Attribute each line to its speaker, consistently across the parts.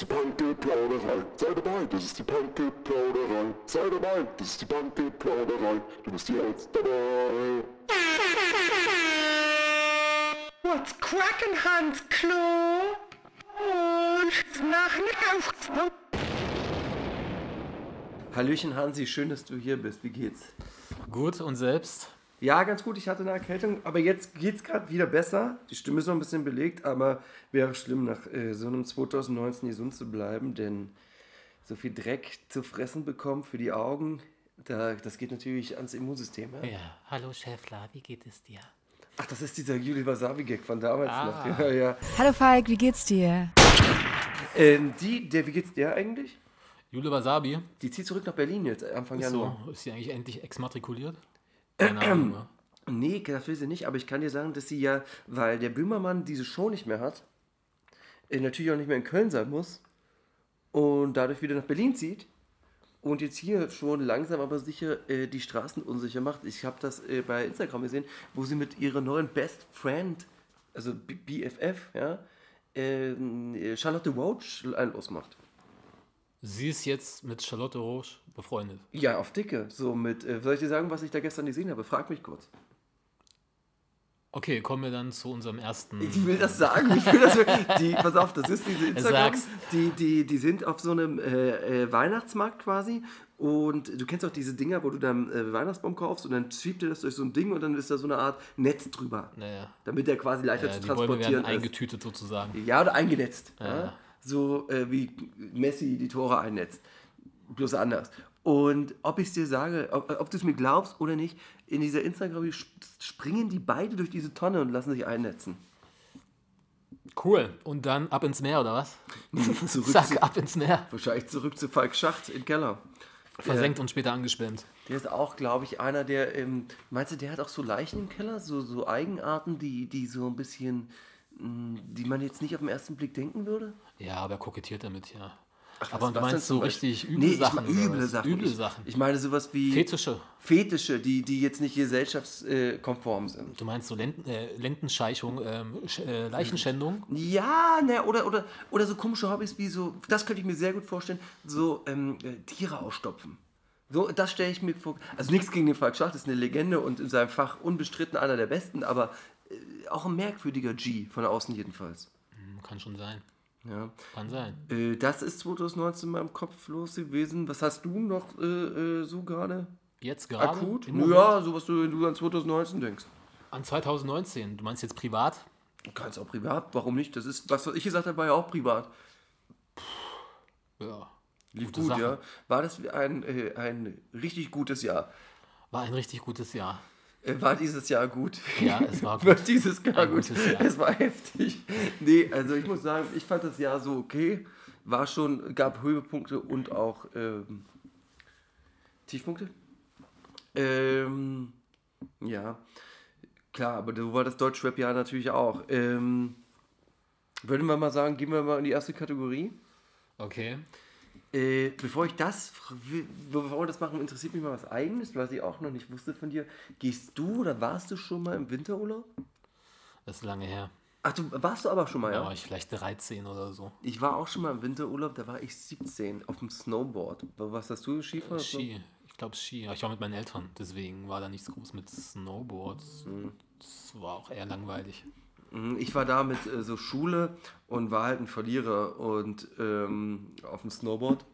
Speaker 1: ist die Punky-Plauderei. Sei dabei, das ist die Punky-Plauderei. Sei dabei, das ist die Punky-Plauderei. Du bist jetzt dabei.
Speaker 2: What's crackin', Hans Klo? Und nach Lauf.
Speaker 3: Hallöchen Hansi, schön, dass du hier bist. Wie geht's?
Speaker 4: Gut, und selbst?
Speaker 3: Ja, ganz gut. Ich hatte eine Erkältung, aber jetzt geht's gerade wieder besser. Die Stimme ist noch ein bisschen belegt, aber wäre schlimm, nach äh, so einem 2019 gesund zu bleiben, denn so viel Dreck zu fressen bekommen für die Augen, da, das geht natürlich ans Immunsystem. Ja?
Speaker 4: Ja, hallo Schäffler, wie geht es dir?
Speaker 3: Ach, das ist dieser Juli Wasabi-Gag von damals
Speaker 4: Ah.
Speaker 3: noch. Ja, ja.
Speaker 5: Hallo Falk, wie geht's dir?
Speaker 3: Ähm, die, der, wie geht's der eigentlich?
Speaker 4: Jule Wasabi,
Speaker 3: Die zieht zurück nach Berlin jetzt, Anfang
Speaker 4: ist,
Speaker 3: Januar.
Speaker 4: so, ist sie eigentlich endlich exmatrikuliert? Keine Ahnung. ne?
Speaker 3: Nee, das will sie nicht, aber ich kann dir sagen, dass sie ja, weil der Böhmermann diese Show nicht mehr hat, äh, natürlich auch nicht mehr in Köln sein muss und dadurch wieder nach Berlin zieht und jetzt hier schon langsam aber sicher äh, die Straßen unsicher macht. Ich habe das äh, bei Instagram gesehen, wo sie mit ihrer neuen Best Friend, also B BFF, ja, ähm, äh, Charlotte Roach ein losmacht.
Speaker 4: Sie ist jetzt mit Charlotte Roche befreundet.
Speaker 3: Ja, auf Dicke. So mit, äh, soll ich dir sagen, was ich da gestern gesehen habe? Frag mich kurz.
Speaker 4: Okay, kommen wir dann zu unserem ersten.
Speaker 3: Ich will das sagen. Ich will das, die, pass auf, das ist diese Instagram.
Speaker 4: Sag's.
Speaker 3: Die, die, die sind auf so einem äh, äh, Weihnachtsmarkt quasi. Und du kennst auch diese Dinger, wo du dann äh, Weihnachtsbaum kaufst und dann schiebt dir das durch so ein Ding und dann ist da so eine Art Netz drüber.
Speaker 4: Naja,
Speaker 3: Damit der quasi leichter
Speaker 4: ja,
Speaker 3: zu
Speaker 4: die Bäume
Speaker 3: transportieren
Speaker 4: werden
Speaker 3: ist.
Speaker 4: eingetütet sozusagen.
Speaker 3: Ja, oder eingenetzt. Ja.
Speaker 4: Ja.
Speaker 3: So äh, wie Messi die Tore einnetzt. Bloß anders. Und ob ich es dir sage, ob, ob du es mir glaubst oder nicht, in dieser Instagram sp- springen die beide durch diese Tonne und lassen sich einnetzen.
Speaker 4: Cool. Und dann ab ins Meer, oder was?
Speaker 3: Zurück
Speaker 4: Zack,
Speaker 3: zu,
Speaker 4: ab ins Meer.
Speaker 3: wahrscheinlich zurück zu Falk Schacht im Keller.
Speaker 4: Versenkt und später angeschwemmt.
Speaker 3: Der ist auch, glaube ich, einer, der, ähm, meinst du, der hat auch so Leichen im Keller? So, so Eigenarten, die, die so ein bisschen, die man jetzt nicht auf den ersten Blick denken würde?
Speaker 4: Ja, aber er kokettiert damit, ja.
Speaker 3: was-
Speaker 4: aber du
Speaker 3: was
Speaker 4: meinst
Speaker 3: denn zum
Speaker 4: so richtig üble
Speaker 3: nee,
Speaker 4: Sachen.
Speaker 3: Ich meine,
Speaker 4: oder
Speaker 3: üble? Sachen.
Speaker 4: Üble
Speaker 3: ich,
Speaker 4: Sachen.
Speaker 3: Ich meine sowas wie
Speaker 4: Fetische.
Speaker 3: Fetische, die, die jetzt nicht gesellschaftskonform sind.
Speaker 4: Du meinst so Lenden, äh, Lendenscheichung, ähm, äh, Leichenschändung?
Speaker 3: Ja, ne, oder, oder, oder so komische Hobbys wie so, das könnte ich mir sehr gut vorstellen, so ähm, äh, Tiere ausstopfen. So, das stelle ich mir vor. Also nichts gegen den Falk Schacht, ist eine Legende und in seinem Fach unbestritten einer der besten, aber auch ein merkwürdiger G, von außen jedenfalls.
Speaker 4: Hm, Kann schon sein.
Speaker 3: Ja.
Speaker 4: Kann sein.
Speaker 3: Äh, das ist 2019 in meinem Kopf los gewesen. Was hast du noch äh, äh, so gerade?
Speaker 4: Jetzt gerade?
Speaker 3: Akut? Ja, so was du, du an 2019 denkst.
Speaker 4: An 2019. Du meinst jetzt privat?
Speaker 3: Du kannst auch privat, warum nicht? Das ist, was ich gesagt habe, war ja auch privat.
Speaker 4: Ja.
Speaker 3: Lief gut,
Speaker 4: Sache.
Speaker 3: ja. War das ein, äh, ein richtig gutes Jahr?
Speaker 4: War ein richtig gutes Jahr.
Speaker 3: Äh, War dieses Jahr gut?
Speaker 4: Ja, es war
Speaker 3: War
Speaker 4: gut.
Speaker 3: dieses Jahr
Speaker 4: Ein
Speaker 3: gut?
Speaker 4: Jahr.
Speaker 3: Es war heftig. Nee, also ich muss sagen, ich fand das Jahr so okay. War schon, gab Höhepunkte und auch ähm, Tiefpunkte. Ähm, ja, klar, aber so war das Deutschrap-Jahr natürlich auch. Ähm, würden wir mal sagen, gehen wir mal in die erste Kategorie.
Speaker 4: Okay.
Speaker 3: Äh, bevor ich das, bevor wir das machen, interessiert mich mal was Eigenes, was ich auch noch nicht wusste von dir. Gehst du oder warst du schon mal im Winterurlaub?
Speaker 4: Das ist lange her.
Speaker 3: Ach, du warst du aber schon mal,
Speaker 4: Da
Speaker 3: ja?
Speaker 4: war ich vielleicht 13 oder so.
Speaker 3: Ich war auch schon mal im Winterurlaub, da war ich 17 auf dem Snowboard. Was hast du, Skifahren?
Speaker 4: Ski. Ich glaube Ski. Ich war mit meinen Eltern, deswegen war da nichts groß mit Snowboards. Das war auch eher langweilig.
Speaker 3: Mhm, Ich war da mit äh, so Schule und war halt ein Verlierer und ähm, auf dem Snowboard.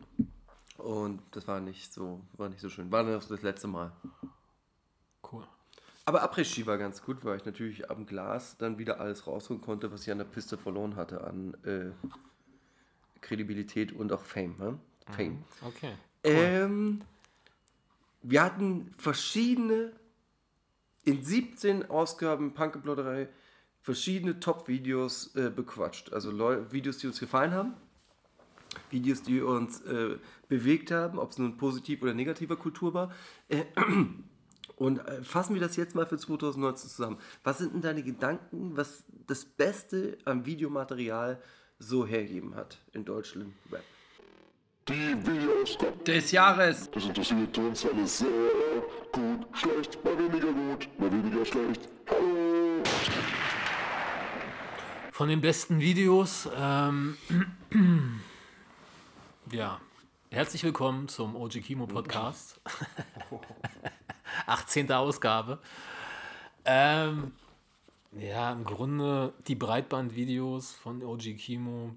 Speaker 3: Und das war nicht so, war nicht so schön. War dann auch das letzte Mal.
Speaker 4: Cool.
Speaker 3: Aber Après-Ski war ganz gut, weil ich natürlich am Glas dann wieder alles rausholen konnte, was ich an der Piste verloren hatte an äh, Kredibilität und auch Fame. Ne? Fame.
Speaker 4: Okay.
Speaker 3: Ähm, wir hatten verschiedene, in 17 Ausgaben Punkeplotterei, verschiedene Top-Videos äh, bequatscht. Also Leu Videos, die uns gefallen haben, Videos, die uns äh, bewegt haben, ob es nun positiv oder negativer Kultur war. Äh, und äh, fassen wir das jetzt mal für 2019 zusammen. Was sind denn deine Gedanken, was das Beste am Videomaterial so hergegeben hat in Deutschland Rap?
Speaker 1: Die Videos
Speaker 2: Des Jahres.
Speaker 1: Das interessiert uns alles sehr gut, schlecht, mal weniger gut, mal weniger schlecht. Hallo!
Speaker 4: Von den besten Videos, ähm, Ja, herzlich willkommen zum OG Kimo Podcast. 18. Ausgabe. Ähm, ja, im Grunde die Breitbandvideos von OG Kimo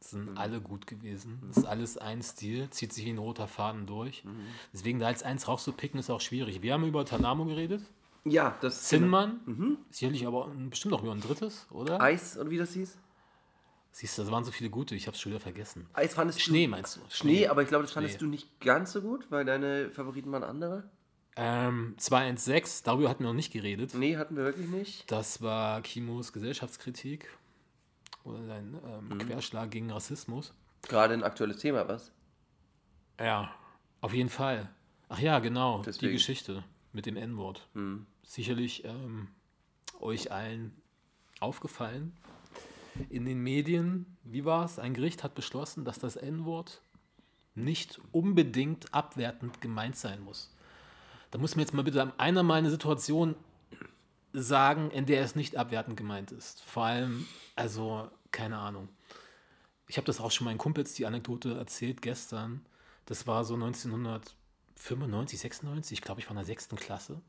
Speaker 4: sind alle gut gewesen. Das ist alles ein Stil, zieht sich wie ein roter Faden durch. Deswegen da als eins rauszupicken ist auch schwierig. Wir haben über Tanamo geredet,
Speaker 3: Ja, das
Speaker 4: Zinnmann, sicherlich aber bestimmt auch über ein drittes, oder?
Speaker 3: Eis, oder wie das hieß?
Speaker 4: Siehst du, das waren so viele gute, ich hab's schon wieder vergessen.
Speaker 3: Eis fandest
Speaker 4: Schnee
Speaker 3: du.
Speaker 4: meinst du?
Speaker 3: Schnee, aber ich glaube, das fandest
Speaker 4: Schnee.
Speaker 3: du nicht ganz so gut, weil deine Favoriten waren andere.
Speaker 4: Ähm, 216, darüber hatten wir noch nicht geredet.
Speaker 3: Nee, hatten wir wirklich nicht.
Speaker 4: Das war Kimos Gesellschaftskritik oder ein ähm, Querschlag gegen Rassismus.
Speaker 3: Gerade ein aktuelles Thema, was?
Speaker 4: Ja, auf jeden Fall. Ach ja, genau, die
Speaker 3: Deswegen.
Speaker 4: Geschichte mit dem N-Wort. Sicherlich ähm, euch allen aufgefallen. In den Medien, wie war es? Ein Gericht hat beschlossen, dass das N-Wort nicht unbedingt abwertend gemeint sein muss. Da muss mir jetzt mal bitte einer mal eine Situation sagen, in der es nicht abwertend gemeint ist. Vor allem, also, keine Ahnung. Ich habe das auch schon meinen Kumpels die Anekdote erzählt gestern. Das war so 1995, 96, ich glaube, ich war in der sechsten Klasse.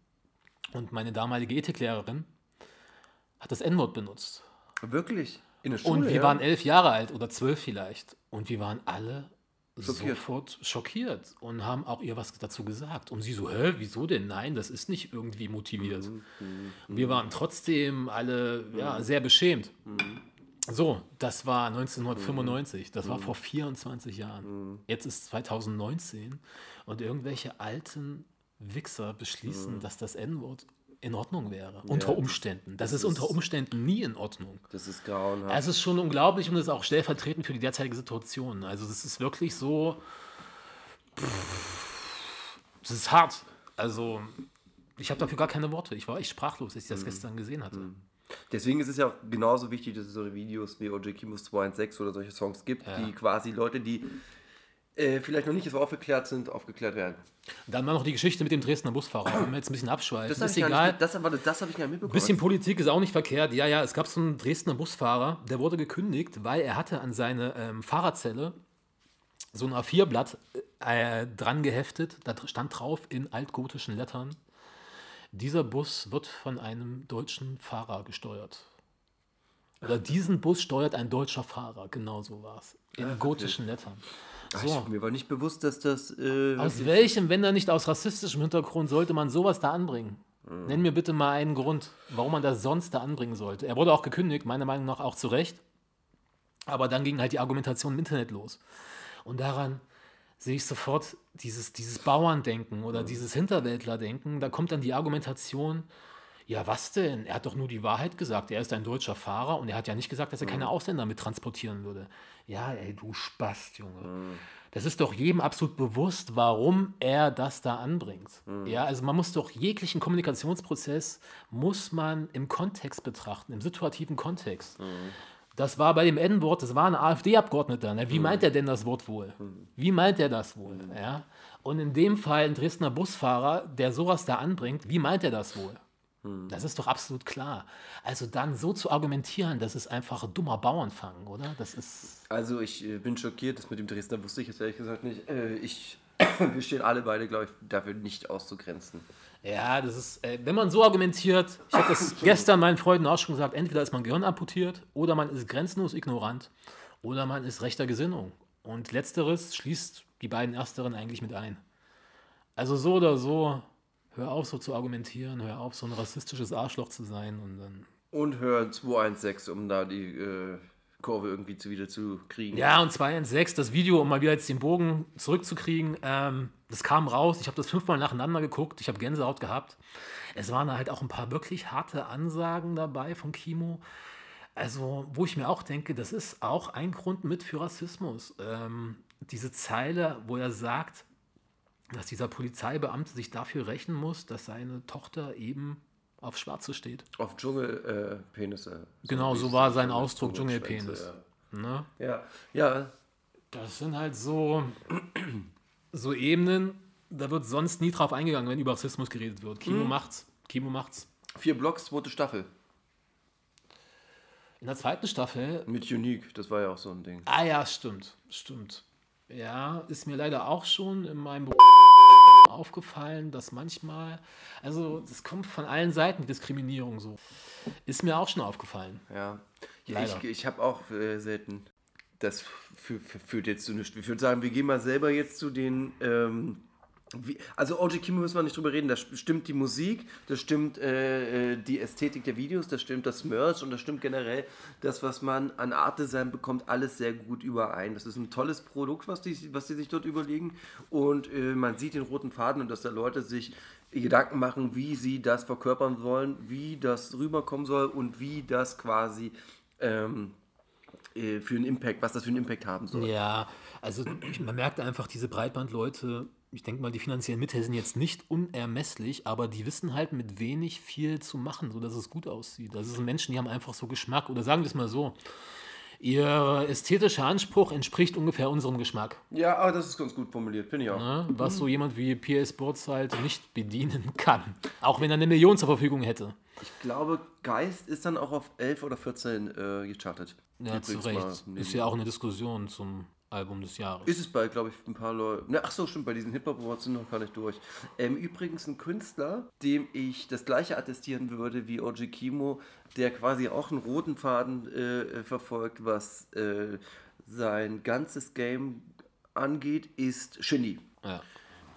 Speaker 4: Und meine damalige Ethiklehrerin hat das N-Wort benutzt.
Speaker 3: Wirklich? In der Schule?
Speaker 4: Und wir
Speaker 3: ja?
Speaker 4: waren elf Jahre alt oder zwölf vielleicht. Und wir waren alle
Speaker 3: Schockiert.
Speaker 4: sofort schockiert und haben auch ihr was dazu gesagt. Und sie so, hä, wieso denn? Nein, das ist nicht irgendwie motiviert.
Speaker 3: Mhm,
Speaker 4: Und wir waren trotzdem alle ja, sehr beschämt.
Speaker 3: Mhm.
Speaker 4: So, das war 1995, das war vor 24 Jahren.
Speaker 3: Mhm.
Speaker 4: Jetzt ist 2019 und irgendwelche alten Wichser
Speaker 3: Mhm.
Speaker 4: beschließen, dass das N-Wort in Ordnung wäre. unter Umständen. Das, ist unter Umständen nie in Ordnung.
Speaker 3: Das ist grauenhaft.
Speaker 4: Es ist schon unglaublich und ist auch stellvertretend für die derzeitige Situation. Also es ist wirklich so. Es ist hart. Also ich habe dafür gar keine Worte. Ich war echt sprachlos, als ich das
Speaker 3: Mhm.
Speaker 4: gestern gesehen hatte.
Speaker 3: Deswegen ist es ja auch genauso wichtig, dass es so Videos wie OJ Kimus 216 oder solche Songs gibt, die quasi Leute, die äh, vielleicht noch nicht so aufgeklärt sind, aufgeklärt werden.
Speaker 4: Dann war noch die Geschichte mit dem Dresdner Busfahrer. Wenn wir jetzt ein bisschen abschweifen.
Speaker 3: Das,
Speaker 4: ist egal.
Speaker 3: Nicht, das, warte, das habe ich gar nicht mitbekommen.
Speaker 4: Bisschen Politik ist auch nicht verkehrt. Ja, ja, es gab so einen Dresdner Busfahrer, der wurde gekündigt, weil er hatte an seine ähm, Fahrerzelle so ein A4-Blatt äh, dran geheftet. Da stand drauf in altgotischen Lettern, dieser Bus wird von einem deutschen Fahrer gesteuert. Oder diesen Bus steuert ein deutscher Fahrer. Genau so war es. In gotischen Lettern. So.
Speaker 3: ich, mir war nicht bewusst, dass das. Äh,
Speaker 4: Aus welchem, wenn da nicht aus rassistischem Hintergrund, sollte man sowas da anbringen? Nenn mir bitte mal einen Grund, warum man das sonst da anbringen sollte. Er wurde auch gekündigt, meiner Meinung nach auch zu Recht. Aber dann ging halt die Argumentation im Internet los. Und daran sehe ich sofort dieses, dieses Bauerndenken oder dieses Hinterwäldlerdenken. Da kommt dann die Argumentation, ja was denn? Er hat doch nur die Wahrheit gesagt. Er ist ein deutscher Fahrer und er hat ja nicht gesagt, dass er keine Ausländer mit transportieren würde. Ja, ey, du Spast, Junge. Das ist doch jedem absolut bewusst, warum er das da anbringt. Ja, also man muss doch jeglichen Kommunikationsprozess muss man im Kontext betrachten, im situativen Kontext. Das war bei dem N-Wort, das war ein AfD-Abgeordneter. Ne? Wie meint er denn das Wort wohl? Wie meint er das wohl? Ja? Und in dem Fall ein Dresdner Busfahrer, der sowas da anbringt, wie meint er das wohl? Das ist doch absolut klar. Also dann so zu argumentieren, das ist einfach ein dummer Bauernfang, oder? Das ist.
Speaker 3: Also ich äh, bin schockiert, das mit dem Dresdner wusste ich jetzt ehrlich gesagt nicht. Äh, ich, wir stehen alle beide, glaube ich, dafür nicht auszugrenzen.
Speaker 4: Ja, das ist, äh, wenn man so argumentiert, ich habe das gestern meinen Freunden auch schon gesagt, entweder ist man Gehirn amputiert oder man ist grenzenlos ignorant oder man ist rechter Gesinnung. Und letzteres schließt die beiden ersteren eigentlich mit ein. Also so oder so, hör auf so zu argumentieren, hör auf so ein rassistisches Arschloch zu sein und dann.
Speaker 3: Und hör 216, um da die äh, Kurve irgendwie zu, wieder zu kriegen.
Speaker 4: Ja, und 2 in 6, das Video, um mal wieder jetzt den Bogen zurückzukriegen, ähm, das kam raus. Ich habe das fünfmal nacheinander geguckt. Ich habe Gänsehaut gehabt. Es waren halt auch ein paar wirklich harte Ansagen dabei von Kimo. Also, wo ich mir auch denke, das ist auch ein Grund mit für Rassismus. Ähm, diese Zeile, wo er sagt, dass dieser Polizeibeamte sich dafür rächen muss, dass seine Tochter eben auf Schwarze steht.
Speaker 3: Auf Dschungelpenisse. Äh.
Speaker 4: Genau, so war sein Ausdruck, Dschungelpenis. Ne?
Speaker 3: Ja. ja, ja,
Speaker 4: Das sind halt so, so Ebenen, da wird sonst nie drauf eingegangen, wenn über Rassismus geredet wird. Kimo macht's. Kimo macht's.
Speaker 3: vier Blocks, zweite Staffel.
Speaker 4: In der zweiten Staffel,
Speaker 3: Mit Unique, das war ja auch so ein Ding.
Speaker 4: ah ja, stimmt, stimmt. Ja, ist mir leider auch schon in meinem Beruf aufgefallen, dass manchmal, also das kommt von allen Seiten, die Diskriminierung so. Ist mir auch schon aufgefallen.
Speaker 3: Ja. ja
Speaker 4: Leider.
Speaker 3: ich ich habe auch äh, selten. Das fü- fü- führt jetzt zu nichts. Ich würde sagen, wir gehen mal selber jetzt zu den. Ähm, wie, also OG Kimo müssen wir nicht drüber reden. Da stimmt die Musik, das stimmt äh, äh, die Ästhetik der Videos, das stimmt das Merch und das stimmt generell das, was man an Art Design bekommt, alles sehr gut überein. Das ist ein tolles Produkt, was die, was die sich dort überlegen. Und äh, man sieht den roten Faden und dass da Leute sich Gedanken machen, wie sie das verkörpern sollen, wie das rüberkommen soll und wie das quasi ähm, äh, für einen Impact, was das für einen Impact haben soll.
Speaker 4: Ja, also man merkt einfach, diese Breitbandleute, ich denke mal, die finanziellen Mittel sind jetzt nicht unermesslich, aber die wissen halt mit wenig viel zu machen, sodass es gut aussieht. Das sind Menschen, die haben einfach so Geschmack. Oder sagen wir es mal so, ihr ästhetischer Anspruch entspricht ungefähr unserem Geschmack.
Speaker 3: Ja, aber das ist ganz gut formuliert, finde ich auch.
Speaker 4: Ne? Was so jemand wie PA Sports halt nicht bedienen kann. Auch wenn er eine Million zur Verfügung hätte.
Speaker 3: Ich glaube, Geist ist dann auch auf 11 oder 14 äh, gechartet.
Speaker 4: Ja, zu
Speaker 3: Übrigens
Speaker 4: Recht. Ist ja auch eine Diskussion zum Album des Jahres.
Speaker 3: Ist es bei, glaube ich, ein paar Leuten. Ne, ach so, stimmt, bei diesen Hip-Hop-Awards sind noch gar nicht durch. Ähm, übrigens ein Künstler, dem ich das gleiche attestieren würde wie OG Kimo, der quasi auch einen roten Faden äh, verfolgt, was äh, sein ganzes Game angeht, ist Shindy.
Speaker 4: ja.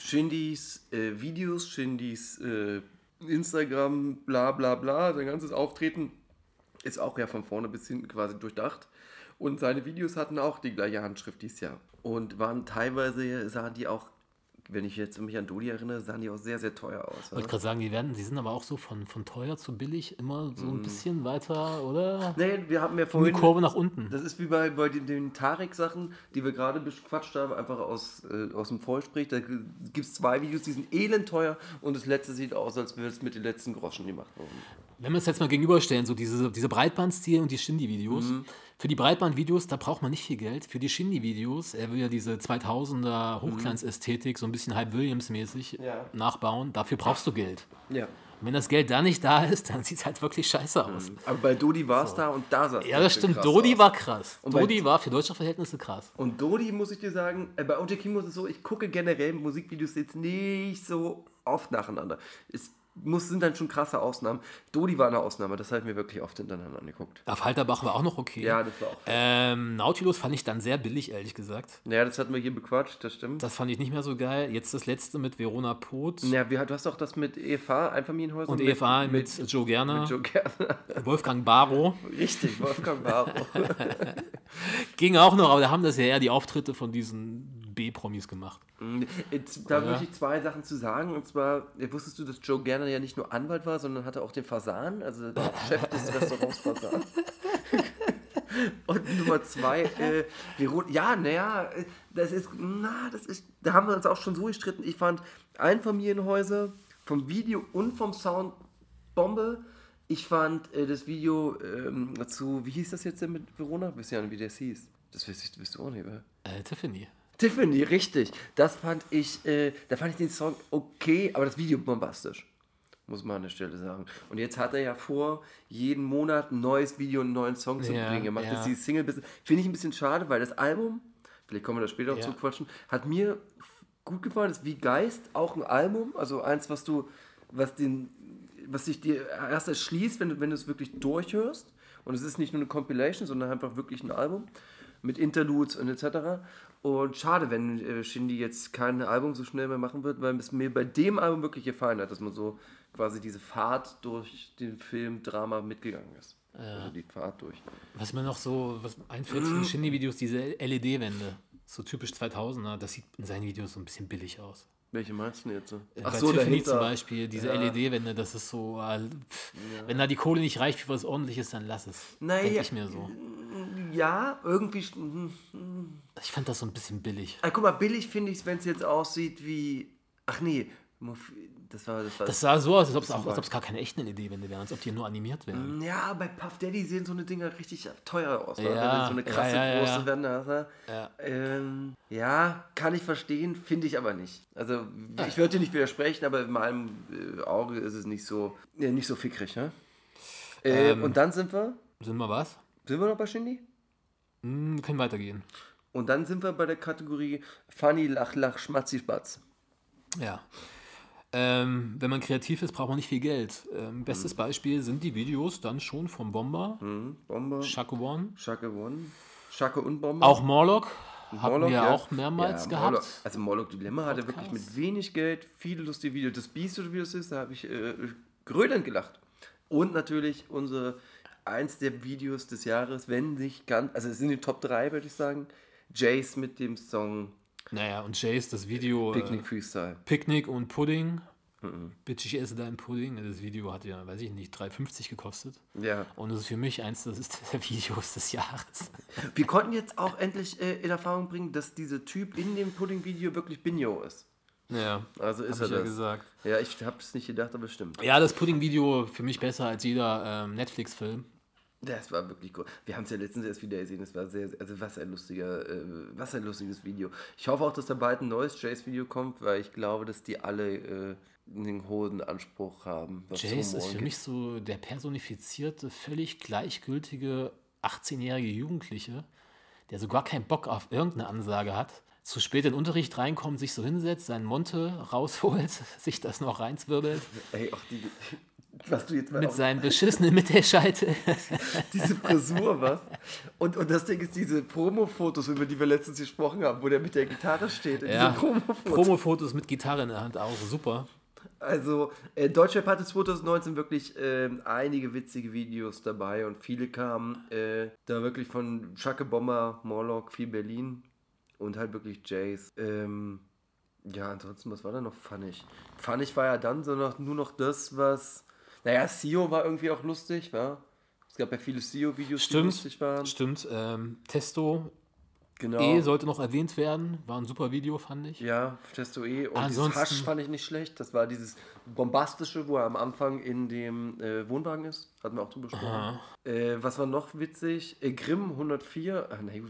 Speaker 3: Shindys äh, Videos, Shindys äh, Instagram, bla bla bla, sein ganzes Auftreten ist auch ja von vorne bis hinten quasi durchdacht. Und seine Videos hatten auch die gleiche Handschrift dieses Jahr. Und waren teilweise, sahen die auch, wenn ich jetzt mich an Dodi erinnere, sahen die auch sehr, sehr teuer aus.
Speaker 4: Ich wollte gerade sagen, die werden, die sind aber auch so von, von teuer zu billig immer so ein bisschen weiter, oder?
Speaker 3: Nee, wir haben ja
Speaker 4: Die
Speaker 3: vorhin.
Speaker 4: Kurve nach unten.
Speaker 3: Das ist wie bei, bei den, den Tarek-Sachen, die wir gerade bequatscht haben, einfach aus, äh, aus dem Vollsprich. Da gibt es zwei Videos, die sind elend teuer und das letzte sieht aus, als wäre es mit den letzten Groschen gemacht worden.
Speaker 4: Wenn wir es jetzt mal gegenüberstellen, so diese, diese Breitbandstil und die Shindy-Videos.
Speaker 3: Mhm.
Speaker 4: Für die Breitband-Videos, da braucht man nicht viel Geld. Für die Shindy-Videos, er will ja diese 2000er Hochglanzästhetik, so ein bisschen Hype Williams-mäßig
Speaker 3: Ja.
Speaker 4: nachbauen. Dafür brauchst du Geld.
Speaker 3: Ja.
Speaker 4: Und wenn das Geld da nicht da ist, dann sieht es halt wirklich scheiße aus.
Speaker 3: Aber bei Dodi war es da und da sah es
Speaker 4: Ja, das stimmt.
Speaker 3: krass
Speaker 4: Dodi
Speaker 3: aus.
Speaker 4: war krass.
Speaker 3: Und
Speaker 4: Dodi war für deutsche Verhältnisse krass.
Speaker 3: Und Dodi, muss ich dir sagen, äh, bei OJ Kimo ist es so, ich gucke generell Musikvideos jetzt nicht so oft nacheinander. Es muss, sind dann schon krasse Ausnahmen. Dodi war eine Ausnahme, das habe ich mir wirklich oft hintereinander angeguckt.
Speaker 4: Auf Halterbach war auch noch okay.
Speaker 3: Ja, das war auch.
Speaker 4: Ähm, Nautilus fand ich dann sehr billig, ehrlich gesagt.
Speaker 3: Ja, das hatten wir hier bequatscht, das stimmt.
Speaker 4: Das fand ich nicht mehr so geil. Jetzt das letzte mit Verona Poth
Speaker 3: ja, wir, du hast doch das mit EFA, Einfamilienhäuser.
Speaker 4: und EFA mit, Joe Gerner,
Speaker 3: mit Joe Gerner.
Speaker 4: Wolfgang Barrow.
Speaker 3: Richtig, Wolfgang Barrow.
Speaker 4: Ging auch noch, aber da haben das ja eher die Auftritte von diesen B-Promis gemacht.
Speaker 3: Jetzt, da möchte ich zwei Sachen zu sagen. Und zwar, wusstest du, dass Joe Gerner ja nicht nur Anwalt war, sondern hatte auch den Fasan, also der Chef des Restaurants Fasan. Und Nummer zwei, äh, Vero ja, naja, äh, das ist, na, das ist, da haben wir uns auch schon so gestritten. Ich fand Einfamilienhäuser vom Video und vom Sound Bombe. Ich fand äh, das Video ähm, zu, wie hieß das jetzt denn mit Verona? Wisst ihr ja, wie das hieß? Das wisst, wisst du auch nicht, oder?
Speaker 4: Äh, Tiffany.
Speaker 3: Tiffany, richtig. Das fand ich, äh, da fand ich den Song okay, aber das Video bombastisch. Muss man an der Stelle sagen. Und jetzt hat er ja vor, jeden Monat ein neues Video, einen neuen Song zu
Speaker 4: Ja,
Speaker 3: bringen. Er macht
Speaker 4: ja.
Speaker 3: jetzt die Single bisschen. Finde ich ein bisschen schade, weil das Album, vielleicht kommen wir da später auch
Speaker 4: Ja.
Speaker 3: zu quatschen, hat mir gut gefallen. Das ist wie Geist, auch ein Album. Also eins, was du, was den, was sich dir erst erschließt, wenn du, wenn du es wirklich durchhörst. Und es ist nicht nur eine Compilation, sondern einfach wirklich ein Album mit Interludes und etc. Und schade, wenn äh, Shindy jetzt kein Album so schnell mehr machen wird, weil es mir bei dem Album wirklich gefallen hat, dass man so quasi diese Fahrt durch den Film Drama mitgegangen ist. Also die Fahrt durch.
Speaker 4: Was mir noch so was einfällt zu den Shindy-Videos, diese LED-Wände. So typisch 2000er, das sieht in seinen Videos so ein bisschen billig aus.
Speaker 3: Welche meinst du denn jetzt?
Speaker 4: Äh, Bei Tiffany zum Beispiel, diese LED-Wände, das ist so, äh, pff, wenn da die Kohle nicht reicht für was ordentliches, dann lass es.
Speaker 3: Naja.
Speaker 4: Denke ich mir so.
Speaker 3: Ja, irgendwie. st- hm.
Speaker 4: Ich fand das so ein bisschen billig.
Speaker 3: Ah, guck mal, billig finde ich es, wenn es jetzt aussieht wie. Ach nee, das war. Das war
Speaker 4: Das sah so aus, als ob es als gar keine echten LED-Wände wären, als ob die nur animiert wären.
Speaker 3: Ja, bei Puff Daddy sehen so eine Dinger richtig teuer aus.
Speaker 4: Ja,
Speaker 3: so eine krasse
Speaker 4: ja, ja,
Speaker 3: große. Wände ne?
Speaker 4: Ja.
Speaker 3: Ähm, ja, kann ich verstehen, finde ich aber nicht. Also ich würde dir nicht widersprechen, aber in meinem äh, Auge ist es nicht so, äh, nicht so fickrig. Ne? Äh,
Speaker 4: Ähm.
Speaker 3: und dann sind wir,
Speaker 4: Sind wir was?
Speaker 3: sind wir noch bei Shindy?
Speaker 4: Wir können weitergehen.
Speaker 3: Und dann sind wir bei der Kategorie Funny, Lach, Lach, Schmatzi, Spatz.
Speaker 4: Ja. Ähm, wenn man kreativ ist, braucht man nicht viel Geld. Ähm, bestes Beispiel sind die Videos dann schon vom Bomber,
Speaker 3: Bomber,
Speaker 4: Shaka One.
Speaker 3: Schacke One, Schacke und Bomber.
Speaker 4: Auch Morlock haben
Speaker 3: Morlock,
Speaker 4: wir
Speaker 3: ja.
Speaker 4: auch mehrmals
Speaker 3: Ja,
Speaker 4: gehabt.
Speaker 3: Morlock, also Morlock Dilemma hatte wirklich
Speaker 4: Podcast.
Speaker 3: mit wenig Geld viele lustige Videos. Das oder wie das ist, da habe ich äh, grölend gelacht. Und natürlich unsere eins der Videos des Jahres, wenn nicht ganz, also es sind die Top 3, würde ich sagen. Jace mit dem Song
Speaker 4: Naja, und Jace, das Video
Speaker 3: Picnic
Speaker 4: Picknick,
Speaker 3: Freestyle.
Speaker 4: Picknick und Pudding. Bitch, ich esse deinen Pudding. Das Video hat ja, weiß ich nicht, 3,50 gekostet.
Speaker 3: Ja.
Speaker 4: Und das ist für mich eins das ist der Videos des Jahres.
Speaker 3: Wir konnten jetzt auch endlich äh, in Erfahrung bringen, dass dieser Typ in dem Pudding-Video wirklich Binjo ist.
Speaker 4: Ja,
Speaker 3: Also ist
Speaker 4: hab
Speaker 3: er
Speaker 4: ich ja
Speaker 3: das.
Speaker 4: gesagt.
Speaker 3: Ja, ich habe es nicht gedacht, aber stimmt.
Speaker 4: Ja, das Pudding-Video für mich besser als jeder ähm, Netflix-Film.
Speaker 3: Das war wirklich cool. Wir haben es ja letztens erst wieder gesehen. Es war sehr, also was ein lustiger, äh, was ein lustiges Video. Ich hoffe auch, dass da bald ein neues Jace-Video kommt, weil ich glaube, dass die alle äh, einen hohen Anspruch haben.
Speaker 4: Jace ist für
Speaker 3: angeht.
Speaker 4: mich so der personifizierte, völlig gleichgültige 18-jährige Jugendliche, der so gar keinen Bock auf irgendeine Ansage hat, zu spät in den Unterricht reinkommt, sich so hinsetzt, seinen Monte rausholt, sich das noch reinzwirbelt,
Speaker 3: Ey, auch die, was du jetzt mal
Speaker 4: mit
Speaker 3: auch,
Speaker 4: seinen beschissenen Mittelscheitel.
Speaker 3: diese Frisur, was? Und, und das Ding ist diese Promo-Fotos, über die wir letztens gesprochen haben, wo der mit der Gitarre steht.
Speaker 4: Ja,
Speaker 3: Promo-Fotos.
Speaker 4: Promo-Fotos mit Gitarre in der Hand auch, super.
Speaker 3: Also, äh, Deutschrap hatte 2019 wirklich ähm, einige witzige Videos dabei und viele kamen äh, da wirklich von Schacke Bomber, Morlock, viel Berlin und halt wirklich Jace. Ähm, ja, ansonsten, was war da noch funnig? Funnig war ja dann so noch, nur noch das, was. Naja, Sio war irgendwie auch lustig, war. Es gab ja viele Sio-Videos, die lustig waren.
Speaker 4: stimmt. Ähm, Testo
Speaker 3: Genau.
Speaker 4: E sollte noch erwähnt werden, war ein super Video, fand ich.
Speaker 3: Ja, Testo E. Und
Speaker 4: Ansonsten-
Speaker 3: dieses Hasch fand ich nicht schlecht. Das war dieses bombastische, wo er am Anfang in dem äh, Wohnwagen ist. Hatten wir auch drüber gesprochen. Äh, was war noch witzig? Äh, Grimm 104. Ach, nee,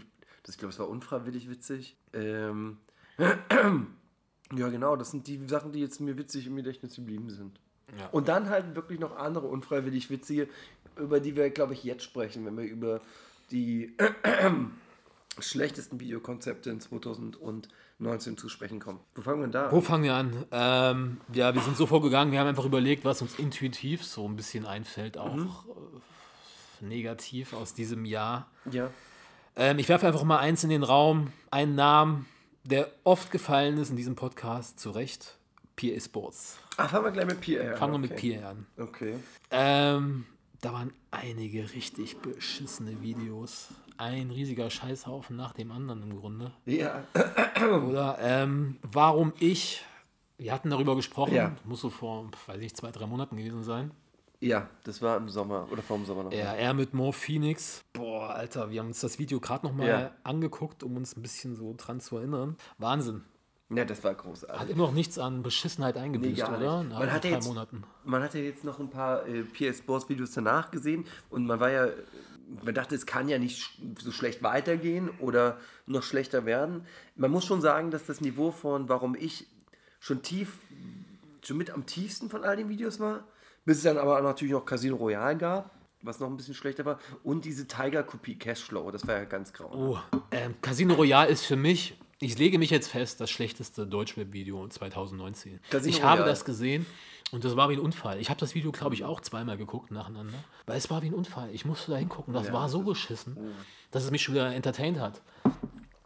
Speaker 3: das, ich glaube, es war unfreiwillig witzig. Ähm, ja, genau. Das sind die Sachen, die jetzt mir witzig im Gedächtnis geblieben sind.
Speaker 4: Ja.
Speaker 3: Und dann halt wirklich noch andere unfreiwillig witzige, über die wir, glaube ich, jetzt sprechen, wenn wir über die schlechtesten Videokonzepte in 2019 zu sprechen kommen. Wo fangen wir denn da
Speaker 4: Wo
Speaker 3: an?
Speaker 4: fangen wir an? Ähm, ja, wir sind so vorgegangen, wir haben einfach überlegt, was uns intuitiv so ein bisschen einfällt, auch
Speaker 3: Mhm.
Speaker 4: äh, negativ aus diesem Jahr.
Speaker 3: Ja.
Speaker 4: Ähm, ich werfe einfach mal eins in den Raum, einen Namen, der oft gefallen ist in diesem Podcast, zu Recht. PA Sports.
Speaker 3: Ach, fangen wir gleich mit Pierre an.
Speaker 4: Fangen wir
Speaker 3: okay.
Speaker 4: mit PA an.
Speaker 3: Okay.
Speaker 4: Ähm, da waren einige richtig beschissene Videos. Ein riesiger Scheißhaufen nach dem anderen im Grunde.
Speaker 3: Ja.
Speaker 4: Oder ähm, warum ich, wir hatten darüber gesprochen,
Speaker 3: Ja.
Speaker 4: muss so vor, weiß ich, zwei, drei Monaten gewesen sein.
Speaker 3: Ja, das war im Sommer oder vor dem Sommer noch.
Speaker 4: Ja, er mit Mo Phoenix. Boah, Alter, wir haben uns das Video gerade nochmal
Speaker 3: Ja.
Speaker 4: angeguckt, um uns ein bisschen so dran zu erinnern. Wahnsinn.
Speaker 3: Ja, das war
Speaker 4: Hat
Speaker 3: großartig.
Speaker 4: immer noch nichts an Beschissenheit eingebüßt,
Speaker 3: gar
Speaker 4: oder? Nach
Speaker 3: Man hat ja
Speaker 4: drei
Speaker 3: jetzt-
Speaker 4: Monaten.
Speaker 3: Man hat ja jetzt noch ein paar äh, PS Sports Videos danach gesehen und man war ja, man dachte, es kann ja nicht so schlecht weitergehen oder noch schlechter werden. Man muss schon sagen, dass das Niveau von warum ich schon tief, schon mit am tiefsten von all den Videos war, bis es dann aber natürlich noch Casino Royale gab, was noch ein bisschen schlechter war und diese Tiger-Kopie Cashflow, das war ja ganz grau.
Speaker 4: Oh, ähm, Casino Royale ist für mich, ich lege mich jetzt fest, das schlechteste Deutschweb-Video 2019.
Speaker 3: Casino
Speaker 4: ich habe
Speaker 3: Royale.
Speaker 4: das gesehen und das war wie ein Unfall. Ich habe das Video, glaube ich, auch zweimal geguckt nacheinander, weil es war wie ein Unfall. Ich musste da hingucken, das war so beschissen, dass es mich schon wieder entertained hat.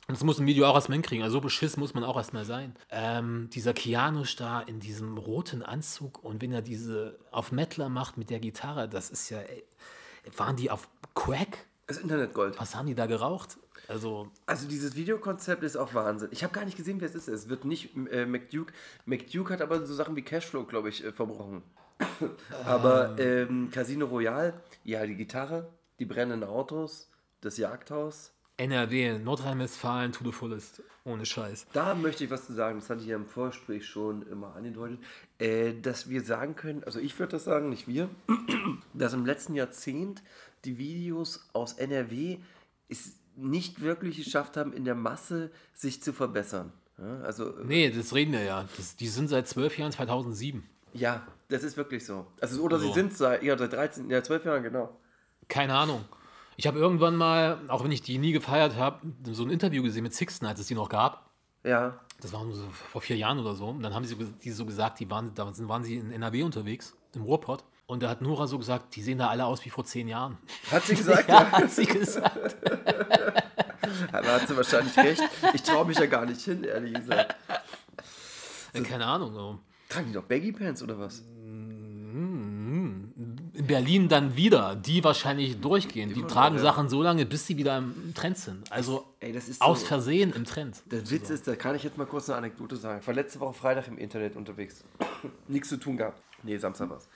Speaker 4: Und das muss ein Video auch erstmal hinkriegen. Also so beschissen muss man auch erstmal sein. Ähm, dieser Keanu da in diesem roten Anzug und wenn er diese auf Mettler macht mit der Gitarre, das ist ja. Ey, waren die auf Crack?
Speaker 3: Das Internet Gold.
Speaker 4: Was haben die da geraucht? Also,
Speaker 3: Also dieses Videokonzept ist auch Wahnsinn. Ich habe gar nicht gesehen, wer es ist. Es wird nicht äh, McDuke. McDuke hat aber so Sachen wie Cashflow, glaube ich, äh, verbrochen. aber ähm, Casino Royale, ja, die Gitarre, die brennenden Autos, das Jagdhaus.
Speaker 4: NRW, Nordrhein-Westfalen, to the fullest. Ohne Scheiß.
Speaker 3: Da möchte ich was zu sagen, das hatte ich ja im Vorgespräch schon immer angedeutet, äh, dass wir sagen können, also ich würde das sagen, nicht wir, dass im letzten Jahrzehnt die Videos aus NRW es nicht wirklich geschafft haben, in der Masse sich zu verbessern. Ja, also
Speaker 4: Nee, das reden wir ja. Das, die sind seit zwölf Jahren 2007.
Speaker 3: Ja, das ist wirklich so. Also, oder sie
Speaker 4: So.
Speaker 3: sind seit, ja, seit 13, ja, 12 Jahren, genau.
Speaker 4: Keine Ahnung. Ich habe irgendwann mal, auch wenn ich die nie gefeiert habe, so ein Interview gesehen mit Sixten, als es die noch gab.
Speaker 3: Ja.
Speaker 4: Das war so vor vier Jahren oder so. Und dann haben sie die so gesagt, die waren, da waren sie in NRW unterwegs, im Ruhrpott. Und da hat Nora so gesagt, die sehen da alle aus wie vor zehn Jahren.
Speaker 3: Hat sie gesagt?
Speaker 4: Ja, hat sie gesagt.
Speaker 3: Aber hat sie wahrscheinlich recht. Ich traue mich ja gar nicht hin, ehrlich gesagt.
Speaker 4: Äh, Keine Ahnung. So.
Speaker 3: Tragen die doch Baggy Pants oder was?
Speaker 4: In Berlin dann wieder, die wahrscheinlich durchgehen. Die tragen Sachen so lange, bis sie wieder im Trend sind. Also
Speaker 3: Ey, ist so-
Speaker 4: aus Versehen im Trend.
Speaker 3: Der Witz ist, da kann ich jetzt mal kurz eine Anekdote sagen. Ich war letzte Woche Freitag im Internet unterwegs. Nichts zu tun gehabt. Nee, Samstag war's.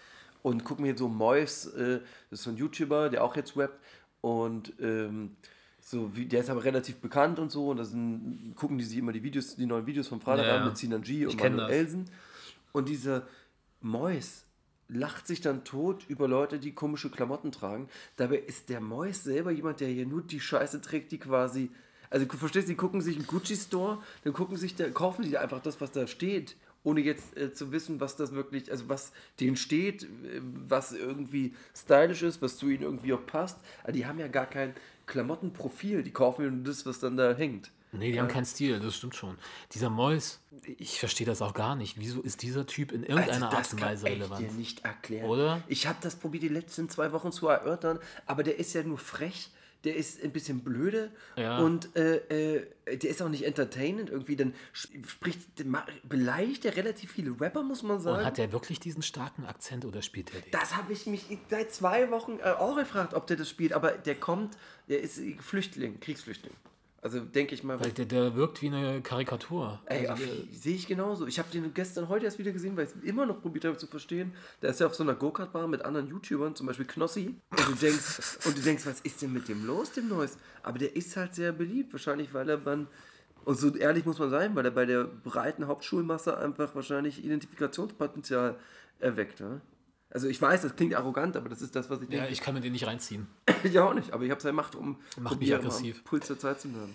Speaker 3: Und guck mir so Mois, äh, das ist so ein YouTuber, der auch jetzt rappt. Und ähm, so wie, der ist aber relativ bekannt und so. Und da sind, gucken die sich immer die Videos, die neuen Videos vom Freitag
Speaker 4: Ja,
Speaker 3: an mit Sinan G und Manuel. Elsen. Und dieser Mois lacht sich dann tot über Leute, die komische Klamotten tragen. Dabei ist der Mois selber jemand, der hier nur die Scheiße trägt, die quasi. Also du verstehst, die gucken sich im Gucci-Store, dann gucken sich da, kaufen die einfach das, was da steht, ohne jetzt äh, zu wissen, was das wirklich, also was denen steht, äh, was irgendwie stylisch ist, was zu ihnen irgendwie auch passt. Aber die haben ja gar kein Klamottenprofil, die kaufen nur das, was dann da hängt.
Speaker 4: Nee, die haben keinen Stil, das stimmt schon. Dieser Mois, ich verstehe das auch gar nicht. Wieso ist dieser Typ in irgendeiner Art und Weise
Speaker 3: Also kann ich
Speaker 4: relevant?
Speaker 3: dir nicht erklären.
Speaker 4: Oder?
Speaker 3: Ich habe das probiert, die letzten zwei Wochen zu erörtern, aber der ist ja nur frech. Der ist ein bisschen blöde
Speaker 4: Ja.
Speaker 3: und äh, äh, der ist auch nicht entertainend irgendwie. Dann spricht, beleidigt er relativ viele Rapper, muss man sagen.
Speaker 4: Und hat der wirklich diesen starken Akzent oder spielt er den?
Speaker 3: das habe ich mich seit zwei Wochen äh, auch gefragt, ob der das spielt. Aber der kommt, der ist Flüchtling, Kriegsflüchtling. Also denke ich mal.
Speaker 4: Weil der, der wirkt wie eine Karikatur.
Speaker 3: Ey,
Speaker 4: Also, der-
Speaker 3: sehe ich genauso. Ich habe den gestern heute erst wieder gesehen, weil ich es immer noch probiert habe zu verstehen. Da ist er auf so einer Go-Kart-Bar mit anderen YouTubern, zum Beispiel Knossi. Und du denkst, und du denkst, was ist denn mit dem los, dem Neues? Aber der ist halt sehr beliebt, wahrscheinlich, weil er man. Und so ehrlich muss man sein, weil er bei der breiten Hauptschulmasse einfach wahrscheinlich Identifikationspotenzial erweckt. Ne? Also ich weiß, das klingt arrogant, aber das ist das, was ich
Speaker 4: ja,
Speaker 3: denke.
Speaker 4: ich kann mir den nicht reinziehen.
Speaker 3: Ich auch nicht, aber ich habe seine Macht, um
Speaker 4: Macht mich aggressiv.
Speaker 3: Puls der Zeit zu bleiben.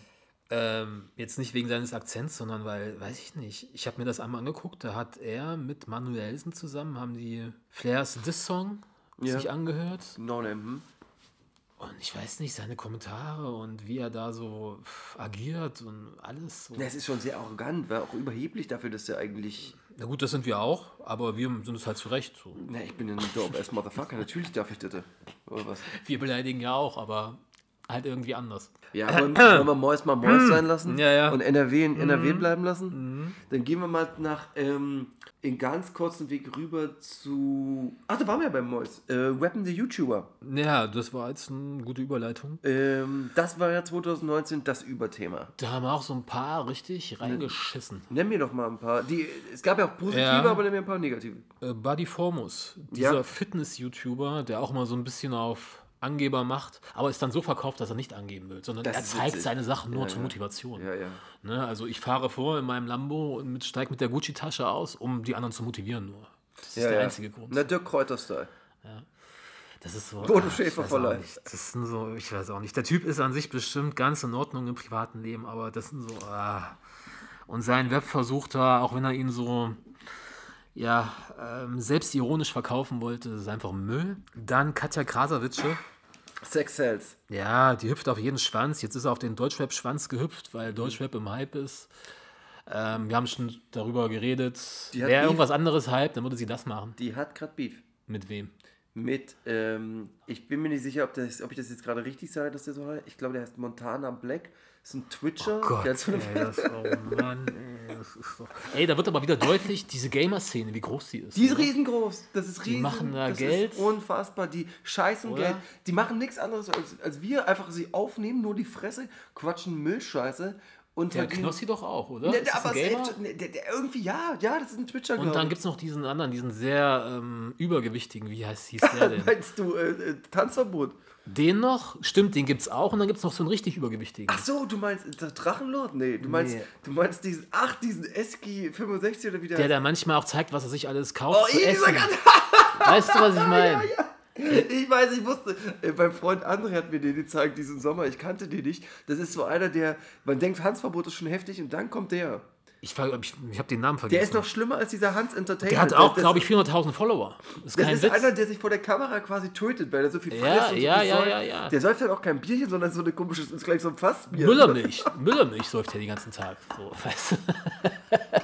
Speaker 4: Ähm, jetzt nicht wegen seines Akzents, sondern weil, weiß ich nicht, ich habe mir das einmal angeguckt, da hat er mit Manuelsen zusammen, haben die Flairs Diss-Song
Speaker 3: Ja.
Speaker 4: sich angehört.
Speaker 3: No, ne, hm?
Speaker 4: Und ich weiß nicht, seine Kommentare und wie er da so agiert und alles. So.
Speaker 3: Ja, es ist schon sehr arrogant, war auch überheblich dafür, dass er eigentlich.
Speaker 4: Na gut, das sind wir auch, aber wir sind es halt zurecht. So.
Speaker 3: Na, ich bin ja ein dope-ass Motherfucker, natürlich darf ich das. Oder was?
Speaker 4: Wir beleidigen ja auch, aber halt irgendwie anders.
Speaker 3: Ja, aber wollen wir Mois mal Mois sein lassen?
Speaker 4: Ja, ja.
Speaker 3: Und NRW in NRW bleiben lassen? Dann gehen wir mal nach, ähm, in ganz kurzen Weg rüber zu. Ach, da waren wir ja beim Mois. Äh, Weapon the YouTuber.
Speaker 4: Ja, das war jetzt eine gute Überleitung.
Speaker 3: Ähm, das war ja 2019 das Überthema.
Speaker 4: Da haben auch so ein paar richtig reingeschissen.
Speaker 3: Nenn mir doch mal ein paar. Die, es gab ja auch positive,
Speaker 4: Ja.
Speaker 3: aber nenn mir ein paar negative.
Speaker 4: Äh, Buddy Formus, dieser
Speaker 3: Ja.
Speaker 4: Fitness-YouTuber, der auch mal so ein bisschen auf Angeber macht, aber ist dann so verkauft, dass er nicht angeben will, sondern
Speaker 3: Das
Speaker 4: er zeigt
Speaker 3: witzig.
Speaker 4: seine Sachen nur
Speaker 3: Ja,
Speaker 4: zur
Speaker 3: ja.
Speaker 4: Motivation.
Speaker 3: Ja, ja.
Speaker 4: Ne, also ich fahre vor in meinem Lambo und mit, steige mit der Gucci-Tasche aus, um die anderen zu motivieren nur. Das ist der einzige Grund.
Speaker 3: Na, Dirk Kräuter-Style.
Speaker 4: Das ist so.
Speaker 3: Bodo
Speaker 4: ah, ich
Speaker 3: Schäfer
Speaker 4: nicht. Das sind so, ich weiß auch nicht. Der Typ ist an sich bestimmt ganz in Ordnung im privaten Leben, aber das sind so. Ah. Und sein Webversuch da, auch wenn er ihn so ja, ähm, selbstironisch verkaufen wollte, das ist einfach Müll. Dann Katja Krasavice.
Speaker 3: Sex Cells.
Speaker 4: Ja, die hüpft auf jeden Schwanz. Jetzt ist er auf den Deutschrap-Schwanz gehüpft, weil Deutschrap im Hype ist. Ähm, wir haben schon darüber geredet. Wer
Speaker 3: Beef.
Speaker 4: irgendwas anderes hype, dann würde sie das machen.
Speaker 3: Die hat gerade Beef.
Speaker 4: Mit wem?
Speaker 3: Mit, ähm, ich bin mir nicht sicher, ob, das, ob ich das jetzt gerade richtig sage, dass der so heißt. Ich glaube, der heißt Montana Black. Das ist ein Twitcher. der hat so
Speaker 4: ey, das, oh Mann, ey, das ist doch... Ey, da wird aber wieder deutlich, diese Gamer-Szene, wie groß die ist.
Speaker 3: Die ist
Speaker 4: oder?
Speaker 3: riesengroß. Das ist riesen.
Speaker 4: machen da
Speaker 3: das
Speaker 4: Geld.
Speaker 3: Ist unfassbar. Die scheißen
Speaker 4: Oder?
Speaker 3: Geld. Die machen nichts anderes als, als wir. Einfach sie aufnehmen, nur die Fresse, quatschen Müllscheiße und
Speaker 4: Der Knossi doch auch, oder?
Speaker 3: Ne, aber selbst, ne, der, der, irgendwie ja, ja, das ist ein Twitcher.
Speaker 4: Und dann gibt es noch diesen anderen, diesen sehr ähm, übergewichtigen, wie heißt hieß der denn?
Speaker 3: Meinst du äh, äh, Tanzverbot?
Speaker 4: den noch? Stimmt, den gibt's auch. Und dann gibt es noch so einen richtig übergewichtigen.
Speaker 3: Ach so, du meinst der Drachenlord? Nee, du meinst,
Speaker 4: Nee.
Speaker 3: du meinst diesen, ach, diesen Eski 65 oder wie der
Speaker 4: der da manchmal auch zeigt, was er sich alles kauft
Speaker 3: Oh,
Speaker 4: zu essen. Weißt du, was ich meine?
Speaker 3: Ich weiß, ich wusste, mein Freund André hat mir den gezeigt diesen Sommer, ich kannte den nicht. Das ist so einer, der, man denkt, Tanzverbot ist schon heftig und dann kommt der.
Speaker 4: Ich, ich, ich habe den Namen
Speaker 3: Der
Speaker 4: vergessen.
Speaker 3: ist noch schlimmer als dieser Hans Entertainment.
Speaker 4: der hat auch, glaube ich, 400.000 Follower. Das ist
Speaker 3: Das ist
Speaker 4: Witz.
Speaker 3: einer, der sich vor der Kamera quasi tötet, weil er so viel
Speaker 4: Ja,
Speaker 3: frisst und so
Speaker 4: ja, ja, ja, ja.
Speaker 3: Der säuft halt auch kein Bierchen, sondern so eine komische, ist gleich so ein Fassbier.
Speaker 4: Müllermilch. Müllermilch säuft er den ganzen Tag. So, weißt du?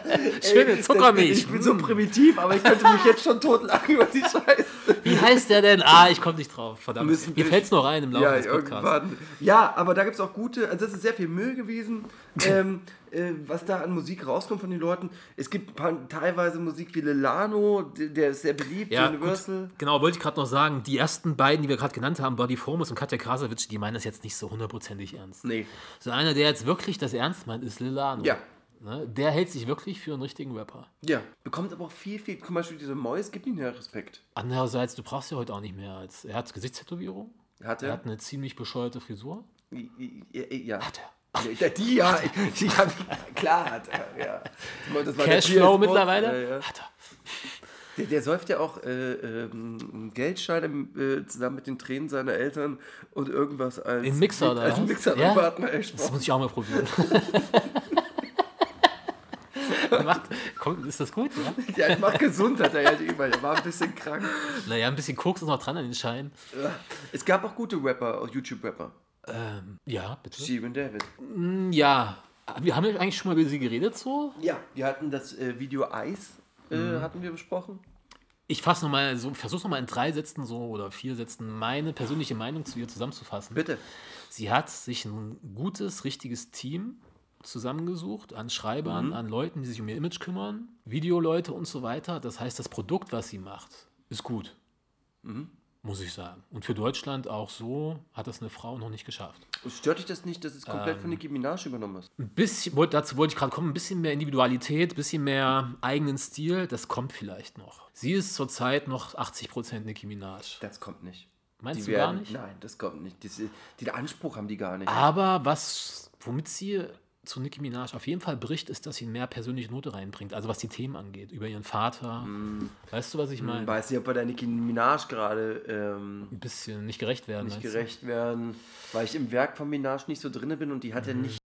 Speaker 3: Ey,
Speaker 4: Schöne
Speaker 3: das-
Speaker 4: Zuckermilch.
Speaker 3: Ich bin so primitiv, aber ich könnte mich jetzt schon totlachen über die Scheiße.
Speaker 4: Wie heißt der denn? Ah, ich komme nicht drauf. Verdammt.
Speaker 3: Müssen
Speaker 4: Mir fällt es noch ein im Laufe
Speaker 3: Ja,
Speaker 4: des Podcasts.
Speaker 3: irgendwann. Ja, aber da gibt es auch gute, also das ist sehr viel Müll gewesen, ähm, äh, was da an Musik rauskommt von den Leuten. Es gibt paar, teilweise Musik wie Lelano, der ist sehr beliebt,
Speaker 4: Ja,
Speaker 3: Universal.
Speaker 4: gut. genau, wollte ich gerade noch sagen, die ersten beiden, die wir gerade genannt haben, Buddy Formus und Katja Krasowitsch, die meinen das jetzt nicht so hundertprozentig ernst.
Speaker 3: Nee.
Speaker 4: So einer, der jetzt wirklich das ernst meint, ist Lilano.
Speaker 3: Ja.
Speaker 4: Ne? Der hält sich wirklich für einen richtigen Rapper.
Speaker 3: Ja, bekommt aber auch viel, viel, zum Beispiel diese Mäus gibt ihm ja Respekt.
Speaker 4: Andererseits, du brauchst ja heute auch nicht mehr als. Er hat Gesichtstätowierung.
Speaker 3: Hat
Speaker 4: Er
Speaker 3: er?
Speaker 4: hat eine ziemlich bescheuerte Frisur.
Speaker 3: Ja.
Speaker 4: Hat er.
Speaker 3: Ja, die ja, hab ich, klar hat er, ja. Das war der
Speaker 4: Cashflow mittlerweile?
Speaker 3: Ja, ja.
Speaker 4: Hat er.
Speaker 3: Der, der säuft ja auch äh, ähm, einen Geldschein im, äh, zusammen mit den Tränen seiner Eltern und irgendwas als,
Speaker 4: Den Mixer da.
Speaker 3: als
Speaker 4: was?
Speaker 3: Mixer
Speaker 4: ja?
Speaker 3: Partner
Speaker 4: Das muss ich auch mal probieren. Macht, kommt, ist das gut? Ja?
Speaker 3: Der macht gesund, hat er ja überall. Der war ein bisschen krank.
Speaker 4: Naja, ein bisschen Koks ist noch dran an den Schein.
Speaker 3: Es gab auch gute Rapper, auch YouTube-Rapper.
Speaker 4: Ähm, ja, bitte.
Speaker 3: Steven David.
Speaker 4: Ja. Wir haben ja eigentlich schon mal über sie geredet so.
Speaker 3: Ja, wir hatten das äh, Video Eis, äh,
Speaker 4: Mhm.
Speaker 3: hatten wir besprochen.
Speaker 4: Ich fasse noch mal so, versuche nochmal in drei Sätzen so oder vier Sätzen meine persönliche Meinung zu ihr zusammenzufassen.
Speaker 3: Bitte.
Speaker 4: Sie hat sich ein gutes, richtiges Team zusammengesucht an Schreibern, an Leuten, die sich um ihr Image kümmern, Videoleute und so weiter. Das heißt, das Produkt, was sie macht, ist gut. Muss ich sagen. Und für Deutschland auch so hat das eine Frau noch nicht geschafft.
Speaker 3: Stört dich das nicht, dass es komplett
Speaker 4: Ähm.
Speaker 3: von Nicki Minaj übernommen ist?
Speaker 4: Ein bisschen, dazu wollte ich gerade kommen, ein bisschen mehr Individualität, ein bisschen mehr eigenen Stil, das kommt vielleicht noch. Sie ist zurzeit noch 80% Nicki Minaj.
Speaker 3: Das kommt nicht.
Speaker 4: Meinst
Speaker 3: Die
Speaker 4: du gar
Speaker 3: werden-
Speaker 4: nicht?
Speaker 3: Nein, das kommt nicht. Diese, den Anspruch haben die gar nicht.
Speaker 4: Aber was, womit sie zu Nicki Minaj auf jeden Fall bricht, ist, dass sie mehr persönliche Note reinbringt. Also was die Themen angeht, über ihren Vater. Weißt du, was ich meine?
Speaker 3: Ich weiß nicht, ob wir der Nicki Minaj gerade ähm,
Speaker 4: Ein bisschen nicht gerecht werden.
Speaker 3: nicht
Speaker 4: meinst du?
Speaker 3: gerecht werden, weil ich im Werk von Minaj nicht so drin bin und die hat
Speaker 4: Mhm.
Speaker 3: ja nicht.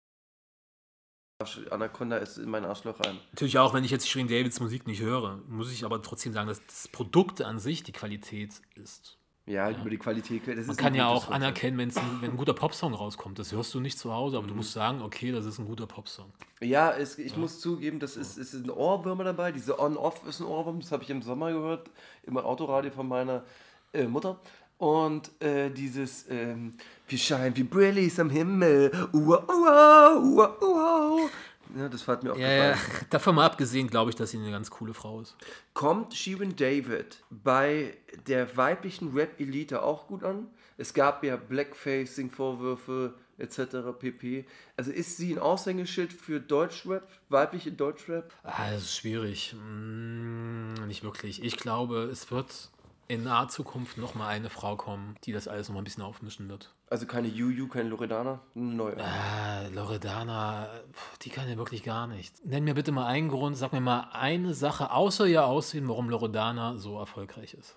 Speaker 3: Anaconda ist in mein Arschloch rein.
Speaker 4: Natürlich auch, wenn ich jetzt Shirin Davids Musik nicht höre, muss ich aber trotzdem sagen, dass das Produkt an sich die Qualität ist.
Speaker 3: Ja, über die Qualität. Das
Speaker 4: Man kann ja auch
Speaker 3: Urteil.
Speaker 4: anerkennen, wenn's ein, wenn ein guter Popsong rauskommt. Das hörst du nicht zu Hause, aber du musst sagen, okay, das ist ein guter Popsong.
Speaker 3: Ja, es, ich muss zugeben, das ist, es ist ein Ohrwürmer dabei. Diese On-Off ist ein Ohrwurm, das habe ich im Sommer gehört, im Autoradio von meiner äh, Mutter. Und äh, dieses, ähm, wir scheinen wie Brillis am Himmel. Ua, ua, ua, ua. Ja, das hat mir auch
Speaker 4: Ja,
Speaker 3: gefallen.
Speaker 4: ja. Davon mal abgesehen, glaube ich, dass sie eine ganz coole Frau ist.
Speaker 3: Kommt Shirin David bei der weiblichen Rap-Elite auch gut an? Es gab ja Blackfacing-Vorwürfe etc. pp. Also ist sie ein Aushängeschild für Deutschrap, weibliche Deutschrap?
Speaker 4: Ah, das ist schwierig. Mm, nicht wirklich. Ich glaube, es wird in naher Zukunft noch mal eine Frau kommen, die das alles noch mal ein bisschen aufmischen wird.
Speaker 3: Also keine Juju, keine Loredana? Neue.
Speaker 4: Ah, Loredana, die kann ja wirklich gar nicht. Nenn mir bitte mal einen Grund, sag mir mal eine Sache außer ihr Aussehen, warum Loredana so erfolgreich ist.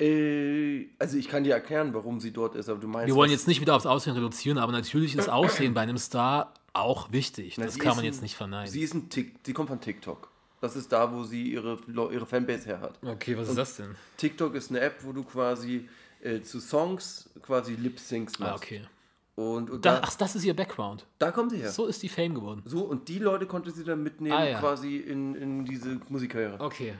Speaker 3: Äh, also ich kann dir erklären, warum sie dort ist, aber du meinst.
Speaker 4: Wir wollen jetzt nicht wieder aufs Aussehen reduzieren, aber natürlich ist Aussehen bei einem Star auch wichtig.
Speaker 3: Na,
Speaker 4: Das kann man
Speaker 3: ein-
Speaker 4: jetzt nicht verneinen.
Speaker 3: Sie ist ein Tick, sie kommt von TikTok. Das ist da, wo sie ihre, ihre Fanbase her hat.
Speaker 4: okay, was ist das denn?
Speaker 3: TikTok ist eine App, wo du quasi äh, zu Songs quasi Lip-Syncs machst.
Speaker 4: Ah, okay.
Speaker 3: Und, und
Speaker 4: Da,
Speaker 3: da,
Speaker 4: ach, das ist ihr Background.
Speaker 3: da kommt sie her. So.
Speaker 4: So ist die Fame geworden.
Speaker 3: und die Leute konnte sie dann mitnehmen,
Speaker 4: Ah, ja.
Speaker 3: quasi in, in diese Musikkarriere.
Speaker 4: Okay.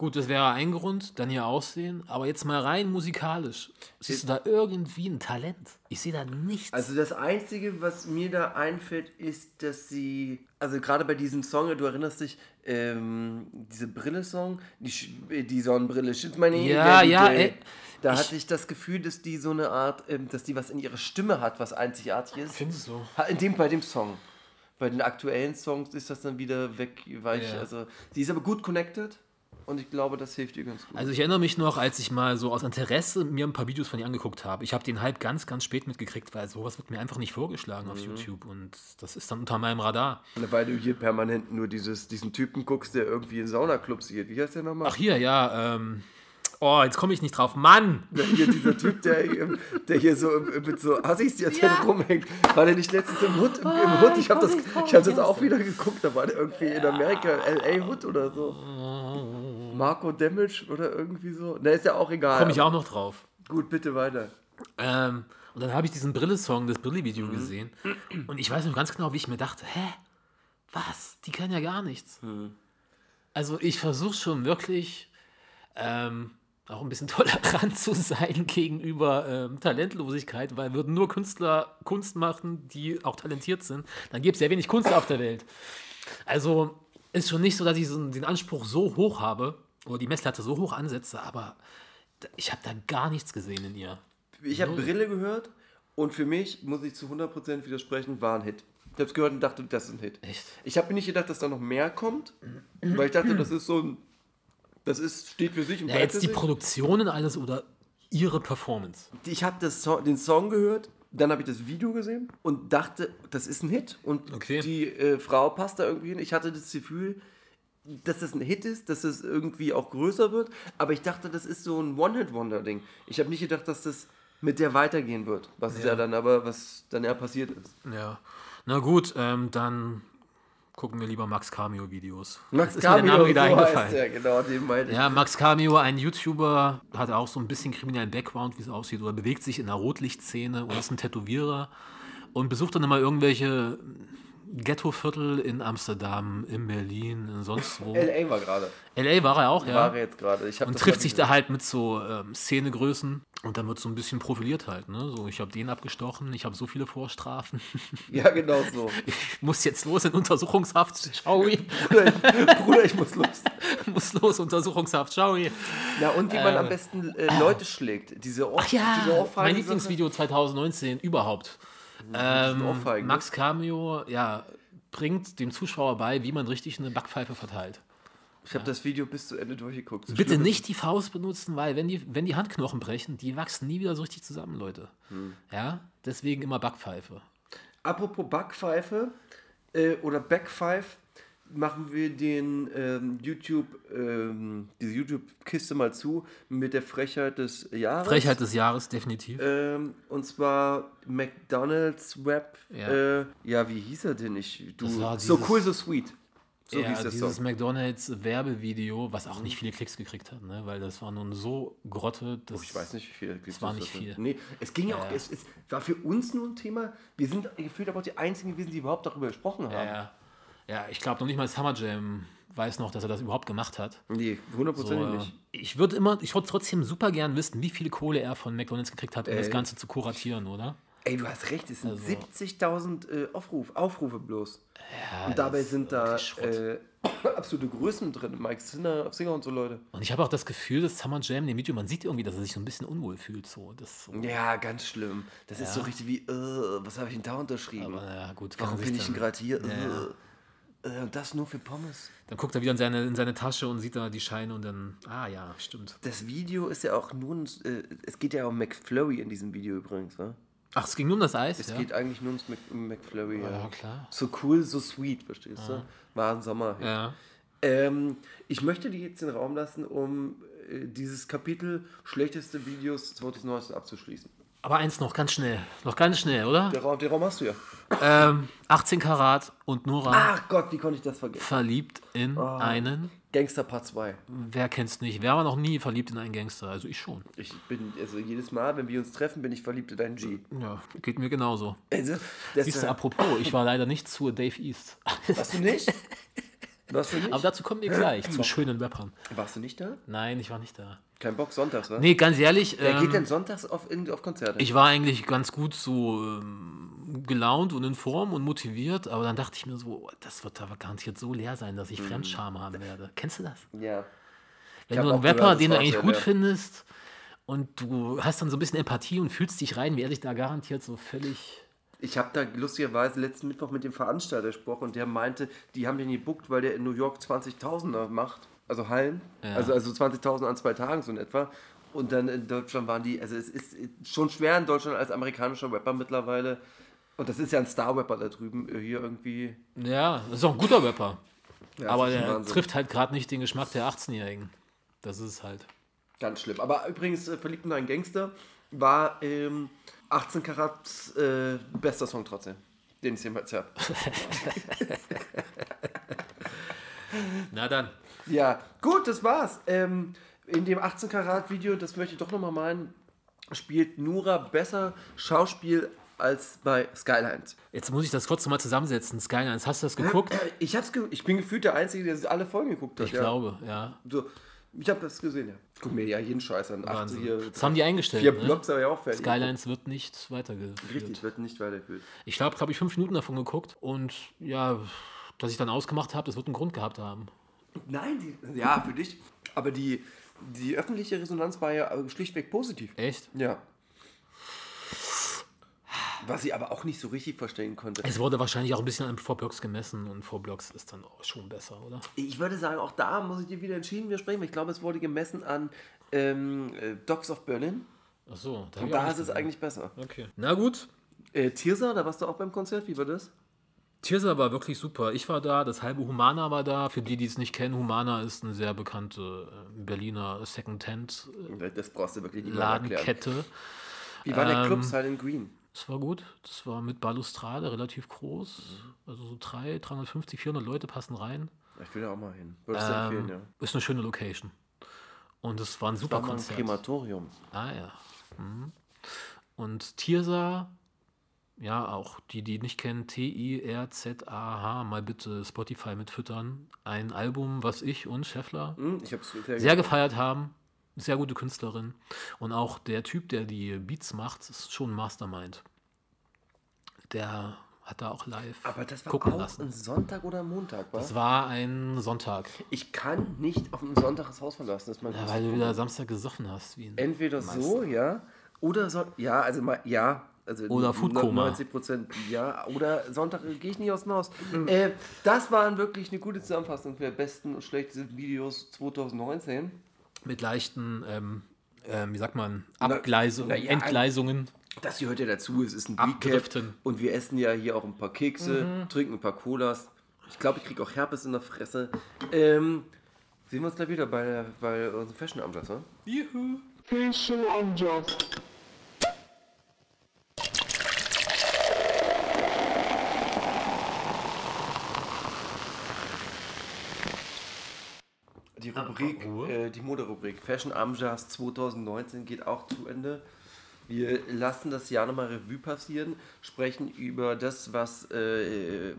Speaker 4: Gut, das wäre ein Grund, dann ihr Aussehen. Aber jetzt mal rein musikalisch. Siehst du da irgendwie ein Talent? Ich sehe da nichts.
Speaker 3: Also das Einzige, was mir da einfällt, ist, dass sie, also gerade bei diesem Song, du erinnerst dich, ähm, diese Brille-Song, die, Sch- die Sonnenbrille, shit meine
Speaker 4: Ja, ja, ey,
Speaker 3: Da
Speaker 4: ich-
Speaker 3: hatte ich das Gefühl, dass die so eine Art, ähm, dass die was in ihrer Stimme hat, was einzigartig ist.
Speaker 4: Findest du?
Speaker 3: In dem, bei dem Song. Bei den aktuellen Songs ist das dann wieder weg, weich.
Speaker 4: Ja.
Speaker 3: Also, sie ist aber gut connected und ich glaube, das hilft ihr ganz gut.
Speaker 4: Also ich erinnere mich noch, als ich mal so aus Interesse mir ein paar Videos von ihr angeguckt habe. Ich habe den Hype ganz, ganz spät mitgekriegt, weil sowas wird mir einfach nicht vorgeschlagen
Speaker 3: Mhm.
Speaker 4: auf YouTube. Und das ist dann unter meinem Radar.
Speaker 3: Weil du hier permanent nur dieses, diesen Typen guckst, der irgendwie in Saunaclubs geht. Wie heißt der nochmal?
Speaker 4: Ach hier, ja, ähm, Oh, jetzt komme ich nicht drauf. Mann!
Speaker 3: Hier dieser Typ, der, hier- der hier so im- mit so Assis die erzählen rumhängt. War der nicht letztens im Hood? Im, im Hood? Ich habe das, ich hab das auch wieder geguckt. Da war der irgendwie in Amerika, L.A. Hood oder so. Marco Damage oder irgendwie so. Na, ist ja auch egal.
Speaker 4: Komme ich auch noch drauf.
Speaker 3: Gut, bitte weiter.
Speaker 4: Ähm, und dann habe ich diesen Brille-Song, das Brille-Video gesehen. Und ich weiß noch ganz genau, wie ich mir dachte, hä? Was? Die kann ja gar nichts. Also ich versuche schon wirklich ähm, auch ein bisschen tolerant zu sein gegenüber ähm, Talentlosigkeit, weil würden nur Künstler Kunst machen, die auch talentiert sind, dann gäbe es ja wenig Kunst auf der Welt. Also ist schon nicht so, dass ich so den Anspruch so hoch habe oder die Messlatte so hoch ansetze, aber ich habe da gar nichts gesehen in ihr.
Speaker 3: Ich habe Brille gehört und für mich, muss ich zu 100% widersprechen, war ein Hit. Ich habe es gehört und dachte, das ist ein Hit.
Speaker 4: Echt?
Speaker 3: Ich habe mir nicht gedacht, dass da noch mehr kommt, weil ich dachte, das ist so ein. Das ist, steht für sich und
Speaker 4: Ja, jetzt
Speaker 3: für
Speaker 4: die
Speaker 3: sich.
Speaker 4: Produktionen alles oder ihre Performance.
Speaker 3: Ich habe so den Song gehört, dann habe ich das Video gesehen und dachte, das ist ein Hit. Und
Speaker 4: Okay.
Speaker 3: die äh, Frau passt da irgendwie hin. Ich hatte das Gefühl, dass das ein Hit ist, dass es irgendwie auch größer wird. Aber ich dachte, das ist so ein One-Hit-Wonder-Ding. Ich habe nicht gedacht, dass das mit der weitergehen wird. Was ja. ja dann aber, was dann ja passiert ist.
Speaker 4: Ja. Na gut, ähm, dann gucken wir lieber Max Cameo-Videos.
Speaker 3: Max
Speaker 4: Ist mir der Name wieder
Speaker 3: so
Speaker 4: eingefallen.
Speaker 3: der, genau, den meinte ich.
Speaker 4: Ja, Max Cameo, ein YouTuber, hat auch so ein bisschen kriminellen Background, wie es aussieht, oder bewegt sich in der Rotlichtszene und ist ein Tätowierer und besucht dann immer irgendwelche Ghettoviertel in Amsterdam, in Berlin, in sonst wo.
Speaker 3: L.A. war gerade.
Speaker 4: LA war er auch, ja.
Speaker 3: War er jetzt gerade.
Speaker 4: Und trifft sich da halt mit so ähm, Szenegrößen und dann wird so ein bisschen profiliert halt. Ne? So, ich habe den abgestochen, ich habe so viele Vorstrafen.
Speaker 3: Ja, genau so.
Speaker 4: Ich muss jetzt los in Untersuchungshaft. Ciao.
Speaker 3: Bruder, ich, Bruder, ich muss los.
Speaker 4: muss los, Untersuchungshaft. Ciao.
Speaker 3: Ja, und wie man am besten äh, Leute schlägt. Diese, Ohr
Speaker 4: Ach ja,
Speaker 3: diese
Speaker 4: mein Lieblingsvideo 2019 überhaupt. Ähm? Max Cameo, ja, bringt dem Zuschauer bei, wie man richtig eine Backpfeife verteilt.
Speaker 3: Ich habe das Video bis zu Ende durchgeguckt. So
Speaker 4: Bitte nicht die Faust benutzen, weil wenn die, wenn die Handknochen brechen, die wachsen nie wieder so richtig zusammen, Leute.
Speaker 3: Hm.
Speaker 4: Ja, deswegen immer Backpfeife.
Speaker 3: Apropos Backpfeife äh, oder Backpfeife, machen wir den ähm, YouTube, ähm, diese YouTube-Kiste mal zu mit der Frechheit des Jahres.
Speaker 4: Frechheit des Jahres, definitiv.
Speaker 3: Ähm, und zwar McDonald's Web.
Speaker 4: Ja.
Speaker 3: Äh, ja, wie hieß er denn? Ich, du,
Speaker 4: Das war
Speaker 3: so
Speaker 4: dieses-
Speaker 3: cool, so sweet. So
Speaker 4: ja,
Speaker 3: hieß der
Speaker 4: dieses
Speaker 3: Song.
Speaker 4: McDonalds Werbevideo, was auch nicht viele Klicks gekriegt hat, ne? weil das war nun so grotte. Das
Speaker 3: Oh, Ich weiß nicht, wie viel.
Speaker 4: Es war nicht viel.
Speaker 3: Nee, es ging ja auch, es, es war für uns nur ein Thema. Wir sind gefühlt aber auch die Einzigen gewesen, die überhaupt darüber gesprochen haben.
Speaker 4: Ja, ja. Ja ich glaube noch nicht mal Summer Jam weiß noch, dass er das überhaupt gemacht hat.
Speaker 3: Nee,
Speaker 4: So,
Speaker 3: hundertprozentig
Speaker 4: äh,
Speaker 3: nicht.
Speaker 4: ich würde immer, ich würde trotzdem super gern wissen, wie viel Kohle er von McDonalds gekriegt hat, um das
Speaker 3: Ey.
Speaker 4: Ganze zu kuratieren, oder?
Speaker 3: Ey, du hast recht, es sind
Speaker 4: Also-
Speaker 3: 70.000 äh, Aufruf, Aufrufe bloß. und dabei sind da äh, absolute Größen drin. Mike Singer, Singer und so Leute.
Speaker 4: Und ich habe auch das Gefühl, dass Summer Jam in dem Video, man sieht irgendwie, dass er sich so ein bisschen unwohl fühlt. So. Das so.
Speaker 3: Ja, ganz schlimm. Das ist so
Speaker 4: Ja.
Speaker 3: richtig wie, äh, was habe ich denn da unterschrieben?
Speaker 4: Aber ja, gut,
Speaker 3: Warum bin ich denn gerade hier?
Speaker 4: Ja.
Speaker 3: Äh, äh, das nur für Pommes.
Speaker 4: Dann guckt er wieder in seine, in seine Tasche und sieht da die Scheine und dann, ah ja, stimmt.
Speaker 3: Das Video ist ja auch nur, äh, es geht ja um McFlurry in diesem Video übrigens, wa?
Speaker 4: Ach, es ging nur um das Eis?
Speaker 3: Es
Speaker 4: ja?
Speaker 3: geht eigentlich nur ums Mc, um McFlurry.
Speaker 4: ja,
Speaker 3: Ja.
Speaker 4: klar.
Speaker 3: So cool, so sweet, verstehst du? War ein Sommer.
Speaker 4: Ja.
Speaker 3: Ähm, ich möchte dir jetzt den Raum lassen, um äh, dieses Kapitel schlechteste Videos 2019 abzuschließen.
Speaker 4: Aber eins noch, ganz schnell. Noch ganz schnell, oder?
Speaker 3: Der Raum, den Raum hast du ja.
Speaker 4: Ähm, 18 Karat und Nora
Speaker 3: Ach Gott, wie konnte ich das vergessen?
Speaker 4: verliebt in
Speaker 3: Ah.
Speaker 4: einen.
Speaker 3: Gangster Part 2.
Speaker 4: Wer kennt's nicht? Wer war noch nie verliebt in einen Gangster? Also ich schon.
Speaker 3: Ich bin, also jedes Mal, wenn wir uns treffen, bin ich verliebt in deinen G.
Speaker 4: Ja, geht mir genauso.
Speaker 3: Also, das
Speaker 4: Siehst du, apropos, ich war leider nicht zu Dave East.
Speaker 3: warst du nicht? Warst du nicht?
Speaker 4: Aber dazu kommen wir gleich, zu schönen Rappern.
Speaker 3: Warst du nicht da?
Speaker 4: Nein, ich war nicht da.
Speaker 3: Kein Bock, sonntags, wa?
Speaker 4: Nee, ganz ehrlich,
Speaker 3: Wer geht
Speaker 4: ähm,
Speaker 3: denn sonntags auf, auf Konzerte?
Speaker 4: ich war eigentlich ganz gut so ähm, gelaunt und in Form und motiviert, aber dann dachte ich mir so, oh, das wird aber garantiert so leer sein, dass ich Fremdscham haben werde. Kennst du das?
Speaker 3: ja.
Speaker 4: Wenn
Speaker 3: hab
Speaker 4: du einen
Speaker 3: gehört,
Speaker 4: Rapper, den du eigentlich gut
Speaker 3: leer.
Speaker 4: findest und du hast dann so ein bisschen Empathie und fühlst dich rein, wie er sich da garantiert so völlig...
Speaker 3: Ich habe da lustigerweise letzten Mittwoch mit dem Veranstalter gesprochen und der meinte, die haben den gebuckt, weil der in New York 20.000er macht, also Hallen,
Speaker 4: Ja.
Speaker 3: also, also 20.000 an zwei Tagen so in etwa. Und dann in Deutschland waren die, also es ist schon schwer in Deutschland als amerikanischer Rapper mittlerweile. Und das ist ja ein Star-Rapper da drüben, äh, hier irgendwie.
Speaker 4: Ja, das ist auch ein guter Rapper.
Speaker 3: Ja,
Speaker 4: aber der
Speaker 3: Wahnsinn.
Speaker 4: trifft halt gerade nicht den Geschmack der 18-Jährigen. Das ist es halt.
Speaker 3: Ganz schlimm. Aber übrigens, äh, Verliebt in einen Gangster war ähm, 18 Karat äh, bester Song trotzdem. Den ich jemals habe.
Speaker 4: Na dann.
Speaker 3: Ja, gut, das war's. Ähm, in dem 18 Karat Video, das möchte ich doch nochmal malen, spielt Nura besser Schauspiel als bei Skylines.
Speaker 4: Jetzt muss ich das kurz nochmal zusammensetzen. Skylines, hast du das geguckt?
Speaker 3: Ich, hab's ge ich bin gefühlt der Einzige, der alle Folgen geguckt hat.
Speaker 4: Ich
Speaker 3: ja.
Speaker 4: glaube, ja.
Speaker 3: So, ich habe das gesehen, ja. Guck mir ja jeden Scheiß an.
Speaker 4: Wahnsinn.
Speaker 3: hier,
Speaker 4: Das haben die eingestellt.
Speaker 3: vier
Speaker 4: ne?
Speaker 3: Blocks aber ja auch fertig.
Speaker 4: Skylines wird nicht weitergeführt.
Speaker 3: Richtig, wird nicht weitergeführt.
Speaker 4: Ich glaube, glaube ich, fünf Minuten davon geguckt und ja, dass ich dann ausgemacht habe, das wird einen Grund gehabt haben.
Speaker 3: Nein, die, ja, für dich. Aber die, die öffentliche Resonanz war ja schlichtweg positiv.
Speaker 4: Echt?
Speaker 3: Ja. Was ich aber auch nicht so richtig verstehen konnte.
Speaker 4: Es wurde wahrscheinlich auch ein bisschen an Vorblocks gemessen und Vorblocks ist dann auch schon besser, oder?
Speaker 3: Ich würde sagen, auch da muss ich dir wieder entschieden widersprechen, ich glaube, es wurde gemessen an ähm, äh, Dogs of Berlin.
Speaker 4: Ach so, da,
Speaker 3: Und da ist es eigentlich besser.
Speaker 4: Okay. Na gut.
Speaker 3: Äh, Tirsa, da warst du auch beim Konzert, wie war das?
Speaker 4: Tirsa war wirklich super. Ich war da, das halbe Humana war da. Für die, die es nicht kennen, Humana ist eine sehr bekannte äh, Berliner Second-Hand
Speaker 3: Das brauchst du wirklich nicht mal erklären.
Speaker 4: Ladenkette.
Speaker 3: Wie war der Club
Speaker 4: Ähm,
Speaker 3: Silent Green?
Speaker 4: Das war gut. Das war mit Balustrade relativ groß. Also so 300, 350, 400 Leute passen rein.
Speaker 3: Ich will da auch mal hin. Würdest du
Speaker 4: Ähm,
Speaker 3: empfehlen, ja.
Speaker 4: Ist eine schöne Location. Und es war ein super
Speaker 3: War mal ein
Speaker 4: Konzert.
Speaker 3: Krematorium.
Speaker 4: Ah ja. Mhm. Und Tirsa, ja, auch die, die nicht kennen, T-I-R-Z-A-H, mal bitte Spotify mitfüttern. Ein Album, was ich und Scheffler
Speaker 3: Hm, ich sehr,
Speaker 4: sehr gefeiert haben. Sehr gute Künstlerin. Und auch der Typ, der die Beats macht, ist schon ein Mastermind. Der hat da auch live
Speaker 3: Aber das war
Speaker 4: gucken
Speaker 3: auch
Speaker 4: lassen.
Speaker 3: ein Sonntag oder Montag, was?
Speaker 4: Das war ein Sonntag.
Speaker 3: Ich kann nicht auf einen Sonntag das Haus verlassen. Das
Speaker 4: Ja, weil du wieder Samstag gesoffen hast. Wie ein
Speaker 3: Entweder
Speaker 4: Meister.
Speaker 3: so, ja, oder so, ja, also mal, ja. Also
Speaker 4: Oder Foodkoma.
Speaker 3: 90 Prozent ja, oder Sonntag gehe ich nicht aus dem Haus. Äh, das waren wirklich eine gute Zusammenfassung der besten und schlechtesten Videos 2019.
Speaker 4: Mit leichten, ähm, ähm, wie sagt man, Abgleisungen,
Speaker 3: na ja,
Speaker 4: Entgleisungen.
Speaker 3: Das gehört ja dazu, es ist ein.
Speaker 4: Abdriften.
Speaker 3: Und wir essen ja hier auch ein paar Kekse,
Speaker 4: Mhm.
Speaker 3: trinken ein paar Colas. Ich glaube, ich kriege auch Herpes in der Fresse. Ähm, sehen wir uns gleich wieder bei, bei unserem Fashion-Amjazz, ne?
Speaker 1: Fashion Amjazz.
Speaker 3: Rubrik, äh, die Moderubrik Fashion Amjazz 2019 geht auch zu Ende. Wir lassen das Jahr nochmal Revue passieren, sprechen über das, was äh,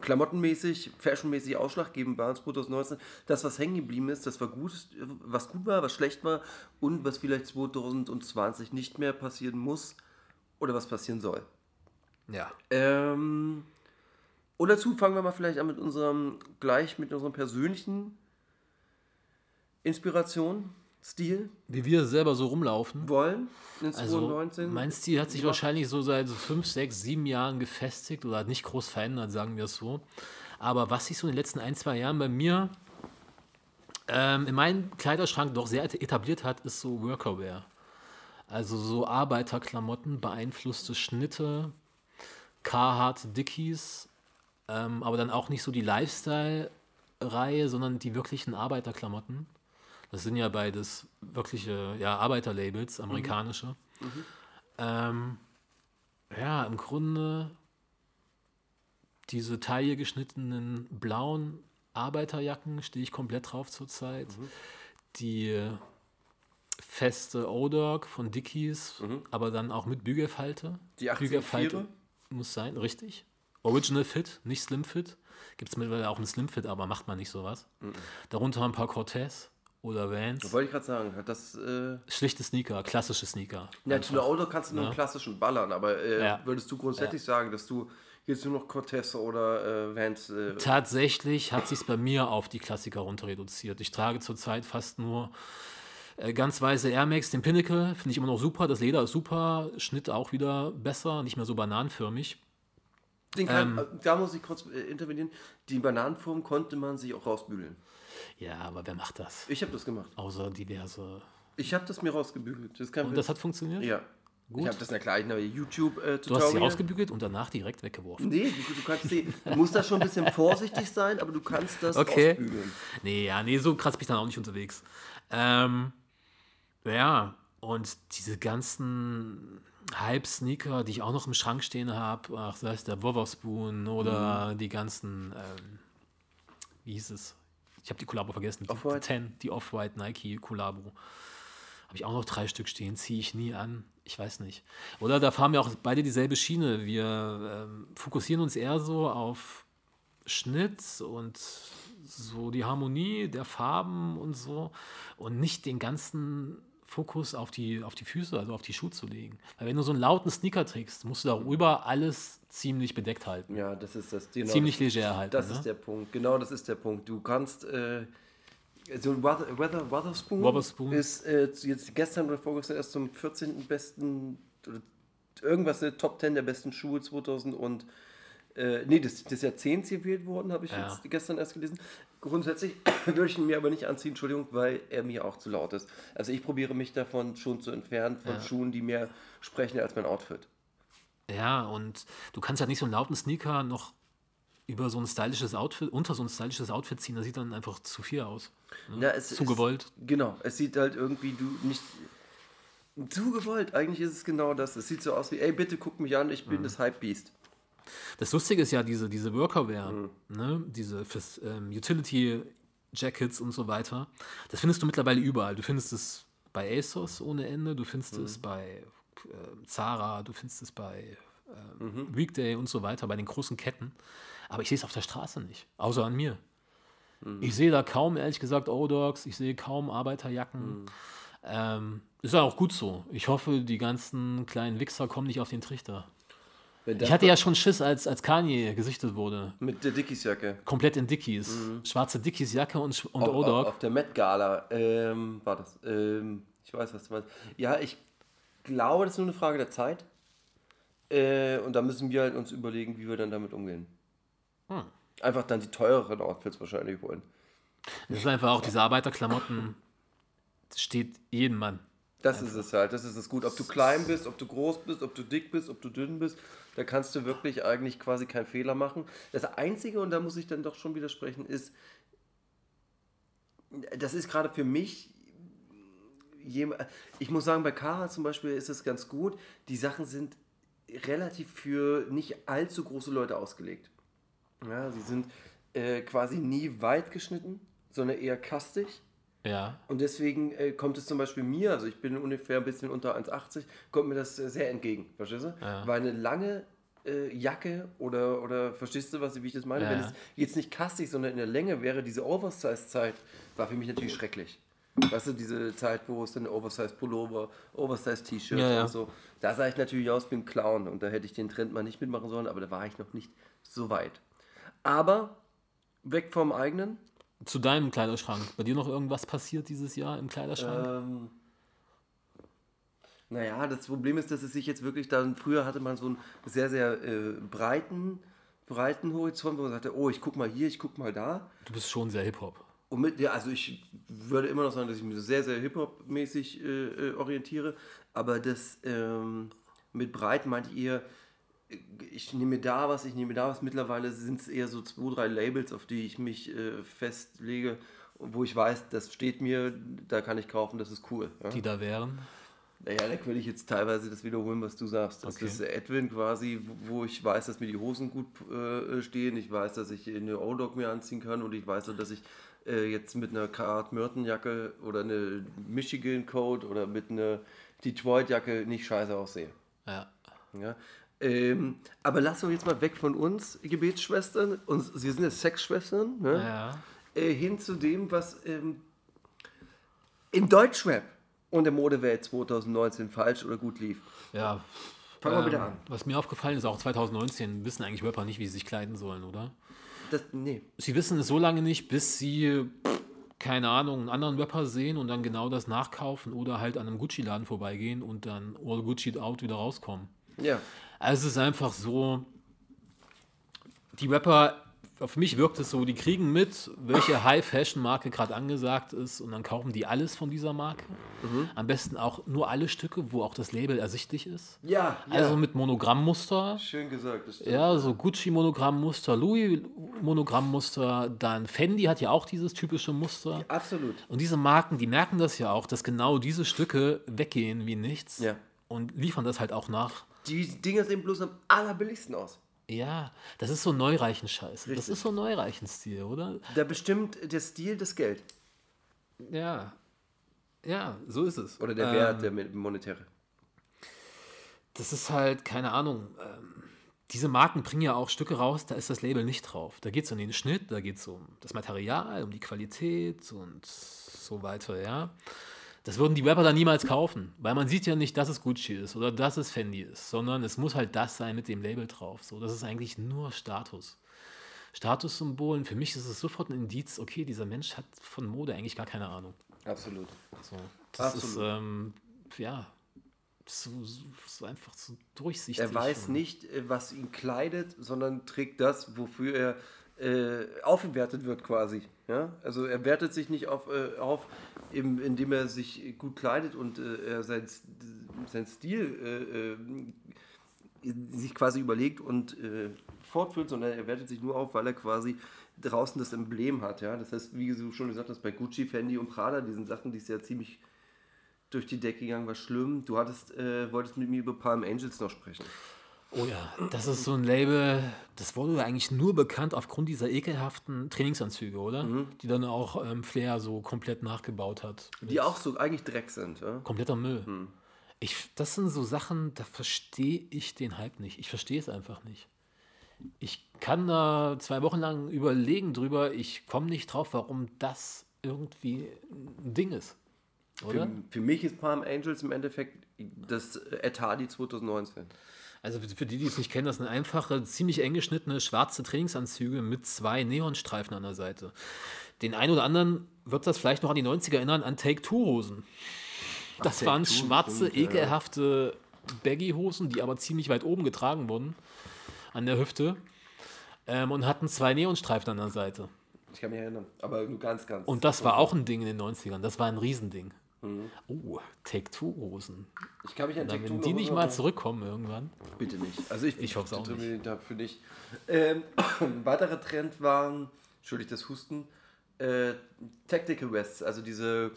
Speaker 3: klamottenmäßig, fashionmäßig ausschlaggebend war in 2019, das, was hängen geblieben ist, das war gut, was gut war, was schlecht war und was vielleicht 2020 nicht mehr passieren muss oder was passieren soll.
Speaker 4: Ja.
Speaker 3: Ähm, und dazu fangen wir mal vielleicht an mit unserem, gleich mit unserem persönlichen Inspiration, Stil,
Speaker 4: Wie wir selber so rumlaufen.
Speaker 3: wollen in
Speaker 4: Also,
Speaker 3: 2019.
Speaker 4: mein Stil hat sich wahrscheinlich so seit so fünf, sechs, sieben Jahren gefestigt oder hat nicht groß verändert, sagen wir es so. Aber was sich so in den letzten ein, zwei Jahren bei mir ähm, in meinem Kleiderschrank doch sehr etabliert hat, ist so Workerwear. Also so Arbeiterklamotten, beeinflusste Schnitte, Carhartt Dickies, ähm, aber dann auch nicht so die Lifestyle-Reihe, sondern die wirklichen Arbeiterklamotten. Das sind ja beides wirkliche ja, Arbeiterlabels, amerikanische. Ähm, ja, im Grunde diese Taille geschnittenen blauen Arbeiterjacken stehe ich komplett drauf zurzeit. Die feste O-Dog von Dickies, aber dann auch mit Bügelfalte.
Speaker 3: Die 18
Speaker 4: Bügelfalte muss sein, richtig. Original Fit, nicht Slim Fit. Gibt es mittlerweile auch einen Slim Fit, aber macht man nicht sowas. Darunter ein paar Cortez oder Vans.
Speaker 3: Wollte ich gerade sagen, das. Äh,
Speaker 4: Schlichte Sneaker, klassische Sneaker.
Speaker 3: ja, zu einer Auto kannst du nur einen klassischen ballern, aber äh,
Speaker 4: Ja.
Speaker 3: würdest du grundsätzlich sagen, dass du jetzt nur noch Cortez oder äh, Vans. Äh,
Speaker 4: Tatsächlich hat sich bei mir auf die Klassiker runter reduziert. Ich trage zurzeit fast nur äh, ganz weiße Air Max, den Pinnacle, finde ich immer noch super. Das Leder ist super, Schnitt auch wieder besser, nicht mehr so bananenförmig.
Speaker 3: kann,
Speaker 4: ähm,
Speaker 3: äh, da muss ich kurz äh, intervenieren. Die Bananenform konnte man sich auch rausbügeln.
Speaker 4: Ja, aber wer macht das?
Speaker 3: Ich habe das gemacht.
Speaker 4: Außer diverse.
Speaker 3: Ich habe das mir rausgebügelt. Das
Speaker 4: Und das hat funktioniert?
Speaker 3: Ja.
Speaker 4: Gut.
Speaker 3: Ich habe das in der gleichen YouTube-Tutorial.
Speaker 4: Du hast sie rausgebügelt und danach direkt weggeworfen.
Speaker 3: Nee, du, du kannst sie, du musst da schon ein bisschen vorsichtig sein, aber du kannst das
Speaker 4: Okay.
Speaker 3: ausbügeln.
Speaker 4: Nee, ja, nee, so krass bin ich dann auch nicht unterwegs. Ähm, Ja, und diese ganzen Hype-Sneaker, die ich auch noch im Schrank stehen habe, ach, sei es der Wotherspoon oder die ganzen, ähm, wie hieß es? Ich habe die Kollabo vergessen. Die, die
Speaker 3: Off-White?
Speaker 4: 10, die Off-White Nike Kollabo. Habe ich auch noch drei Stück stehen, ziehe ich nie an. Ich weiß nicht. Oder da fahren wir auch beide dieselbe Schiene. Wir ähm, fokussieren uns eher so auf Schnitt und so die Harmonie der Farben und so und nicht den ganzen Fokus auf die, auf die Füße, also auf die Schuhe zu legen. Weil wenn du so einen lauten Sneaker trägst, musst du darüber alles ziemlich bedeckt halten.
Speaker 3: Ja, das ist das. Genau,
Speaker 4: ziemlich
Speaker 3: das,
Speaker 4: leger halten.
Speaker 3: Das
Speaker 4: ne?
Speaker 3: ist der Punkt. Genau, das ist der Punkt. Du kannst. Äh, so ein Weather, Weather, Wotherspoon,
Speaker 4: Wotherspoon.
Speaker 3: ist äh, jetzt gestern oder vorgestern erst zum 14. besten oder irgendwas in der Top 10 der besten Schuhe 2000 und äh, nee, des, des Jahrzehnts gewählt worden, habe ich
Speaker 4: Ja.
Speaker 3: jetzt gestern erst gelesen. Grundsätzlich würde ich ihn mir aber nicht anziehen, Entschuldigung, weil er mir auch zu laut ist. Also ich probiere mich davon schon zu entfernen, von
Speaker 4: Ja.
Speaker 3: Schuhen, die mehr sprechen als mein Outfit.
Speaker 4: Ja, und du kannst halt nicht so einen lauten Sneaker noch über so ein stylisches Outfit, unter so ein stylisches Outfit ziehen, das sieht dann einfach zu viel aus. Ne?
Speaker 3: Ja, es
Speaker 4: zu
Speaker 3: ist-
Speaker 4: gewollt.
Speaker 3: Genau, es sieht halt irgendwie du nicht zu gewollt. Eigentlich ist es genau das. Es sieht so aus wie, ey, bitte guck mich an, ich bin das Hype-Beast.
Speaker 4: Das Lustige ist ja diese, diese Workerwear, ne? diese fürs, ähm, Utility Jackets und so weiter. Das findest du mittlerweile überall. Du findest es bei ASOS ohne Ende, du findest es bei äh, Zara, du findest es bei ähm, Weekday und so weiter, bei den großen Ketten. Aber ich sehe es auf der Straße nicht, außer an mir. Ich sehe da kaum, ehrlich gesagt, O-Dogs, ich sehe kaum Arbeiterjacken. Ähm, ist ja auch gut so. Ich hoffe, die ganzen kleinen Wichser kommen nicht auf den Trichter. Ich hatte ja schon Schiss, als, als Kanye gesichtet wurde.
Speaker 3: mit der Dickies-Jacke.
Speaker 4: Komplett in Dickies. Schwarze Dickies-Jacke und, und
Speaker 3: Auf, auf,
Speaker 4: O-Dog.
Speaker 3: auf der Met Gala ähm, war das. Ähm, ich weiß, was du meinst. Ja, ich glaube, das ist nur eine Frage der Zeit. Äh, und da müssen wir halt uns überlegen, wie wir dann damit umgehen.
Speaker 4: Hm.
Speaker 3: Einfach dann die teureren Outfits wahrscheinlich holen.
Speaker 4: Das ist einfach auch diese Arbeiterklamotten. Das steht jedem Mann.
Speaker 3: Das ist es halt, das ist es gut. Ob du klein bist, ob du groß bist, ob du dick bist, ob du dünn bist, da kannst du wirklich eigentlich quasi keinen Fehler machen. Das Einzige, und da muss ich dann doch schon widersprechen, ist, das ist gerade für mich, ich muss sagen, bei Kara zum Beispiel ist es ganz gut, die Sachen sind relativ für nicht allzu große Leute ausgelegt. Ja, sie sind äh, quasi nie weit geschnitten, sondern eher kastig.
Speaker 4: Ja.
Speaker 3: Und deswegen äh, kommt es zum Beispiel mir, also ich bin ungefähr ein bisschen unter 1,80, kommt mir das äh, sehr entgegen, verstehst du?
Speaker 4: Ja.
Speaker 3: Weil eine lange äh, Jacke oder, oder verstehst du, was, wie ich das meine?
Speaker 4: Ja.
Speaker 3: Wenn es jetzt nicht kastig, sondern in der Länge wäre, diese Oversize-Zeit war für mich natürlich schrecklich. Weißt du, diese Zeit, wo es dann Oversize-Pullover, Oversize-T-Shirts
Speaker 4: Ja,
Speaker 3: und so, da sah ich natürlich aus wie ein Clown und da hätte ich den Trend mal nicht mitmachen sollen, aber da war ich noch nicht so weit. Aber weg vom eigenen,
Speaker 4: Zu deinem Kleiderschrank. Bei dir noch irgendwas passiert dieses Jahr im Kleiderschrank?
Speaker 3: Ähm, naja, das Problem ist, dass es sich jetzt wirklich dann, früher hatte man so einen sehr, sehr äh, breiten, breiten Horizont, wo man sagte, oh, ich guck mal hier, ich guck mal da.
Speaker 4: Du bist schon sehr Hip-Hop.
Speaker 3: Und mit, ja, also ich würde immer noch sagen, dass ich mich sehr, sehr Hip-Hop-mäßig äh, äh, orientiere, aber das ähm, mit breit meinte ich eher, äh, ich nehme da was, ich nehme da was. Mittlerweile sind es eher so zwei, drei Labels, auf die ich mich äh, festlege, wo ich weiß, das steht mir, da kann ich kaufen, das ist cool. Ja?
Speaker 4: Die da wären.
Speaker 3: Naja, da könnte ich jetzt teilweise das wiederholen, was du sagst. Das
Speaker 4: Okay.
Speaker 3: ist Edwin quasi, wo ich weiß, dass mir die Hosen gut äh, stehen. Ich weiß, dass ich eine O-Dog mir anziehen kann und ich weiß, auch, dass ich äh, jetzt mit einer Karat Myrtenjacke oder eine Michigan Coat oder mit einer Detroit Jacke nicht scheiße aussehe.
Speaker 4: Ja.
Speaker 3: Ja? Ähm, aber lass uns jetzt mal weg von uns, Gebetsschwestern, und sie sind ja Sexschwestern, ne?
Speaker 4: Ja.
Speaker 3: äh, hin zu dem, was ähm, im Deutschrap und der Modewelt 2019 falsch oder gut lief.
Speaker 4: Ja.
Speaker 3: Fangen wir
Speaker 4: Ähm,
Speaker 3: wieder an.
Speaker 4: Was mir aufgefallen ist, auch 2019 wissen eigentlich Rapper nicht, wie sie sich kleiden sollen, oder?
Speaker 3: Das, nee.
Speaker 4: Sie wissen es so lange nicht, bis sie, keine Ahnung, einen anderen Rapper sehen und dann genau das nachkaufen oder halt an einem Gucci-Laden vorbeigehen und dann all Gucci out wieder rauskommen.
Speaker 3: Ja.
Speaker 4: Also es ist einfach so, die Rapper auf mich wirkt es so, die kriegen mit, welche High-Fashion-Marke gerade angesagt ist und dann kaufen die alles von dieser Marke. Am besten auch nur alle Stücke, wo auch das Label ersichtlich ist.
Speaker 3: Ja,
Speaker 4: Also mit Monogrammmuster.
Speaker 3: Schön gesagt. Das stimmt.
Speaker 4: Ja, so Gucci-Monogrammmuster, Louis-Monogrammmuster, dann Fendi hat ja auch dieses typische Muster.
Speaker 3: Absolut.
Speaker 4: Und diese Marken, die merken das ja auch, dass genau diese Stücke weggehen wie nichts
Speaker 3: Ja.
Speaker 4: und liefern das halt auch nach.
Speaker 3: Die Dinger sehen bloß am allerbilligsten aus.
Speaker 4: Ja, das ist so Neureichen-Scheiß. Das
Speaker 3: Richtig.
Speaker 4: ist so Neureichen-Stil, oder?
Speaker 3: Da bestimmt der Stil das Geld.
Speaker 4: Ja. Ja, so ist es.
Speaker 3: Oder der
Speaker 4: Ähm,
Speaker 3: Wert, der mit- monetäre.
Speaker 4: Das ist halt, keine Ahnung. Ähm, diese Marken bringen ja auch Stücke raus, da ist das Label nicht drauf. Da geht es um den Schnitt, da geht es um das Material, um die Qualität und so weiter, ja. Das würden die Rapper dann niemals kaufen, weil man sieht ja nicht, dass es Gucci ist oder dass es Fendi ist, sondern es muss halt das sein mit dem Label drauf. So, das ist eigentlich nur Status. Statussymbolen, für mich ist es sofort ein Indiz, okay, dieser Mensch hat von Mode eigentlich gar keine Ahnung.
Speaker 3: Absolut.
Speaker 4: So, das
Speaker 3: Absolut.
Speaker 4: ist, ähm, ja, so, so, einfach so durchsichtig.
Speaker 3: Er weiß nicht, äh, was ihn kleidet, sondern trägt das, wofür er äh, aufgewertet wird quasi. Ja? Also er wertet sich nicht auf, äh, auf im, indem er sich gut kleidet und äh, sein, sein Stil äh, äh, sich quasi überlegt und äh, fortführt, sondern er wertet sich nur auf, weil er quasi draußen das Emblem hat. Ja? Das heißt, wie du schon gesagt hast, bei Gucci, Fendi und Prada, diesen Sachen, die ist ja ziemlich durch die Decke gegangen, war schlimm. Du hattest, wolltest mit mir über Palm Angels noch sprechen.
Speaker 4: Oh ja, das ist so ein Label, das wurde ja eigentlich nur bekannt aufgrund dieser ekelhaften Trainingsanzüge, oder?
Speaker 3: Mhm.
Speaker 4: Die dann auch ähm, Flair so komplett nachgebaut hat.
Speaker 3: Die auch so eigentlich Dreck sind. Ja?
Speaker 4: Kompletter Müll.
Speaker 3: Hm.
Speaker 4: Ich, das sind so Sachen, da verstehe ich den Hype nicht. Ich verstehe es einfach nicht. Ich kann da zwei Wochen lang überlegen drüber, ich komme nicht drauf, warum das irgendwie ein Ding ist. Oder?
Speaker 3: Für, für mich ist Palm Angels im Endeffekt das Hardy 2019.
Speaker 4: Also für die, die es nicht kennen, das sind einfache, ziemlich eng geschnittene schwarze Trainingsanzüge mit zwei Neonstreifen an der Seite. Den einen oder anderen wird das vielleicht noch an die 90er erinnern, an Take-Two-Hosen. Das
Speaker 3: Take
Speaker 4: waren
Speaker 3: Two,
Speaker 4: schwarze,
Speaker 3: ja.
Speaker 4: ekelhafte Baggy-Hosen, die aber ziemlich weit oben getragen wurden, an der Hüfte. Ähm, und hatten zwei Neonstreifen an der Seite.
Speaker 3: Ich kann mich erinnern. Aber nur ganz, ganz.
Speaker 4: Und das war auch ein Ding in den 90ern. Das war ein Riesending. Oh, Take-Two-Hosen.
Speaker 3: ich kann mich an Take Two
Speaker 4: Wenn die nicht mal zurückkommen irgendwann.
Speaker 3: Bitte nicht. Also ich,
Speaker 4: Ich hoffe es auch nicht.
Speaker 3: dafür nicht. Ähm, ein weiterer Trend waren, entschuldigt das Husten, äh, Tactical Vests, also diese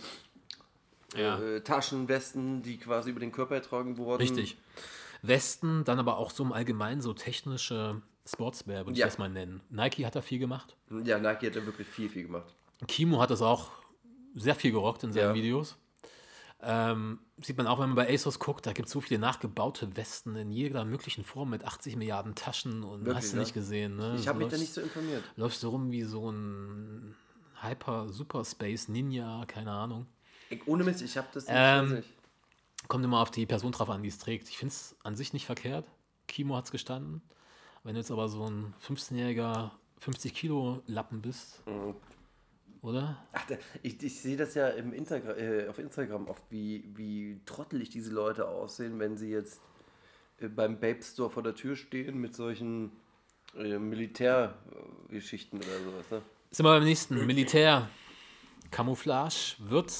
Speaker 4: Ja.
Speaker 3: äh, Taschenwesten, die quasi über den Körper getragen wurden.
Speaker 4: Richtig. Westen, dann aber auch so im Allgemeinen so technische Sportswear, würde ich
Speaker 3: Ja.
Speaker 4: das mal nennen. Nike hat da viel gemacht.
Speaker 3: Ja, Nike hat da wirklich viel, viel gemacht.
Speaker 4: Kimo hat das auch sehr viel gerockt in seinen
Speaker 3: Ja.
Speaker 4: Videos. Ähm, sieht man auch, wenn man bei ASOS guckt, da gibt es so viele nachgebaute Westen in jeder möglichen Form mit 80 Milliarden Taschen und
Speaker 3: Wirklich,
Speaker 4: hast du nicht gesehen. Ne?
Speaker 3: Ich habe mich da nicht so informiert.
Speaker 4: Läufst du rum wie so ein Hyper Super Space Ninja, keine Ahnung.
Speaker 3: Ich, ohne Mist, ich habe das nicht.
Speaker 4: Ähm. Kommt immer auf die Person drauf an, die es trägt. Ich finde es an sich nicht verkehrt. Kimo hat es gestanden. Wenn du jetzt aber so ein 15-jähriger 50 Kilo Lappen bist,
Speaker 3: Mhm.
Speaker 4: Oder?
Speaker 3: Ach, ich, ich sehe das ja im Instagram, äh, auf Instagram oft, wie, wie trottelig diese Leute aussehen, wenn sie jetzt äh, beim Babe Store vor der Tür stehen mit solchen äh, Militärgeschichten oder sowas. Ne?
Speaker 4: Sind wir beim nächsten. Militär. Camouflage wird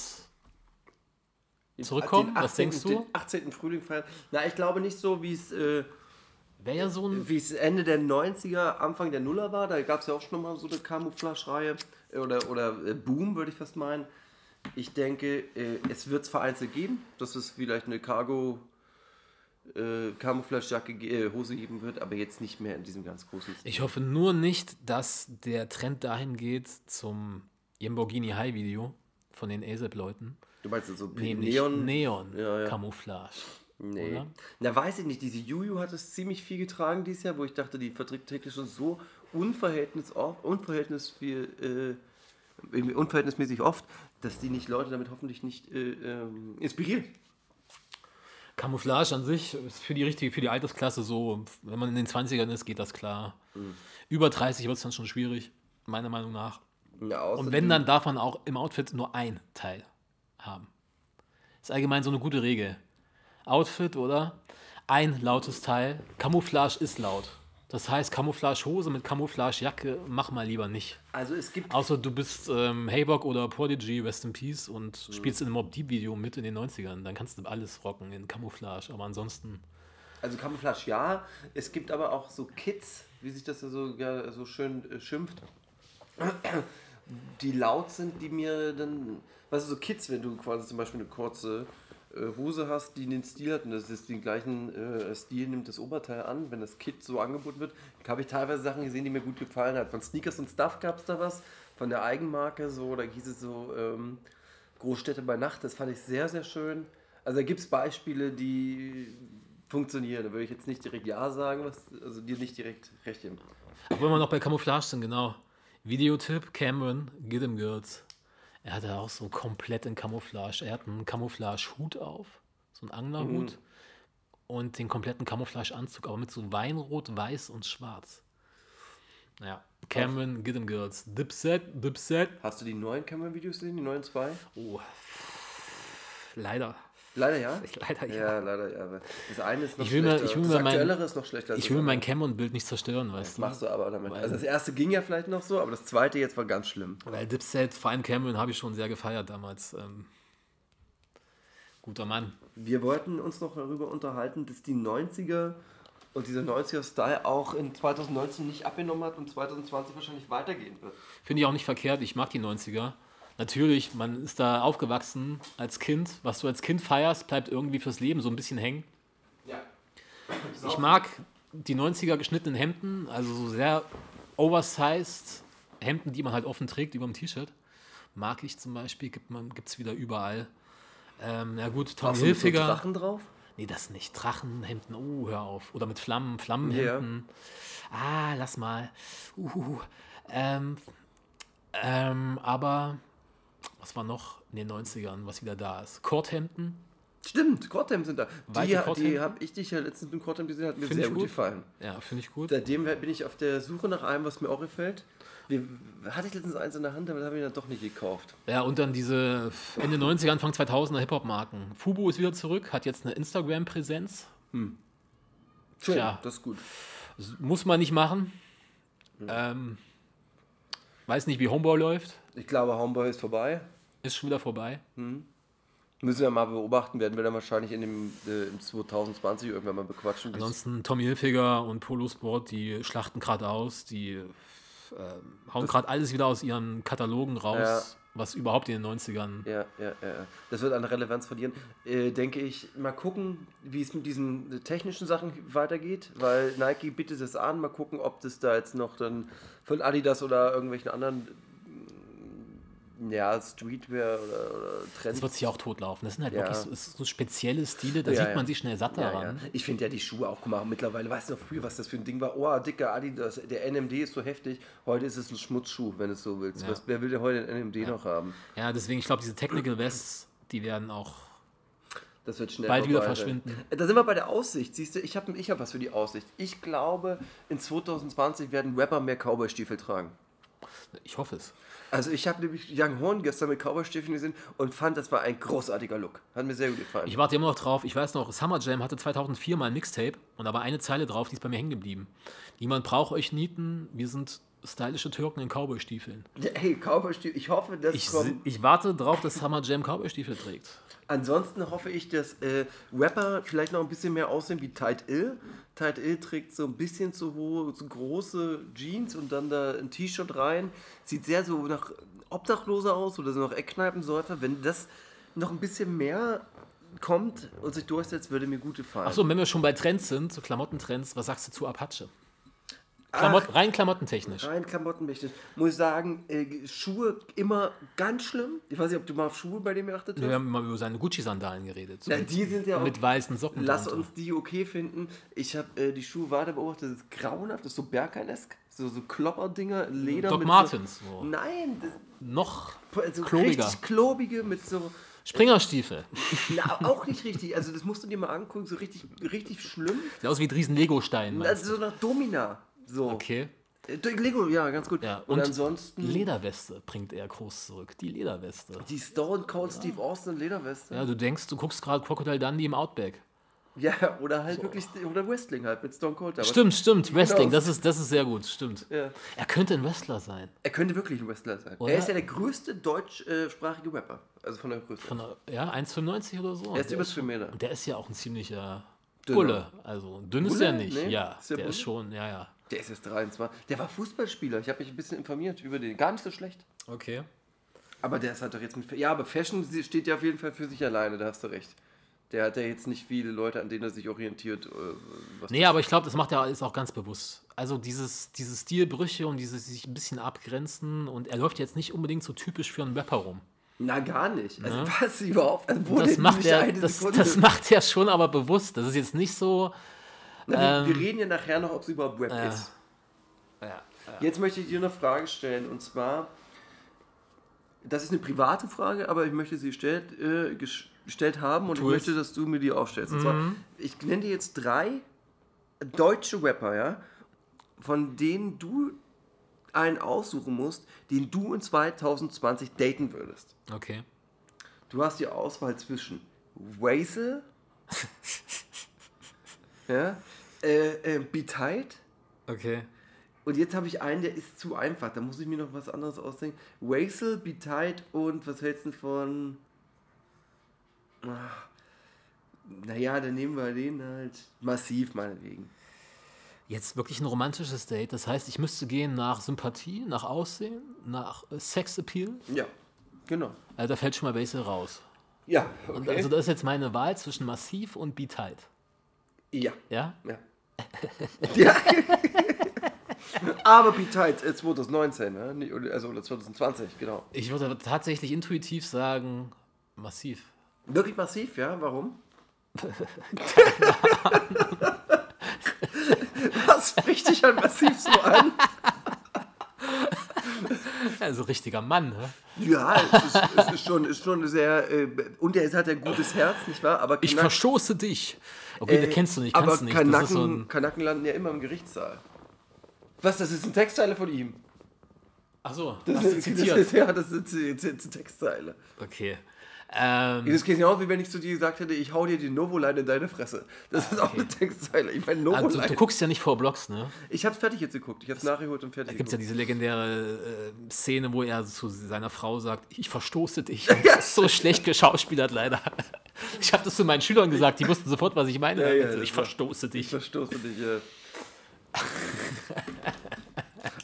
Speaker 4: zurückkommen?
Speaker 3: Den
Speaker 4: Was denkst du?
Speaker 3: Den 18. Frühling feiern. Na, ich glaube nicht so, wie es äh,
Speaker 4: Wäre ja so ein.
Speaker 3: wie es Ende der 90er, Anfang der Nuller war. Da gab es ja auch schon mal so eine Camouflage-Reihe oder, oder äh, Boom, würde ich fast meinen. Ich denke, äh, es wird es vereinzelt geben, dass es vielleicht eine Cargo äh, Camouflage-Jacke, ge- äh, Hose geben wird, aber jetzt nicht mehr in diesem ganz großen Stil.
Speaker 4: Ich hoffe nur nicht, dass der Trend dahin geht zum Lamborghini High Video von den ASAP-Leuten.
Speaker 3: Du meinst so
Speaker 4: Nämlich
Speaker 3: Neon?
Speaker 4: Neon,
Speaker 3: Ja, ja.
Speaker 4: Camouflage.
Speaker 3: Nee.
Speaker 4: Oder?
Speaker 3: Na, weiß ich nicht. Diese Juju hat es ziemlich viel getragen dieses Jahr, wo ich dachte, die verträgt technisch schon so unverhältnis oft, unverhältnis viel, äh, unverhältnismäßig oft, dass die nicht Leute damit hoffentlich nicht äh, ähm, inspirieren.
Speaker 4: Camouflage an sich ist für die richtige, für die Altersklasse so, wenn man in den 20ern ist, geht das klar.
Speaker 3: Mhm.
Speaker 4: Über 30 wird es dann schon schwierig, meiner Meinung nach.
Speaker 3: Ja,
Speaker 4: Und wenn, dann darf man auch im Outfit nur ein Teil haben. Ist allgemein so eine gute Regel. Outfit, oder? Ein lautes Teil. Camouflage ist laut. Das heißt, Camouflage-Hose mit Camouflage-Jacke, mach mal lieber nicht.
Speaker 3: Also es gibt
Speaker 4: Außer du bist ähm, Haybock oder Prodigy, Rest in Peace und spielst in einem Mob Deep Video mit in den 90ern. Dann kannst du alles rocken in Camouflage. Aber ansonsten,
Speaker 3: Also Camouflage ja, es gibt aber auch so Kids, wie sich das so, ja, so schön äh, schimpft, die laut sind, die mir dann, weißt du, so Kids, wenn du quasi zum Beispiel eine kurze Hose hast, die den Stil hat und das ist den gleichen äh, Stil, nimmt das Oberteil an, wenn das Kit so angeboten wird, habe ich teilweise Sachen gesehen, die mir gut gefallen hat. Von Sneakers und Stuff gab es da was, von der Eigenmarke so, da hieß es so ähm, Großstädte bei Nacht, das fand ich sehr, sehr schön. Also da gibt es Beispiele, die funktionieren. Da würde ich jetzt nicht direkt Ja sagen, was, also dir nicht direkt recht geben.
Speaker 4: obwohl wir noch bei Camouflage sind, genau. Videotipp: Cameron, Get Girls. Er hatte auch so komplett in Camouflage. Er hat einen Camouflage-Hut auf, so einen Anglerhut. Und den kompletten Camouflage-Anzug, aber mit so Weinrot, Weiß und Schwarz. Ja, Cameron, Get 'em Girls. Dipset, Dipset.
Speaker 3: Hast du die neuen Cameron-Videos gesehen, die neuen zwei?
Speaker 4: Oh, leider.
Speaker 3: Leider ja.
Speaker 4: Leider ja.
Speaker 3: Ja, leider ja. Das eine ist noch
Speaker 4: Ich will
Speaker 3: schlechter.
Speaker 4: ich will
Speaker 3: das
Speaker 4: mir mein-
Speaker 3: aktuellere ist noch schlechter.
Speaker 4: Ich will mein Cameron-Bild nicht zerstören, weißt
Speaker 3: Das
Speaker 4: du?
Speaker 3: machst du aber damit.
Speaker 4: Weil-
Speaker 3: Also das erste ging ja vielleicht noch so, aber das zweite jetzt war ganz schlimm.
Speaker 4: Weil Dipset, vor allem Cameron, habe ich schon sehr gefeiert damals. Ähm, guter Mann.
Speaker 3: Wir wollten uns noch darüber unterhalten, dass die 90er und dieser 90er-Style auch in 2019 nicht abgenommen hat und 2020 wahrscheinlich weitergehen wird.
Speaker 4: Finde ich auch nicht verkehrt. Ich mag die 90er. Natürlich, man ist da aufgewachsen als Kind. Was du als Kind feierst, bleibt irgendwie fürs Leben so ein bisschen hängen.
Speaker 3: Ja.
Speaker 4: Ich mag die 90er geschnittenen Hemden, also so sehr oversized Hemden, die man halt offen trägt über dem T-Shirt. Mag ich zum Beispiel, gibt es wieder überall. Ähm, na gut, Tom
Speaker 3: Hast du mit so
Speaker 4: Hilfiger.
Speaker 3: Drachen drauf?
Speaker 4: Nee, das nicht. Drachenhemden, oh, hör auf. Oder mit Flammen, Flammenhemden. Ah, lass mal. Uhu. Ähm, ähm, aber was war noch in den 90ern, was wieder da ist? Korthemden.
Speaker 3: Stimmt, Korthemden sind da.
Speaker 4: Weite
Speaker 3: Die, die habe ich dich ja letztens mit Korthemden gesehen, hat mir
Speaker 4: Find
Speaker 3: sehr gut
Speaker 4: gut.
Speaker 3: gefallen.
Speaker 4: Ja, finde ich gut.
Speaker 3: Seitdem bin ich auf der Suche nach einem, was mir auch gefällt. Wir, hatte ich letztens eins in der Hand, aber das habe ich dann doch nicht gekauft.
Speaker 4: Ja, und dann diese Ende 90er, Anfang 2000er Hip-Hop-Marken. Fubu ist wieder zurück, hat jetzt eine Instagram-Präsenz.
Speaker 3: Schön,
Speaker 4: Tja.
Speaker 3: das ist gut.
Speaker 4: Muss man nicht machen.
Speaker 3: Hm.
Speaker 4: Ähm, weiß nicht, wie Homeboy läuft.
Speaker 3: Ich glaube, Homeboy ist vorbei.
Speaker 4: Ist schon wieder vorbei.
Speaker 3: Müssen wir mal beobachten, werden wir dann wahrscheinlich in dem äh, im 2020 irgendwann mal bequatschen.
Speaker 4: Ansonsten Tommy Hilfiger und Polo Sport, die schlachten gerade aus, die äh, hauen gerade alles wieder aus ihren Katalogen raus. Was überhaupt in den 90ern.
Speaker 3: Ja, ja, ja. Das wird an Relevanz verlieren. Äh, denke ich, mal gucken, wie es mit diesen technischen Sachen weitergeht, weil Nike bietet es an. Mal gucken, ob das da jetzt noch dann von Adidas oder irgendwelchen anderen ja, Streetwear oder, oder Trends.
Speaker 4: Das wird sich auch totlaufen. Das sind halt
Speaker 3: Ja.
Speaker 4: wirklich so, so spezielle Stile, da
Speaker 3: Ja,
Speaker 4: sieht man sich schnell satt daran.
Speaker 3: Ich finde ja die Schuhe auch, mal, mittlerweile, weißt du noch früher, was das für ein Ding war? Oh, dicker Adidas, der NMD ist so heftig. Heute ist es ein Schmutzschuh, wenn du es so willst. Was, wer will denn heute einen NMD noch haben?
Speaker 4: Ja, deswegen, ich glaube, diese Technical Vests, die werden auch
Speaker 3: Das wird schnell
Speaker 4: Bald wieder verschwinden.
Speaker 3: Da sind wir bei der Aussicht. Siehst du, ich habe ich hab was für die Aussicht. Ich glaube, in 2020 werden Rapper mehr Cowboy-Stiefel tragen.
Speaker 4: Ich hoffe es.
Speaker 3: Also ich habe nämlich Young Horn gestern mit Cowboy-Stiefeln gesehen und fand, das war ein großartiger Look. Hat mir sehr gut gefallen.
Speaker 4: Ich warte immer noch drauf. Ich weiß noch, Summer Jam hatte 2004 mal ein Mixtape und da war eine Zeile drauf, die ist bei mir hängen geblieben. Niemand braucht euch Nieten, wir sind stylische Türken in Cowboy-Stiefeln.
Speaker 3: Hey, Cowboy-Stiefel, ich hoffe, das
Speaker 4: Ich,
Speaker 3: kommt.
Speaker 4: ich warte drauf, dass Summer Jam Cowboy-Stiefel trägt.
Speaker 3: Ansonsten hoffe ich, dass äh, Rapper vielleicht noch ein bisschen mehr aussehen wie Tight Ill. Tight Ill trägt so ein bisschen zu hohe, zu große Jeans und dann da ein T-Shirt rein. Sieht sehr so nach Obdachloser aus oder so nach Eckkneipensäufer. Wenn das noch ein bisschen mehr kommt und sich durchsetzt, würde mir gut gefallen.
Speaker 4: Achso, wenn wir schon bei Trends sind, so Klamottentrends, was sagst du zu Apache? Klamott, rein klamottentechnisch.
Speaker 3: Rein Klamottenmächtig. Muss ich sagen, äh, Schuhe immer ganz schlimm. Ich weiß nicht, ob du mal auf Schuhe bei dem geachtet hast.
Speaker 4: Wir haben mal über seine Gucci-Sandalen geredet. So
Speaker 3: Ja,
Speaker 4: mit,
Speaker 3: die sind ja auch-
Speaker 4: mit weißen Socken.
Speaker 3: Lass
Speaker 4: drunter.
Speaker 3: uns die okay finden. Ich habe äh, die Schuhe weiter beobachtet. Das ist grauenhaft. Das ist so Berghain-esk. So, so Klopperdinger, Leder.
Speaker 4: Doc Martens,
Speaker 3: So,
Speaker 4: so.
Speaker 3: Nein, das,
Speaker 4: Noch
Speaker 3: so
Speaker 4: klobiger.
Speaker 3: richtig klobige mit so.
Speaker 4: Springerstiefel.
Speaker 3: Na, auch nicht richtig. Also, das musst du dir mal angucken. So richtig, richtig schlimm.
Speaker 4: Sieht aus wie ein riesen Lego-Stein.
Speaker 3: Also, so nach Domina. So.
Speaker 4: Okay.
Speaker 3: Äh, Lego, ja, ganz gut.
Speaker 4: Ja,
Speaker 3: und,
Speaker 4: und
Speaker 3: ansonsten
Speaker 4: Lederweste bringt er groß zurück. Die Lederweste.
Speaker 3: die Stone Cold Steve Austin Lederweste.
Speaker 4: Ja, du denkst, du guckst gerade Crocodile Dundee im Outback.
Speaker 3: Ja, oder halt wirklich, oder Wrestling halt mit Stone Cold.
Speaker 4: Stimmt, stimmt. Wrestling,
Speaker 3: Genau.
Speaker 4: das ist, das ist sehr gut, stimmt.
Speaker 3: Ja.
Speaker 4: Er könnte ein Wrestler sein.
Speaker 3: Er könnte wirklich ein Wrestler sein.
Speaker 4: Oder?
Speaker 3: Er ist ja der größte deutschsprachige Rapper. Also von der Größe.
Speaker 4: Von der, ja, 1,95 oder so.
Speaker 3: er ist über zwei Meter.
Speaker 4: Und der ist ja auch ein ziemlicher
Speaker 3: Dünner.
Speaker 4: Bulle. Also dünn ist
Speaker 3: Bulle?
Speaker 4: er nicht.
Speaker 3: Nee,
Speaker 4: Ja,
Speaker 3: ist der
Speaker 4: der ist schon, ja, ja.
Speaker 3: Der ist jetzt 23. Der war Fußballspieler. Ich habe mich ein bisschen informiert über den. Gar nicht so schlecht.
Speaker 4: Okay.
Speaker 3: Aber der ist halt doch jetzt mit. Ja, aber Fashion steht ja auf jeden Fall für sich alleine, da hast du recht. Der hat ja jetzt nicht viele Leute, an denen er sich orientiert. äh, Was
Speaker 4: Nee, aber ich glaube, das macht er alles auch ganz bewusst. Also dieses, diese Stilbrüche und dieses sich ein bisschen abgrenzen und er läuft jetzt nicht unbedingt so typisch für einen Rapper rum.
Speaker 3: Na, gar nicht. Also, was überhaupt? Also,
Speaker 4: Das macht, er, das, das macht er schon aber bewusst. Das ist jetzt nicht so. Ähm,
Speaker 3: wir, reden ja nachher noch, ob es überhaupt Rap ist.
Speaker 4: Ja.
Speaker 3: Jetzt möchte ich dir eine Frage stellen und zwar, das ist eine private Frage, aber ich möchte sie stellt, äh, ges- gestellt haben und
Speaker 4: Tu
Speaker 3: ich möchte, dass du mir die aufstellst. Und zwar, ich nenne dir jetzt drei deutsche Rapper, ja, von denen du einen aussuchen musst, den du in 2020 daten würdest.
Speaker 4: Okay.
Speaker 3: Du hast die Auswahl zwischen Wazel, ja, äh, äh, Betide,
Speaker 4: Okay.
Speaker 3: und jetzt habe ich einen, der ist zu einfach. Da muss ich mir noch was anderes ausdenken. Wazel, Betide und was hältst du von. Ah, naja, dann nehmen wir den halt massiv, meinetwegen.
Speaker 4: Jetzt wirklich ein romantisches Date. Das heißt, ich müsste gehen nach Sympathie, nach Aussehen, nach äh, Sexappeal.
Speaker 3: Ja, genau.
Speaker 4: Also da fällt schon mal Basil raus.
Speaker 3: Ja,
Speaker 4: Und
Speaker 3: okay.
Speaker 4: also das ist jetzt meine Wahl zwischen Massiv und Be Tight.
Speaker 3: ja,
Speaker 4: Ja?
Speaker 3: ja. ja. Aber Betide äh, 2019, ne? Also oder 2020, genau.
Speaker 4: Ich würde tatsächlich intuitiv sagen, Massiv.
Speaker 3: Wirklich massiv, ja? Warum? Was spricht dich an massiv so an?
Speaker 4: Also richtiger Mann, ne?
Speaker 3: Ja, es ist, es ist schon, ist schon sehr. Äh, und er hat ein gutes Herz, nicht wahr? Aber
Speaker 4: Ich
Speaker 3: Kanak-
Speaker 4: verstoße dich. Okay,
Speaker 3: äh,
Speaker 4: den kennst du nicht,
Speaker 3: aber
Speaker 4: kannst du nicht. Das
Speaker 3: Kanaken,
Speaker 4: so ein.
Speaker 3: Kanaken landen ja immer im Gerichtssaal. Was, das ist eine Textzeile von ihm?
Speaker 4: Achso,
Speaker 3: Das,
Speaker 4: hast du
Speaker 3: ist,
Speaker 4: zitiert.
Speaker 3: das ist, ja, das Z- Textzeile.
Speaker 4: Okay. Ähm,
Speaker 3: Das geht genauso, wie wenn ich zu dir gesagt hätte, ich hau dir die Novoline in deine Fresse. Das ist auch eine Textzeile. Ich meine,
Speaker 4: ah, du,
Speaker 3: Novoline.
Speaker 4: du guckst ja nicht vor Blogs, ne?
Speaker 3: ich hab's fertig jetzt geguckt. Ich hab's nachgeholt und fertig
Speaker 4: Da gibt es ja
Speaker 3: geguckt.
Speaker 4: diese legendäre äh, Szene, wo er zu seiner Frau sagt, ich verstoße dich. Das ist so schlecht geschauspielert leider. Ich habe das zu meinen Schülern gesagt, die wussten sofort, was ich meine.
Speaker 3: Ja, ja,
Speaker 4: Also,
Speaker 3: das
Speaker 4: ich verstoße
Speaker 3: Ich
Speaker 4: dich.
Speaker 3: verstoße dich. Äh.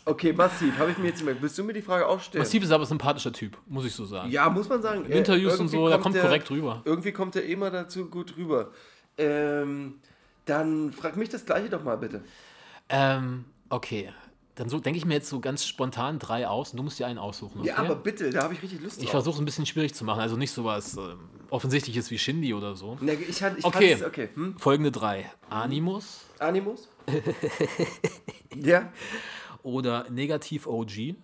Speaker 3: Okay, massiv. Habe ich mir jetzt gemerkt. Willst du mir die Frage auch stellen?
Speaker 4: Massiv ist aber ein sympathischer Typ, muss ich so sagen.
Speaker 3: Ja, muss man sagen. Äh,
Speaker 4: Interviews und so, da kommt
Speaker 3: der-
Speaker 4: korrekt rüber.
Speaker 3: Irgendwie kommt er immer dazu gut rüber. Ähm, dann frag mich das gleiche doch mal bitte.
Speaker 4: Ähm, okay. Dann so, denke ich mir jetzt so ganz spontan drei aus und du musst dir einen aussuchen. Okay?
Speaker 3: Ja, aber bitte, da habe ich richtig Lust
Speaker 4: ich
Speaker 3: drauf.
Speaker 4: versuche es ein bisschen schwierig zu machen, also nicht sowas ähm, Offensichtliches wie Shindy oder so.
Speaker 3: Ne, ich fand, ich
Speaker 4: Okay.
Speaker 3: fand's- okay. Hm?
Speaker 4: Folgende drei: Animus
Speaker 3: Animus? ja.
Speaker 4: Oder Negativ OG.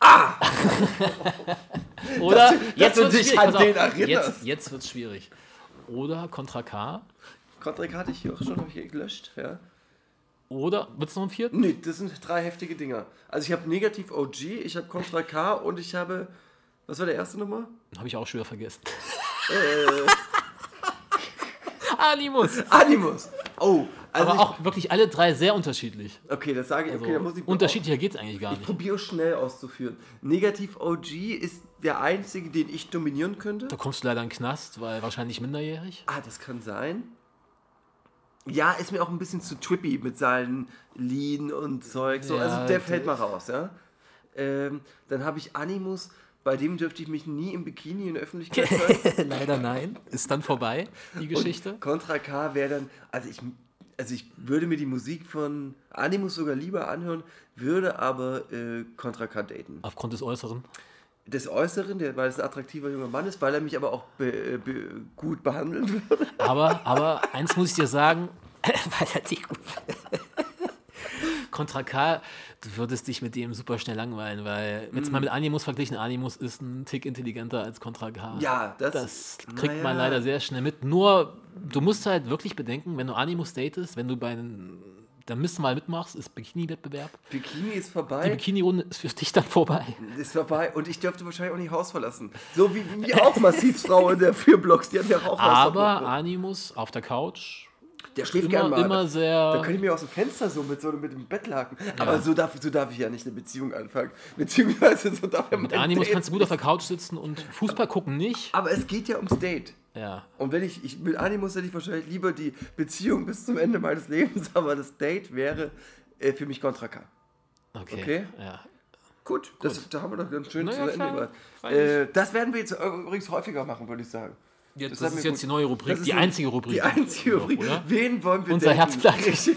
Speaker 4: Ah! oder
Speaker 3: Dass
Speaker 4: jetzt wird's
Speaker 3: dich
Speaker 4: schwierig,
Speaker 3: an
Speaker 4: auf. Jetzt, jetzt wird es schwierig. Oder Contra K.
Speaker 3: Kontrakt hatte ich hier auch schon hier gelöscht. Ja.
Speaker 4: Oder wird es noch einen vierten?
Speaker 3: Nee, das sind drei heftige Dinger. Also ich habe Negativ OG, ich habe Contra K und ich habe. Was war der erste Nummer?
Speaker 4: Habe ich auch schon wieder vergessen.
Speaker 3: Äh,
Speaker 4: Animus.
Speaker 3: Animus. Oh, also
Speaker 4: Aber auch wirklich alle drei sehr unterschiedlich.
Speaker 3: ich, Okay, das sage ich.
Speaker 4: Also
Speaker 3: Okay, da muss ich
Speaker 4: unterschiedlicher geht es eigentlich gar
Speaker 3: Ich
Speaker 4: nicht.
Speaker 3: probiere schnell auszuführen. Negativ OG ist der einzige, den ich dominieren könnte.
Speaker 4: Da kommst du leider in den Knast, weil wahrscheinlich minderjährig.
Speaker 3: Ah, das kann sein. Ja, ist mir auch ein bisschen zu trippy mit seinen Lean und Zeug. So,
Speaker 4: Ja,
Speaker 3: also der
Speaker 4: der-
Speaker 3: fällt mal raus, ja. Ähm, dann habe ich Animus, bei dem dürfte ich mich nie im Bikini in der Öffentlichkeit zeigen.
Speaker 4: leider nein. Ist dann vorbei, die Geschichte.
Speaker 3: Und Contra K wäre dann, also ich, also ich würde mir die Musik von Animus sogar lieber anhören, würde aber äh, Contra K daten.
Speaker 4: Aufgrund des Äußeren.
Speaker 3: Des Äußeren, der, weil es ein attraktiver junger Mann ist, weil er mich aber auch be, äh, be, gut behandeln würde.
Speaker 4: Aber, aber eins muss ich dir sagen, weil er dich gut. Contra K, du würdest dich mit dem super schnell langweilen, weil jetzt mal mit Animus verglichen, Animus ist ein Tick intelligenter als Contra K.
Speaker 3: Ja, das,
Speaker 4: Das kriegt man
Speaker 3: naja.
Speaker 4: leider sehr schnell mit. Nur, du musst halt wirklich bedenken, wenn du Animus datest, wenn du bei den da müsst du mal mitmachst, ist Bikini-Wettbewerb.
Speaker 3: Bikini ist
Speaker 4: Die
Speaker 3: vorbei.
Speaker 4: Bikini-Runde ist für dich dann vorbei.
Speaker 3: Ist vorbei und ich dürfte wahrscheinlich auch nicht Haus verlassen. So wie, wie auch Massivfrau in der vier Blocks, die haben ja auch
Speaker 4: Aber
Speaker 3: Hausverbot.
Speaker 4: Animus auf der Couch,
Speaker 3: Der schläft
Speaker 4: immer,
Speaker 3: gerne mal.
Speaker 4: immer
Speaker 3: Da
Speaker 4: sehr.
Speaker 3: könnte ich mir aus dem Fenster so mit so mit dem Bettlaken. Aber so darf, so darf ich ja nicht eine Beziehung anfangen. Beziehungsweise so darf ja
Speaker 4: Mit Animus kannst du gut auf der Couch sitzen und Fußball gucken nicht.
Speaker 3: Aber es geht ja ums Date.
Speaker 4: Ja.
Speaker 3: Und wenn ich, ich mit Animus hätte ich wahrscheinlich lieber die Beziehung bis zum Ende meines Lebens, aber das Date wäre äh, für mich Contra K.
Speaker 4: Okay.
Speaker 3: Okay.
Speaker 4: Ja.
Speaker 3: Gut, Das, da haben wir doch ganz schön
Speaker 4: Na
Speaker 3: zu
Speaker 4: ja,
Speaker 3: Ende gebracht. Äh, das werden wir jetzt übrigens häufiger machen, würde ich sagen.
Speaker 4: Jetzt,
Speaker 3: Das
Speaker 4: das ist jetzt
Speaker 3: gut-
Speaker 4: die neue Rubrik, die einzige Rubrik.
Speaker 3: Die einzige Rubrik.
Speaker 4: Oder?
Speaker 3: Wen wollen wir
Speaker 4: Unser? Herzblatt.
Speaker 3: Richtig.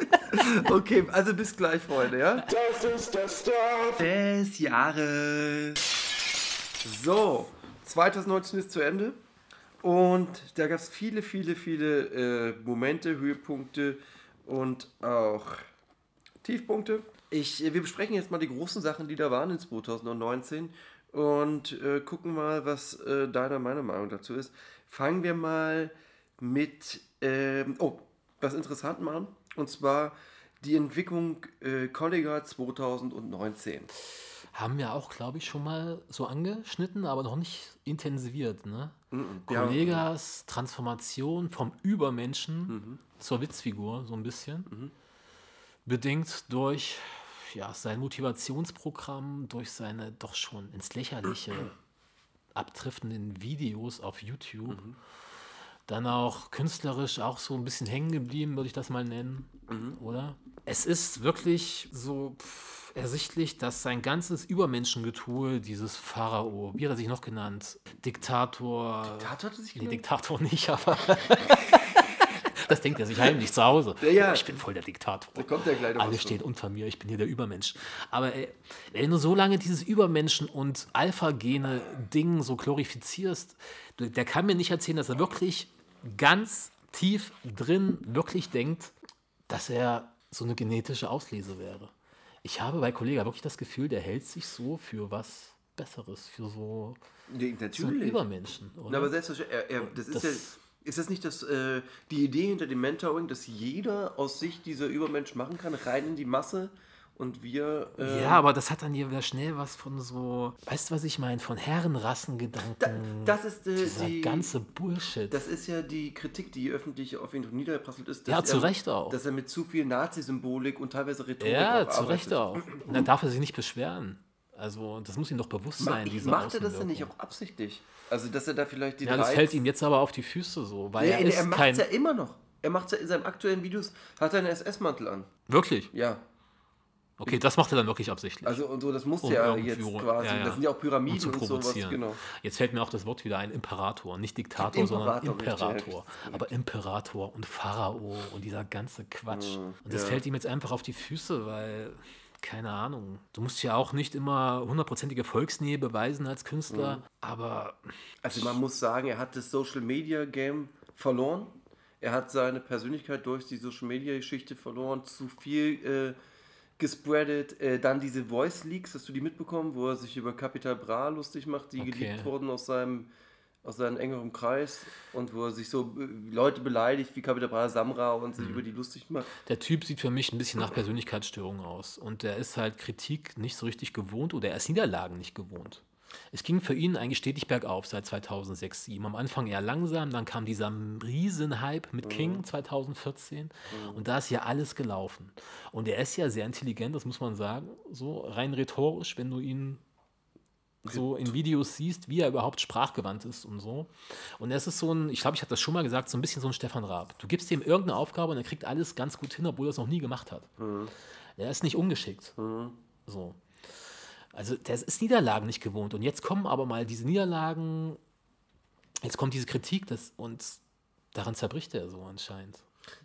Speaker 3: okay, also bis gleich, Freunde, ja?
Speaker 1: Das ist der Stuff
Speaker 3: des Jahres. So, 2019 ist zu Ende und da gab es viele, viele, viele äh, Momente, Höhepunkte und auch Tiefpunkte. Ich, äh, wir besprechen jetzt mal die großen Sachen, die da waren in 2019 und äh, gucken mal, was äh, deiner meiner Meinung dazu ist. Fangen wir mal mit, ähm, oh, was Interessantem an und zwar die Entwicklung äh, Collega 2019.
Speaker 4: Haben wir auch, glaube ich, schon mal so angeschnitten, aber noch nicht intensiviert. Ne?
Speaker 3: Ja.
Speaker 4: Kollegas Transformation vom Übermenschen
Speaker 3: Mhm.
Speaker 4: zur Witzfigur, so ein bisschen. Bedingt durch ja, sein Motivationsprogramm, durch seine doch schon ins Lächerliche abdriftenden Videos auf YouTube.
Speaker 3: Mhm.
Speaker 4: Dann auch künstlerisch auch so ein bisschen hängen geblieben, würde ich das mal nennen.
Speaker 3: Mhm.
Speaker 4: Oder? Es ist wirklich so pff, ersichtlich, dass sein ganzes Übermenschengetue, dieses Pharao, wie hat er sich noch genannt? Diktator.
Speaker 3: Diktator hat er sich
Speaker 4: Nee,
Speaker 3: genannt?
Speaker 4: Diktator nicht, aber. das denkt er sich heimlich zu Hause.
Speaker 3: Ja, ja.
Speaker 4: Ich bin voll der Diktator.
Speaker 3: Da kommt der gleich
Speaker 4: Alle stehen unter mir, ich bin hier der Übermensch. Aber ey, wenn du so lange dieses Übermenschen- und Alpha-Gene-Ding so glorifizierst, der kann mir nicht erzählen, dass er wirklich ganz tief drin wirklich denkt, dass er so eine genetische Auslese wäre. Ich habe bei Kollega wirklich das Gefühl, der hält sich so für was Besseres, für so,
Speaker 3: Nee,
Speaker 4: so. Übermenschen. Oder?
Speaker 3: Na, aber selbstverständlich, er, er, das ist
Speaker 4: Das-
Speaker 3: ja. Ist das nicht das, äh, die Idee hinter dem Mentoring, dass jeder aus sich dieser Übermensch machen kann, rein in die Masse und wir. Äh,
Speaker 4: ja, aber das hat dann hier wieder schnell was von so, weißt du, was ich meine, von Herrenrassengedanken.
Speaker 3: Das ist äh,
Speaker 4: dieser
Speaker 3: die.
Speaker 4: ganze Bullshit.
Speaker 3: das ist ja die Kritik, die öffentlich auf ihn niedergeprasselt ist. dass
Speaker 4: Ja, zu
Speaker 3: er,
Speaker 4: Recht auch.
Speaker 3: Dass er mit zu viel Nazi-Symbolik und teilweise Rhetorik
Speaker 4: ja, zu Recht
Speaker 3: arbeitet.
Speaker 4: auch. Und dann darf er sich nicht beschweren. Also, das muss ihm doch bewusst
Speaker 3: Ma
Speaker 4: sein, diese
Speaker 3: macht er das denn nicht auch absichtlich? Also, dass er da vielleicht die
Speaker 4: Ja, das
Speaker 3: Reiz-
Speaker 4: fällt ihm jetzt aber auf die Füße so, weil
Speaker 3: Nee,
Speaker 4: er ist
Speaker 3: er macht
Speaker 4: kein...
Speaker 3: es ja immer noch. Er macht es ja in seinen aktuellen Videos, hat er einen SS-Mantel an.
Speaker 4: Wirklich?
Speaker 3: Ja.
Speaker 4: Okay, das macht er dann wirklich absichtlich.
Speaker 3: Also und so, das musste
Speaker 4: Um
Speaker 3: ja
Speaker 4: irgendwie-
Speaker 3: jetzt quasi.
Speaker 4: ja, ja.
Speaker 3: Das sind ja auch
Speaker 4: um
Speaker 3: Pyramiden
Speaker 4: zu
Speaker 3: und sowas,
Speaker 4: provozieren.
Speaker 3: genau.
Speaker 4: Jetzt fällt mir auch das Wort wieder ein, Imperator. Nicht Diktator, sondern
Speaker 3: Imperator, richtig,
Speaker 4: Imperator. Aber Imperator und Pharao und dieser ganze Quatsch.
Speaker 3: Mhm,
Speaker 4: und das fällt ihm jetzt einfach auf die Füße, weil, keine Ahnung, du musst ja auch nicht immer hundertprozentige Volksnähe beweisen als Künstler,
Speaker 3: Mhm.
Speaker 4: aber
Speaker 3: Also man muss sagen, er hat das Social Media Game verloren. Er hat seine Persönlichkeit durch die Social Media Geschichte verloren. Zu viel äh, gespreadet. Äh, dann diese Voice Leaks, hast du die mitbekommen, wo er sich über Capital Bra lustig macht, die
Speaker 4: Okay.
Speaker 3: geleakt wurden aus seinem aus seinem engeren Kreis und wo er sich so äh, Leute beleidigt wie Capital Bra Samra und
Speaker 4: Mhm.
Speaker 3: sich über die lustig macht.
Speaker 4: Der Typ sieht für mich ein bisschen nach Persönlichkeitsstörung aus. Und der ist halt Kritik nicht so richtig gewohnt oder er ist Niederlagen nicht gewohnt. Es ging für ihn eigentlich stetig bergauf seit 2006, 2007. Am Anfang eher langsam, dann kam dieser Riesenhype mit King 2014 und da ist ja alles gelaufen. Und er ist ja sehr intelligent, das muss man sagen, so rein rhetorisch, wenn du ihn so in Videos siehst, wie er überhaupt sprachgewandt ist und so. Und es ist so ein, ich glaube, ich habe das schon mal gesagt, so ein bisschen so ein Stefan Raab. Du gibst ihm irgendeine Aufgabe und er kriegt alles ganz gut hin, obwohl er es noch nie gemacht hat. Er ist nicht ungeschickt. So. Also der ist Niederlagen nicht gewohnt. Und jetzt kommen aber mal diese Niederlagen, jetzt kommt diese Kritik das, und daran zerbricht er so anscheinend.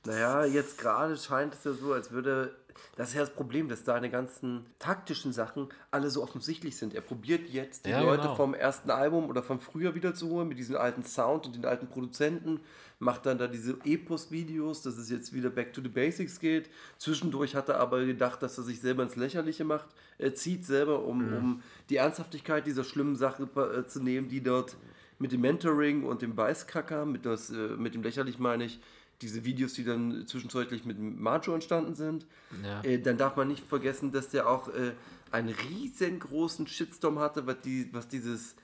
Speaker 3: Naja, jetzt gerade scheint es ja so, als würde. Das ist ja das Problem, dass seine ganzen taktischen Sachen alle so offensichtlich sind. Er probiert jetzt die
Speaker 4: Ja,
Speaker 3: Leute
Speaker 4: genau.
Speaker 3: vom ersten Album oder von früher wieder zu holen mit diesem alten Sound und den alten Produzenten. Macht dann da diese Epos-Videos, dass es jetzt wieder back to the basics geht. Zwischendurch hat er aber gedacht, dass er sich selber ins Lächerliche macht. Er zieht selber, um,
Speaker 4: Mhm.
Speaker 3: um die Ernsthaftigkeit dieser schlimmen Sache äh, zu nehmen, die dort mit dem Mentoring und dem Weißkacker, mit, das, äh, mit dem Lächerlich meine ich, diese Videos, die dann zwischenzeitlich mit Macho entstanden sind.
Speaker 4: Ja.
Speaker 3: Äh, dann darf man nicht vergessen, dass der auch äh, einen riesengroßen Shitstorm hatte, was, die, was dieses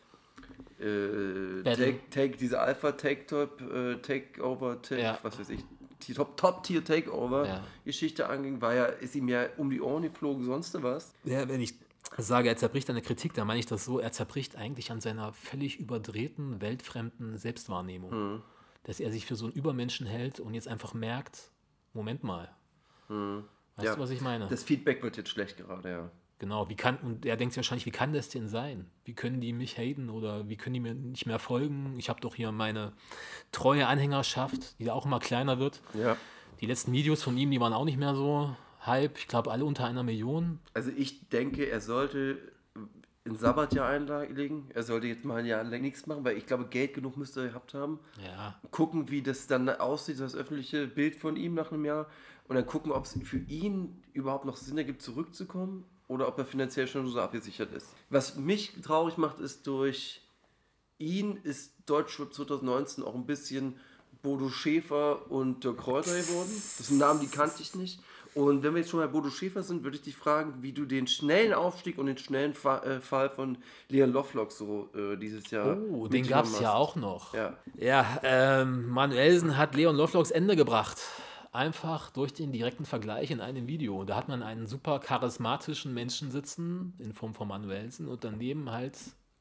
Speaker 3: äh, take, take, diese Alpha Take Top, äh, Takeover, take,
Speaker 4: Ja.
Speaker 3: was weiß ich, die Top, Top Tier Takeover
Speaker 4: Ja.
Speaker 3: Geschichte anging, war ja, ist ihm ja um die Ohren geflogen, sonst was.
Speaker 4: Ja, wenn ich sage, er zerbricht an der Kritik, dann meine ich das so, er zerbricht eigentlich an seiner völlig überdrehten, weltfremden Selbstwahrnehmung. Dass er sich für so einen Übermenschen hält und jetzt einfach merkt, Moment mal. Weißt
Speaker 3: Ja.
Speaker 4: du, was ich meine?
Speaker 3: Das Feedback wird jetzt schlecht gerade, ja.
Speaker 4: genau, wie kann, und er denkt sich wahrscheinlich, wie kann das denn sein? Wie können die mich haten oder wie können die mir nicht mehr folgen? Ich habe doch hier meine treue Anhängerschaft, die da auch immer kleiner wird.
Speaker 3: Ja.
Speaker 4: Die letzten Videos von ihm, die waren auch nicht mehr so Hype. Ich glaube, alle unter einer Million.
Speaker 3: Also ich denke, er sollte ein Sabbatjahr einlegen. Er sollte jetzt mal ein Jahr lang nichts machen, weil ich glaube, Geld genug müsste er gehabt haben.
Speaker 4: Ja,
Speaker 3: Gucken, wie das dann aussieht, das öffentliche Bild von ihm nach einem Jahr. Und dann gucken, ob es für ihn überhaupt noch Sinn ergibt, zurückzukommen oder ob er finanziell schon so abgesichert ist. Was mich traurig macht, ist durch ihn ist Deutschrap 2019 auch ein bisschen Bodo Schäfer und Dirk Kräuter geworden. Das sind Namen, die kannte ich nicht. Und wenn wir jetzt schon bei Bodo Schäfer sind, würde ich dich fragen, wie du den schnellen Aufstieg und den schnellen Fa äh, Fall von Leon Lovelock so äh, dieses Jahr
Speaker 4: Oh, den gab es ja auch noch.
Speaker 3: Ja.
Speaker 4: Ja, ähm, Manuelsen hat Leon Lovelocks Ende gebracht. Einfach durch den direkten Vergleich in einem Video. Da hat man einen super charismatischen Menschen sitzen, in Form von Manuelsen, und daneben halt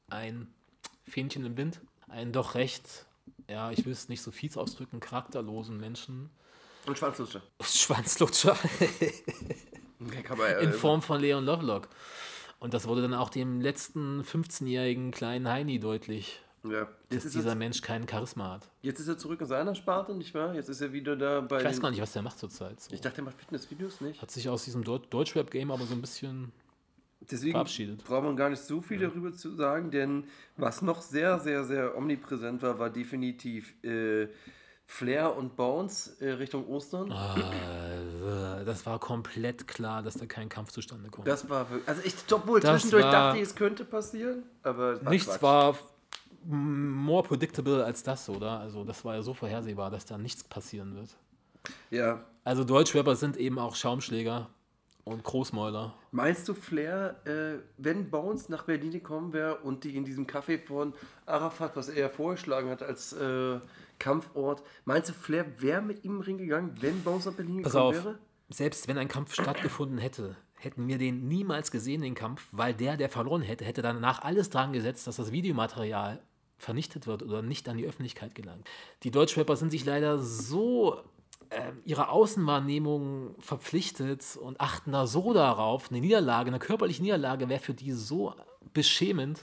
Speaker 4: ein Fähnchen im Wind. Einen doch recht, ja, ich will es nicht so fies ausdrücken, charakterlosen Menschen.
Speaker 3: Und Schwanzlutscher.
Speaker 4: Schwanzlutscher in Form von Leon Lovelock. Und das wurde dann auch dem letzten 15-jährigen kleinen Heini deutlich,
Speaker 3: ja.
Speaker 4: dass
Speaker 3: jetzt, ist
Speaker 4: dieser
Speaker 3: er,
Speaker 4: Mensch keinen Charisma hat.
Speaker 3: jetzt ist er zurück in seiner Sparte, nicht wahr? Jetzt ist er wieder da bei
Speaker 4: Ich weiß gar nicht, was der macht zurzeit. So.
Speaker 3: Ich dachte, er macht Fitnessvideos, nicht?
Speaker 4: Hat sich aus diesem Deut Deutschrap-Game aber so ein bisschen.
Speaker 3: Deswegen
Speaker 4: verabschiedet.
Speaker 3: braucht man gar nicht so viel darüber zu sagen, denn was noch sehr, sehr, sehr omnipräsent war, war definitiv äh, Flair und Bounce äh, Richtung Ostern.
Speaker 4: Äh, das war komplett klar, dass da kein Kampf zustande kommt.
Speaker 3: Das war wirklich, also ich, obwohl
Speaker 4: Das
Speaker 3: zwischendurch dachte ich, es könnte passieren, aber war
Speaker 4: Nichts
Speaker 3: Quatsch.
Speaker 4: war more predictable als das, oder? Also, das war ja so vorhersehbar, dass da nichts passieren wird.
Speaker 3: Ja.
Speaker 4: Also, Deutschrapper sind eben auch Schaumschläger und Großmäuler.
Speaker 3: Meinst du, Flair, äh, wenn Bounce nach Berlin gekommen wäre und die in diesem Café von Arafat, was er vorgeschlagen hat als äh, Kampfort, meinst du, Flair wäre mit ihm im Ring gegangen, wenn Bounce nach Berlin
Speaker 4: Pass
Speaker 3: gekommen
Speaker 4: auf,
Speaker 3: wäre?
Speaker 4: selbst wenn ein Kampf stattgefunden hätte, hätten wir den niemals gesehen, den Kampf, weil der, der verloren hätte, hätte danach alles dran gesetzt, dass das Videomaterial vernichtet wird oder nicht an die Öffentlichkeit gelangt. Die Deutschrapper sind sich leider so ähm, ihrer Außenwahrnehmung verpflichtet und achten da so darauf, eine Niederlage, eine körperliche Niederlage wäre für die so beschämend,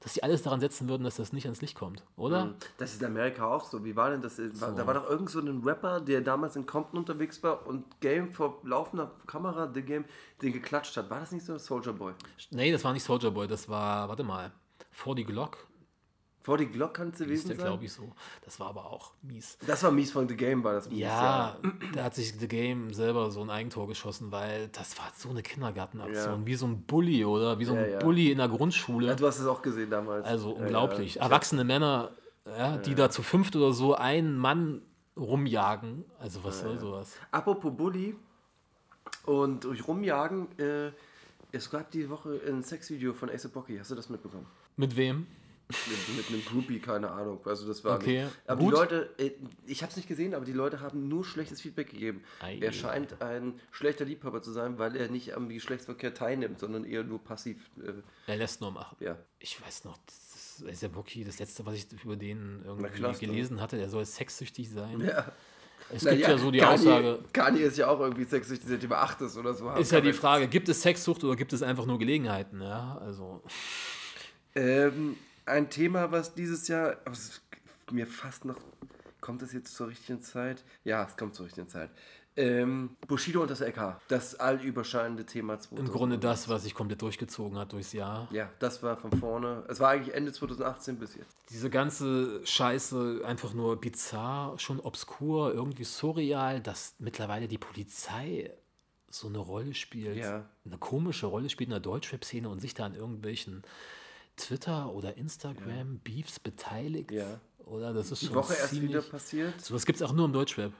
Speaker 4: dass sie alles daran setzen würden, dass das nicht ans Licht kommt, oder?
Speaker 3: Das ist in Amerika auch so. Wie war denn das? War, Da war doch irgend so ein Rapper, der damals in Compton unterwegs war und Game vor laufender Kamera, The Game, den geklatscht hat. War das nicht so Soldier Boy?
Speaker 4: Nee, das war nicht Soldier Boy, das war, warte mal, For the Glock,
Speaker 3: Vor die Glock kann es gewesen sein?
Speaker 4: glaube ich, so. Das war aber auch mies.
Speaker 3: Das war mies von The Game, war das mies.
Speaker 4: Ja, da hat sich The Game selber so ein Eigentor geschossen, weil das war so eine Kindergartenaktion.
Speaker 3: Ja.
Speaker 4: Wie so ein Bully, oder? Wie so ein
Speaker 3: Ja, ja.
Speaker 4: Bully in der Grundschule.
Speaker 3: Ja, du hast es auch gesehen damals.
Speaker 4: also
Speaker 3: Ja,
Speaker 4: unglaublich.
Speaker 3: Ja.
Speaker 4: Erwachsene Männer, ja, die da zu fünft oder so einen Mann rumjagen. Also was soll sowas?
Speaker 3: Apropos Bully und durch Rumjagen, äh, es gab die Woche ein Sexvideo von Ace Bocky. Hast du das mitbekommen?
Speaker 4: Mit wem?
Speaker 3: Mit, mit einem Groupie, keine Ahnung. Also das war
Speaker 4: Okay,
Speaker 3: nicht. Aber
Speaker 4: gut.
Speaker 3: die Leute, äh, ich habe es nicht gesehen, aber die Leute haben nur schlechtes Feedback gegeben.
Speaker 4: Ei.
Speaker 3: Er scheint ein schlechter Liebhaber zu sein, weil er nicht am Geschlechtsverkehr teilnimmt, sondern eher nur passiv. Äh,
Speaker 4: Er lässt nur machen.
Speaker 3: ja.
Speaker 4: Ich weiß noch, das ist der Bucky, das letzte, was ich über den irgendwie
Speaker 3: klar,
Speaker 4: gelesen hatte, der soll sexsüchtig sein.
Speaker 3: ja.
Speaker 4: Es
Speaker 3: Na
Speaker 4: gibt ja, so die
Speaker 3: Kanye,
Speaker 4: Aussage,
Speaker 3: Kanye ist ja auch irgendwie sexsüchtig, seitdem er acht ist oder so.
Speaker 4: ist ja die Frage, gibt es Sexsucht oder gibt es einfach nur Gelegenheiten? Ja, also
Speaker 3: Ähm, ein Thema, was dieses Jahr, mir fast noch, kommt es jetzt zur richtigen Zeit? Ja, es kommt zur richtigen Zeit. Ähm, Bushido und das LK, das allüberscheinende Thema 2000.
Speaker 4: im Grunde das, was sich komplett durchgezogen hat durchs Jahr.
Speaker 3: Ja, das war von vorne. Es war eigentlich Ende 2018 bis jetzt.
Speaker 4: Diese ganze Scheiße einfach nur bizarr, schon obskur, irgendwie surreal, dass mittlerweile die Polizei so eine Rolle spielt,
Speaker 3: Ja.
Speaker 4: eine komische Rolle spielt in der Deutschrap-Szene und sich da an irgendwelchen Twitter- oder Instagram-Beefs beteiligt.
Speaker 3: Ja.
Speaker 4: Oder das ist
Speaker 3: Die
Speaker 4: schon
Speaker 3: Woche erst wieder passiert.
Speaker 4: Sowas gibt es auch nur im Deutschrap.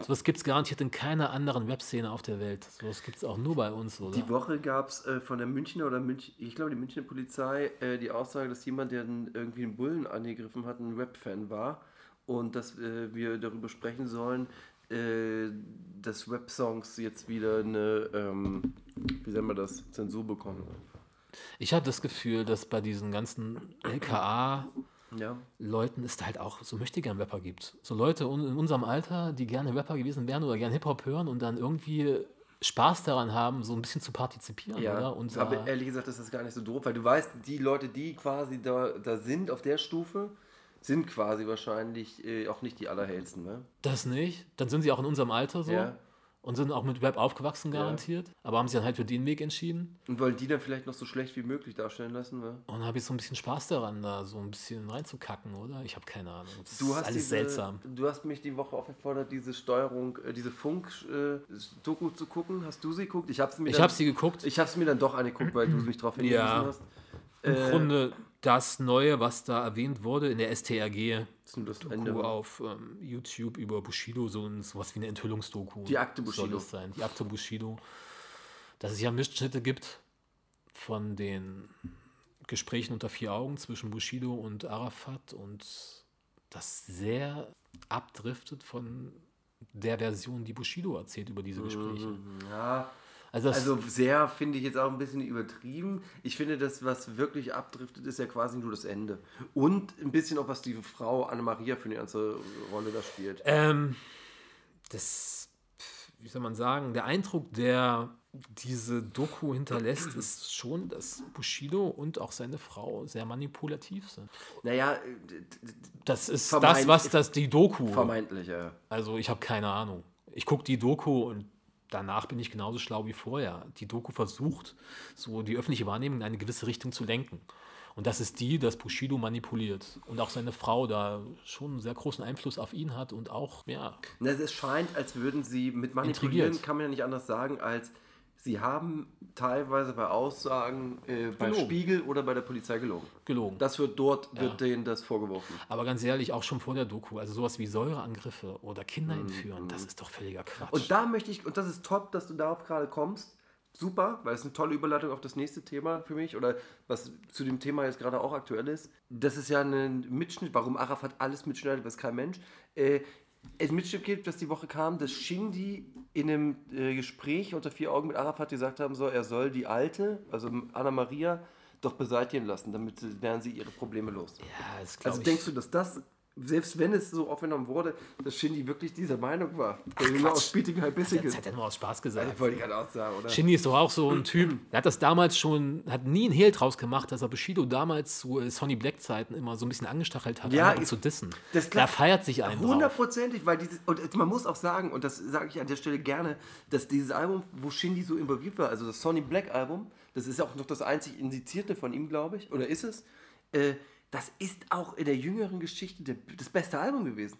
Speaker 4: Sowas gibt es garantiert in keiner anderen Webszene auf der Welt. Sowas gibt es auch nur bei uns, oder?
Speaker 3: Die Woche gab es äh, von der Münchner oder Münch, ich glaube die Münchner Polizei äh, die Aussage, dass jemand, der einen, irgendwie einen Bullen angegriffen hat, ein Rap-Fan war und dass äh, wir darüber sprechen sollen, äh, dass Rap-Songs jetzt wieder eine, ähm, wie nennen wir das, Zensur bekommen.
Speaker 4: Ich habe das Gefühl, dass bei diesen ganzen LKA-Leuten
Speaker 3: Ja.
Speaker 4: es da halt auch so möchte gern Rapper gibt. So Leute un- in unserem Alter, die gerne Rapper gewesen wären oder gerne Hip-Hop hören und dann irgendwie Spaß daran haben, so ein bisschen zu partizipieren,
Speaker 3: Ja,
Speaker 4: oder? Und
Speaker 3: aber ehrlich gesagt ist das gar nicht so doof, weil du weißt, die Leute, die quasi da, da sind auf der Stufe, sind quasi wahrscheinlich äh, auch nicht die allerhellsten, ne?
Speaker 4: das nicht. Dann sind sie auch in unserem Alter so
Speaker 3: Ja.
Speaker 4: Und sind auch mit Rap aufgewachsen,
Speaker 3: Ja.
Speaker 4: garantiert. Aber haben sich dann halt für den Weg entschieden.
Speaker 3: Und wollen die dann vielleicht noch so schlecht wie möglich darstellen lassen, ne?
Speaker 4: Und habe ich so ein bisschen Spaß daran, da so ein bisschen reinzukacken, oder? Ich habe keine Ahnung. Das
Speaker 3: Du
Speaker 4: ist
Speaker 3: hast
Speaker 4: alles
Speaker 3: diese,
Speaker 4: seltsam.
Speaker 3: Du hast mich die Woche aufgefordert, diese Steuerung, äh, diese Funk-Doku zu gucken. Hast du sie geguckt? Ich habe mir
Speaker 4: Ich habe sie geguckt.
Speaker 3: Ich habe es mir dann doch angeguckt, weil du mich darauf hingewiesen
Speaker 4: Ja.
Speaker 3: hast.
Speaker 4: Im
Speaker 3: Äh,
Speaker 4: Grunde das Neue, was da erwähnt wurde in der STRG.
Speaker 3: Das ist das
Speaker 4: Doku
Speaker 3: Ende.
Speaker 4: auf ähm, YouTube über Bushido, so ein, sowas wie eine Enthüllungsdoku.
Speaker 3: Die Akte
Speaker 4: Soll
Speaker 3: Bushido.
Speaker 4: es sein. Die Akte Bushido. Dass es ja Mischschnitte gibt von den Gesprächen unter vier Augen zwischen Bushido und Arafat und das sehr abdriftet von der Version, die Bushido erzählt über diese Gespräche.
Speaker 3: Ja,
Speaker 4: Also,
Speaker 3: also sehr finde ich jetzt auch ein bisschen übertrieben. Ich finde, das, was wirklich abdriftet, ist ja quasi nur das Ende. Und ein bisschen auch, was die Frau Anne-Maria für eine ganze Rolle da spielt.
Speaker 4: Ähm, das, wie soll man sagen, der Eindruck, der diese Doku hinterlässt, ist schon, dass Bushido und auch seine Frau sehr manipulativ sind.
Speaker 3: Naja, äh,
Speaker 4: Das ist das, was das die Doku.
Speaker 3: vermeintlich, ja.
Speaker 4: Also ich habe keine Ahnung. Ich gucke die Doku und danach bin ich genauso schlau wie vorher. Die Doku versucht, so die öffentliche Wahrnehmung in eine gewisse Richtung zu lenken. Und das ist die, dass Bushido manipuliert und auch seine Frau da schon einen sehr großen Einfluss auf ihn hat und auch, ja,
Speaker 3: Es scheint, als würden sie mit manipulieren,
Speaker 4: Intrigiert.
Speaker 3: kann man ja nicht anders sagen, als sie haben teilweise bei Aussagen äh, bei
Speaker 4: Gelogen.
Speaker 3: Spiegel oder bei der Polizei gelogen.
Speaker 4: gelogen.
Speaker 3: Das wird dort, wird denen das vorgeworfen.
Speaker 4: Aber ganz ehrlich, auch schon vor der Doku, also sowas wie Säureangriffe oder Kinder entführen, das ist doch völliger Quatsch.
Speaker 3: Und da möchte ich, und das ist top, dass du darauf gerade kommst. Super, weil es eine tolle Überleitung auf das nächste Thema für mich oder was zu dem Thema jetzt gerade auch aktuell ist. Das ist ja ein Mitschnitt, warum Arafat alles mitschneidet, weiß kein Mensch. Äh, ein Mitschnitt gibt, das die Woche kam, dass Shindy in einem äh, Gespräch unter vier Augen mit Arafat gesagt haben soll, er soll die Alte, also Anna Maria, doch beseitigen lassen, damit äh, wären sie ihre Probleme los.
Speaker 4: ja, das glaub
Speaker 3: Also
Speaker 4: ich.
Speaker 3: denkst du, dass das, selbst wenn es so aufgenommen wurde, dass Shindy wirklich dieser Meinung war? Der Junge aus
Speaker 4: das hat er nur aus Spaß gesagt.
Speaker 3: Wollte ich gerade auch sagen, oder?
Speaker 4: Shindy ist doch auch so ein Typ, der hat das damals schon, hat nie einen Hehl draus gemacht, dass er Bushido damals zu äh, Sonny Black Zeiten immer so ein bisschen angestachelt hat,
Speaker 3: Ja, ich-
Speaker 4: zu dissen.
Speaker 3: das.
Speaker 4: Er feiert sich einen drauf.
Speaker 3: Hundertprozentig, weil dieses, und man muss auch sagen, und das sage ich an der Stelle gerne, dass dieses Album, wo Shindy so involviert war, also das Sonny Black Album, das ist auch noch das einzig indizierte von ihm, glaube ich, oder ist es, äh, das ist auch in der jüngeren Geschichte der, das beste Album gewesen.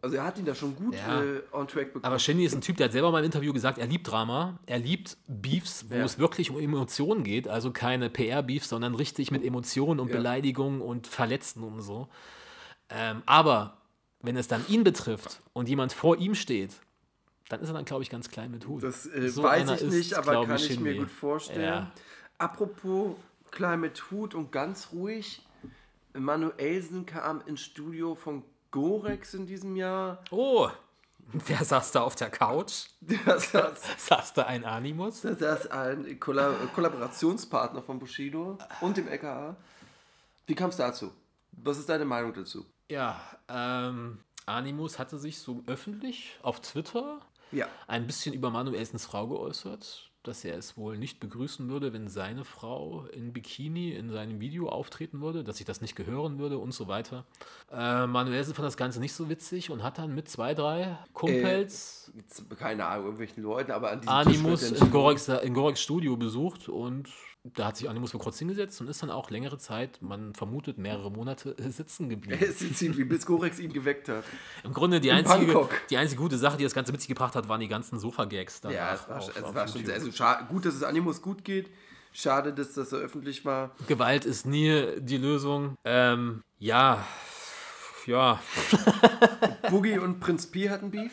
Speaker 3: Also er hat ihn da schon gut
Speaker 4: Ja.
Speaker 3: äh, on track bekommen.
Speaker 4: Aber Shindy ist ein Typ, der hat selber mal im Interview gesagt, er liebt Drama, er liebt Beefs, wo
Speaker 3: Ja.
Speaker 4: es wirklich um Emotionen geht, also keine PR-Beefs, sondern richtig mit Emotionen und
Speaker 3: Ja.
Speaker 4: Beleidigungen und Verletzten und so. Ähm, aber wenn es dann ihn betrifft und jemand vor ihm steht, dann ist er dann, glaube ich, ganz klein mit Hut.
Speaker 3: Das äh,
Speaker 4: So
Speaker 3: weiß ich
Speaker 4: ist,
Speaker 3: nicht, aber
Speaker 4: glaub
Speaker 3: kann ich mir
Speaker 4: Shindy.
Speaker 3: gut vorstellen. Apropos klein mit Hut und ganz ruhig, Manuelsen kam ins Studio von Gorex in diesem Jahr.
Speaker 4: Oh, wer saß da auf der Couch?
Speaker 3: Das, das,
Speaker 4: Saß da ein Animus?
Speaker 3: das ist ein Kolla Kollaborationspartner von Bushido und dem LKA. Wie kam es dazu? Was ist deine Meinung dazu?
Speaker 4: Ja, ähm, Animus hatte sich so öffentlich auf Twitter
Speaker 3: Ja.
Speaker 4: ein bisschen über Manuelsens Frau geäußert, dass er es wohl nicht begrüßen würde, wenn seine Frau in Bikini in seinem Video auftreten würde, dass sich das nicht gehören würde und so weiter. Äh, Manuelsen fand das Ganze nicht so witzig und hat dann mit zwei, drei Kumpels
Speaker 3: Jetzt, keine Ahnung, irgendwelchen Leuten, aber an diesem
Speaker 4: Animus in Gorex, in Gorex Studio besucht und da hat sich Animus wohl kurz hingesetzt und ist dann auch längere Zeit, man vermutet mehrere Monate, sitzen geblieben.
Speaker 3: Es sieht wie bis Gorex ihn geweckt hat.
Speaker 4: Im Grunde die
Speaker 3: In
Speaker 4: einzige,
Speaker 3: Bangkok.
Speaker 4: die einzige gute Sache, die das Ganze mit sich gebracht hat, waren die ganzen Sofa-Gags.
Speaker 3: Ja, es war,
Speaker 4: auf-
Speaker 3: es
Speaker 4: auf
Speaker 3: war schon sehr, also gut, dass es Animus gut geht. Schade, dass das so öffentlich war.
Speaker 4: Gewalt ist nie die Lösung. Ähm, ja, ja,
Speaker 3: Boogie und Prinz Pi hatten Beef.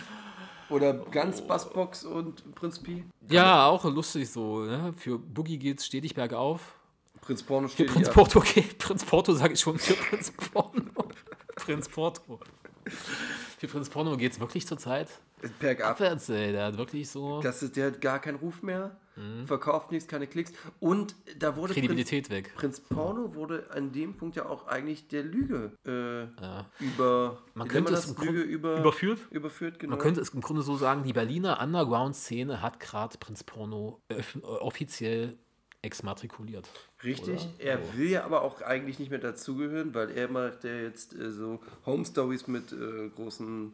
Speaker 3: Oder ganz Bassbox und Prinz Pi?
Speaker 4: Ja, auch lustig so. Ne? Für Boogie geht's stetig bergauf.
Speaker 3: Prinz Porno
Speaker 4: Für
Speaker 3: steht
Speaker 4: Prinz
Speaker 3: hier.
Speaker 4: Porto, okay, Prinz Porto sage ich schon, für Prinz Porno. Prinz Porto. Für Prinz Porno geht's wirklich zurzeit
Speaker 3: Bergab.
Speaker 4: abwärts, ey. Der hat wirklich so
Speaker 3: Das ist, der hat gar keinen Ruf mehr, verkauft nichts, keine Klicks. Und da wurde
Speaker 4: Mhm. Kredibilität weg.
Speaker 3: Prinz, Prinz Porno wurde an dem Punkt ja auch eigentlich der Lüge äh,
Speaker 4: Ja.
Speaker 3: über.
Speaker 4: Man könnte
Speaker 3: das?
Speaker 4: es
Speaker 3: Lüge über,
Speaker 4: überführt?
Speaker 3: Überführt, genau.
Speaker 4: Man könnte es im Grunde so sagen, die Berliner Underground-Szene hat gerade Prinz Porno äh, offiziell exmatrikuliert.
Speaker 3: Richtig,
Speaker 4: Oder?
Speaker 3: er will ja aber auch eigentlich nicht mehr dazugehören, weil er macht ja jetzt äh, so Home Stories mit äh, großen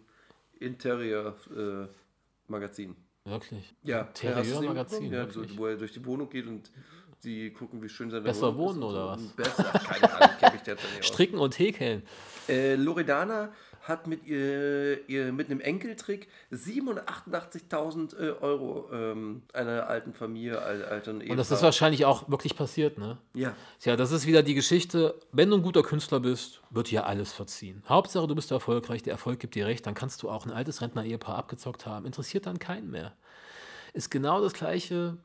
Speaker 3: Interior-Magazinen.
Speaker 4: Wirklich.
Speaker 3: ja,
Speaker 4: Interieur-Magazin?
Speaker 3: Ja, so, wo er durch die Wohnung geht und sie gucken, wie schön seine
Speaker 4: Besser
Speaker 3: Wohnung ist
Speaker 4: wohnen oder was?
Speaker 3: Besser, keine Ahnung, kenn mich derzeit nicht.
Speaker 4: Stricken und Häkeln.
Speaker 3: Äh, Loredana hat mit, ihr, ihr, mit einem Enkeltrick 788.000 äh, Euro ähm, einer alten Familie, al- alten
Speaker 4: Und das
Speaker 3: Ehepaar-
Speaker 4: ist wahrscheinlich auch wirklich passiert, ne?
Speaker 3: Ja,
Speaker 4: Tja, das ist wieder die Geschichte, wenn du ein guter Künstler bist, wird dir alles verziehen. Hauptsache, du bist erfolgreich, der Erfolg gibt dir recht, dann kannst du auch ein altes Rentner-Ehepaar abgezockt haben. Interessiert dann keinen mehr. Ist genau das Gleiche.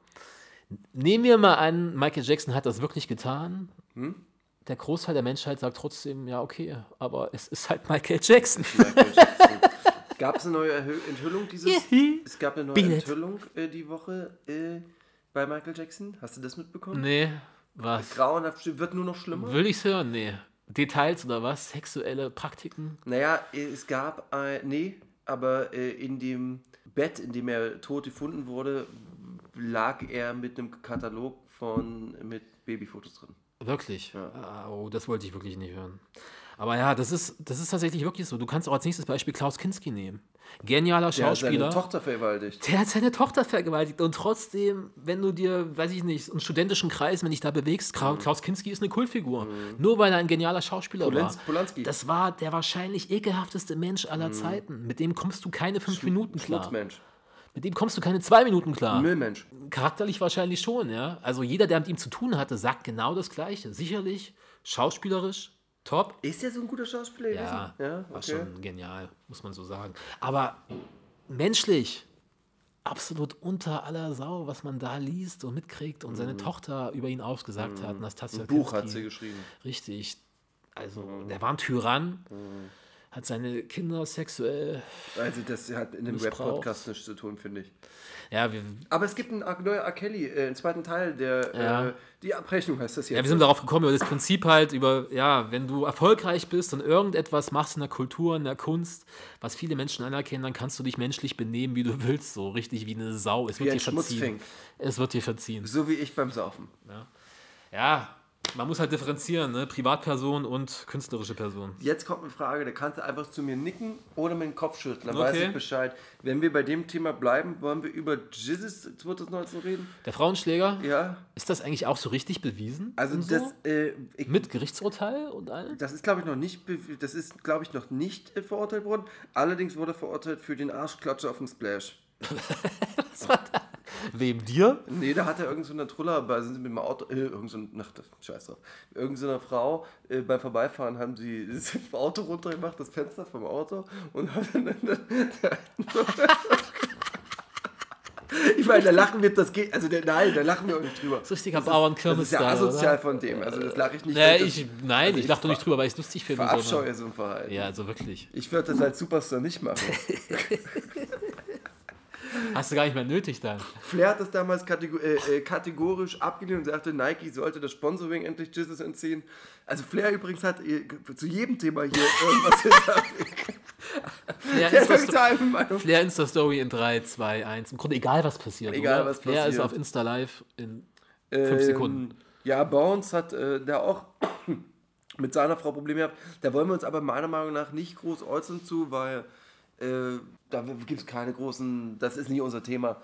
Speaker 4: Nehmen wir mal an, Michael Jackson hat das wirklich getan. Der Großteil der Menschheit sagt trotzdem, ja, okay, aber es ist halt Michael Jackson.
Speaker 3: Michael Jackson. Gab es eine neue Enthüllung dieses? Es gab eine neue
Speaker 4: Beat.
Speaker 3: Enthüllung äh, die Woche äh, bei Michael Jackson. Hast du das mitbekommen?
Speaker 4: Nee, was?
Speaker 3: Grauenhaft, wird nur noch schlimmer.
Speaker 4: Will ich's hören? Nee. Details oder was? Sexuelle Praktiken?
Speaker 3: Naja, äh, es gab, äh, nee, aber äh, in dem Bett, in dem er tot gefunden wurde, lag er mit einem Katalog von mit Babyfotos drin.
Speaker 4: Wirklich? Ah, Oh, das wollte ich wirklich nicht hören. Aber ja, das ist, das ist tatsächlich wirklich so. Du kannst auch als nächstes Beispiel Klaus Kinski nehmen. Genialer
Speaker 3: Der hat seine
Speaker 4: Schauspieler.
Speaker 3: Tochter vergewaltigt.
Speaker 4: Der hat seine Tochter vergewaltigt. Und trotzdem, wenn du dir, weiß ich nicht, einen studentischen Kreis, wenn dich da bewegst,
Speaker 3: Mhm.
Speaker 4: Klaus Kinski ist eine Kultfigur. Nur weil er ein genialer Schauspieler
Speaker 3: Polanz-
Speaker 4: war.
Speaker 3: Polanski.
Speaker 4: Das war der wahrscheinlich ekelhafteste Mensch aller Zeiten. Mit dem kommst du keine fünf Minuten klar.
Speaker 3: Schmutzmensch.
Speaker 4: Mit dem kommst du keine zwei Minuten klar.
Speaker 3: Müllmensch.
Speaker 4: Charakterlich wahrscheinlich schon, ja. Also jeder, der mit ihm zu tun hatte, sagt genau das Gleiche. Sicherlich, schauspielerisch, top.
Speaker 3: Ist er so ein guter Schauspieler?
Speaker 4: Ja,
Speaker 3: ja
Speaker 4: war
Speaker 3: okay.
Speaker 4: schon genial, muss man so sagen. Aber menschlich, absolut unter aller Sau, was man da liest und mitkriegt und seine Tochter über ihn ausgesagt hat. Nastasia
Speaker 3: Mhm. Ein Buch hat
Speaker 4: Kinski.
Speaker 3: sie geschrieben.
Speaker 4: Richtig. Also, der war ein Tyrann, hat seine Kinder sexuell.
Speaker 3: Also das hat in dem. Rap-Podcast nichts zu tun, finde ich.
Speaker 4: Ja, wir,
Speaker 3: Aber es gibt einen neuen R. Kelly, äh, einen zweiten Teil, der
Speaker 4: Ja.
Speaker 3: äh, die Abrechnung heißt das jetzt.
Speaker 4: Ja, wir sind darauf gekommen, über das Prinzip halt, über, ja, wenn du erfolgreich bist und irgendetwas machst in der Kultur, in der Kunst, was viele Menschen anerkennen, dann kannst du dich menschlich benehmen, wie du willst, so richtig wie eine Sau. Es
Speaker 3: Wie
Speaker 4: wird dir verziehen. Es wird dir verziehen.
Speaker 3: so wie ich beim Saufen.
Speaker 4: Ja, man muss halt differenzieren, ne? Privatperson und künstlerische Person.
Speaker 3: Jetzt kommt eine Frage, da kannst du einfach zu mir nicken oder mit dem Kopf schütteln, dann weiß
Speaker 4: Okay.
Speaker 3: ich Bescheid. Wenn wir bei dem Thema bleiben, wollen wir über Jesus 2019 reden?
Speaker 4: Der Frauenschläger,
Speaker 3: Ja,
Speaker 4: ist das eigentlich auch so richtig bewiesen?
Speaker 3: also
Speaker 4: und so?
Speaker 3: das, äh, ich,
Speaker 4: Mit Gerichtsurteil und allem?
Speaker 3: das ist glaube ich noch nicht, das ist glaube ich noch nicht äh, verurteilt worden. Allerdings wurde er verurteilt für den Arschklatscher auf dem Splash.
Speaker 4: Wem dir?
Speaker 3: Nee, da hat er irgendeine so eine Truller, bei, sind sie mit dem Auto, äh, irgend so ein, ach, scheiß drauf. Irgend so eine Frau, äh, beim Vorbeifahren haben sie das Auto runtergemacht, das Fenster vom Auto und hat dann, Ich meine, da lachen wir, das geht, also der, nein, da lachen wir auch nicht drüber.
Speaker 4: Das ist richtiger
Speaker 3: Das ist
Speaker 4: Bauernkirmes
Speaker 3: ja asozial
Speaker 4: oder?
Speaker 3: von dem, also das lache ich nicht. Das-
Speaker 4: ich, nein,
Speaker 3: also
Speaker 4: ich lache doch nicht drüber, weil ich es lustig finde.
Speaker 3: Verabscheue
Speaker 4: sondern-
Speaker 3: so ein Verhalten.
Speaker 4: Ja, also wirklich.
Speaker 3: Ich würde das als Superstar nicht machen.
Speaker 4: Hast du gar nicht mehr nötig dann.
Speaker 3: Flair hat das damals kategor äh, äh, kategorisch abgelehnt und sagte, Nike sollte das Sponsoring endlich Jesus entziehen. Also Flair übrigens hat äh, zu jedem Thema hier irgendwas gesagt.
Speaker 4: Flair, Insta
Speaker 3: ist.
Speaker 4: Flair Insta-Story in 3, 2, 1. Im Grunde egal, was passiert.
Speaker 3: Egal,
Speaker 4: oder?
Speaker 3: was
Speaker 4: Flair ist
Speaker 3: passiert.
Speaker 4: auf Insta live in
Speaker 3: Ähm,
Speaker 4: fünf Sekunden.
Speaker 3: Ja, Bounce hat äh, da auch mit seiner Frau Probleme gehabt. Da wollen wir uns aber meiner Meinung nach nicht groß äußern zu, weil äh, da gibt es keine großen, das ist nicht unser Thema.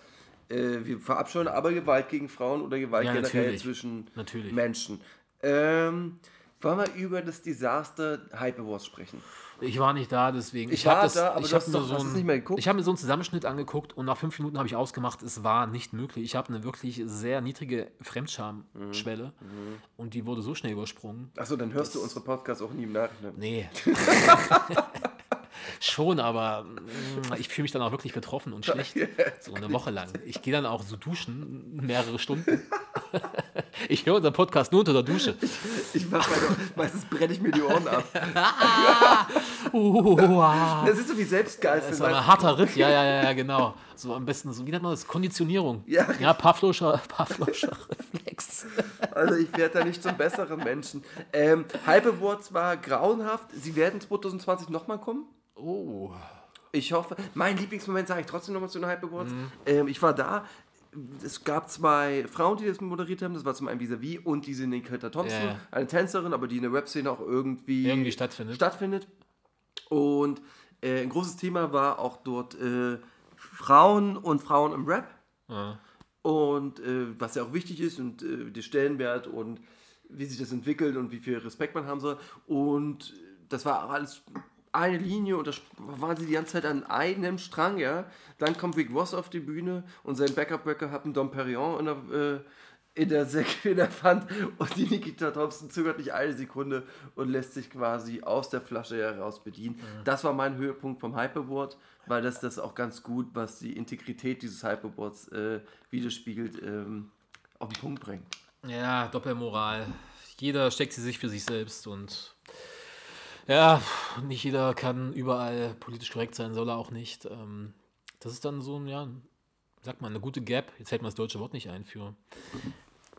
Speaker 3: Äh, wir verabscheuen aber Gewalt gegen Frauen oder Gewalt
Speaker 4: Ja,
Speaker 3: generell
Speaker 4: natürlich.
Speaker 3: zwischen
Speaker 4: Natürlich.
Speaker 3: Menschen. Ähm, wollen wir über das Desaster Hype Awards sprechen?
Speaker 4: Ich war nicht da, deswegen.
Speaker 3: Ich
Speaker 4: hab
Speaker 3: war
Speaker 4: das,
Speaker 3: da, aber
Speaker 4: ich hab
Speaker 3: doch-
Speaker 4: so? Ich habe mir so einen Zusammenschnitt angeguckt und nach fünf Minuten habe ich ausgemacht, es war nicht möglich. Ich habe eine wirklich sehr niedrige Fremdschamschwelle
Speaker 3: Mhm.
Speaker 4: und die wurde so schnell übersprungen.
Speaker 3: Achso, dann hörst du unsere Podcasts auch nie im Nachhinein.
Speaker 4: Nee. Schon, aber mm, ich fühle mich dann auch wirklich betroffen und schlecht. So eine Woche lang. Ich gehe dann auch so duschen, mehrere Stunden. Ich höre unseren Podcast nur unter der Dusche.
Speaker 3: Ich mach meine, meistens brenne ich mir die Ohren ab.
Speaker 4: Uah.
Speaker 3: Das ist so wie Selbstgeist.
Speaker 4: Das war ein harter Ritt, ja, ja, ja, genau. So am besten, so, wie nennt man das? Konditionierung.
Speaker 3: Ja.
Speaker 4: ja Pavloscher, Pavloscher Reflex.
Speaker 3: Also ich werde da nicht zum besseren Menschen. Ähm, Hyperboards war grauenhaft. Sie werden 2020 nochmal kommen.
Speaker 4: Oh.
Speaker 3: Ich hoffe. Mein Lieblingsmoment sage ich trotzdem nochmal zu den Hyperboards.
Speaker 4: Mhm.
Speaker 3: Ähm, ich war da. Es gab zwei Frauen, die das moderiert haben. Das war zum einen Vis-a-vis und diese Nikita Thompson,
Speaker 4: ja.
Speaker 3: eine Tänzerin, aber die in der Webszene auch irgendwie,
Speaker 4: Irgendwie stattfindet.
Speaker 3: stattfindet. Und äh, ein großes Thema war auch dort äh, Frauen und Frauen im Rap.
Speaker 4: Ja.
Speaker 3: Und äh, was ja auch wichtig ist und äh, der Stellenwert und wie sich das entwickelt und wie viel Respekt man haben soll. Und das war auch alles eine Linie und da waren sie die ganze Zeit an einem Strang, ja. Dann kommt Rick Ross auf die Bühne und sein Backup-Backup hat einen Dom Perignon in der, äh, in der Säcke in der Wand und die Nikita Thompson zögert nicht eine Sekunde und lässt sich quasi aus der Flasche heraus bedienen. Das war mein Höhepunkt vom Hyperboard, weil das das auch ganz gut, was die Integrität dieses Hyperboards äh, widerspiegelt, ähm, auf den Punkt bringt.
Speaker 4: Ja, Doppelmoral. Jeder steckt sie sich für sich selbst und ja, nicht jeder kann überall politisch korrekt sein, soll er auch nicht. Ähm, das ist dann so ein, ja, sag mal, eine gute Gap. Jetzt fällt mir das deutsche Wort nicht ein für,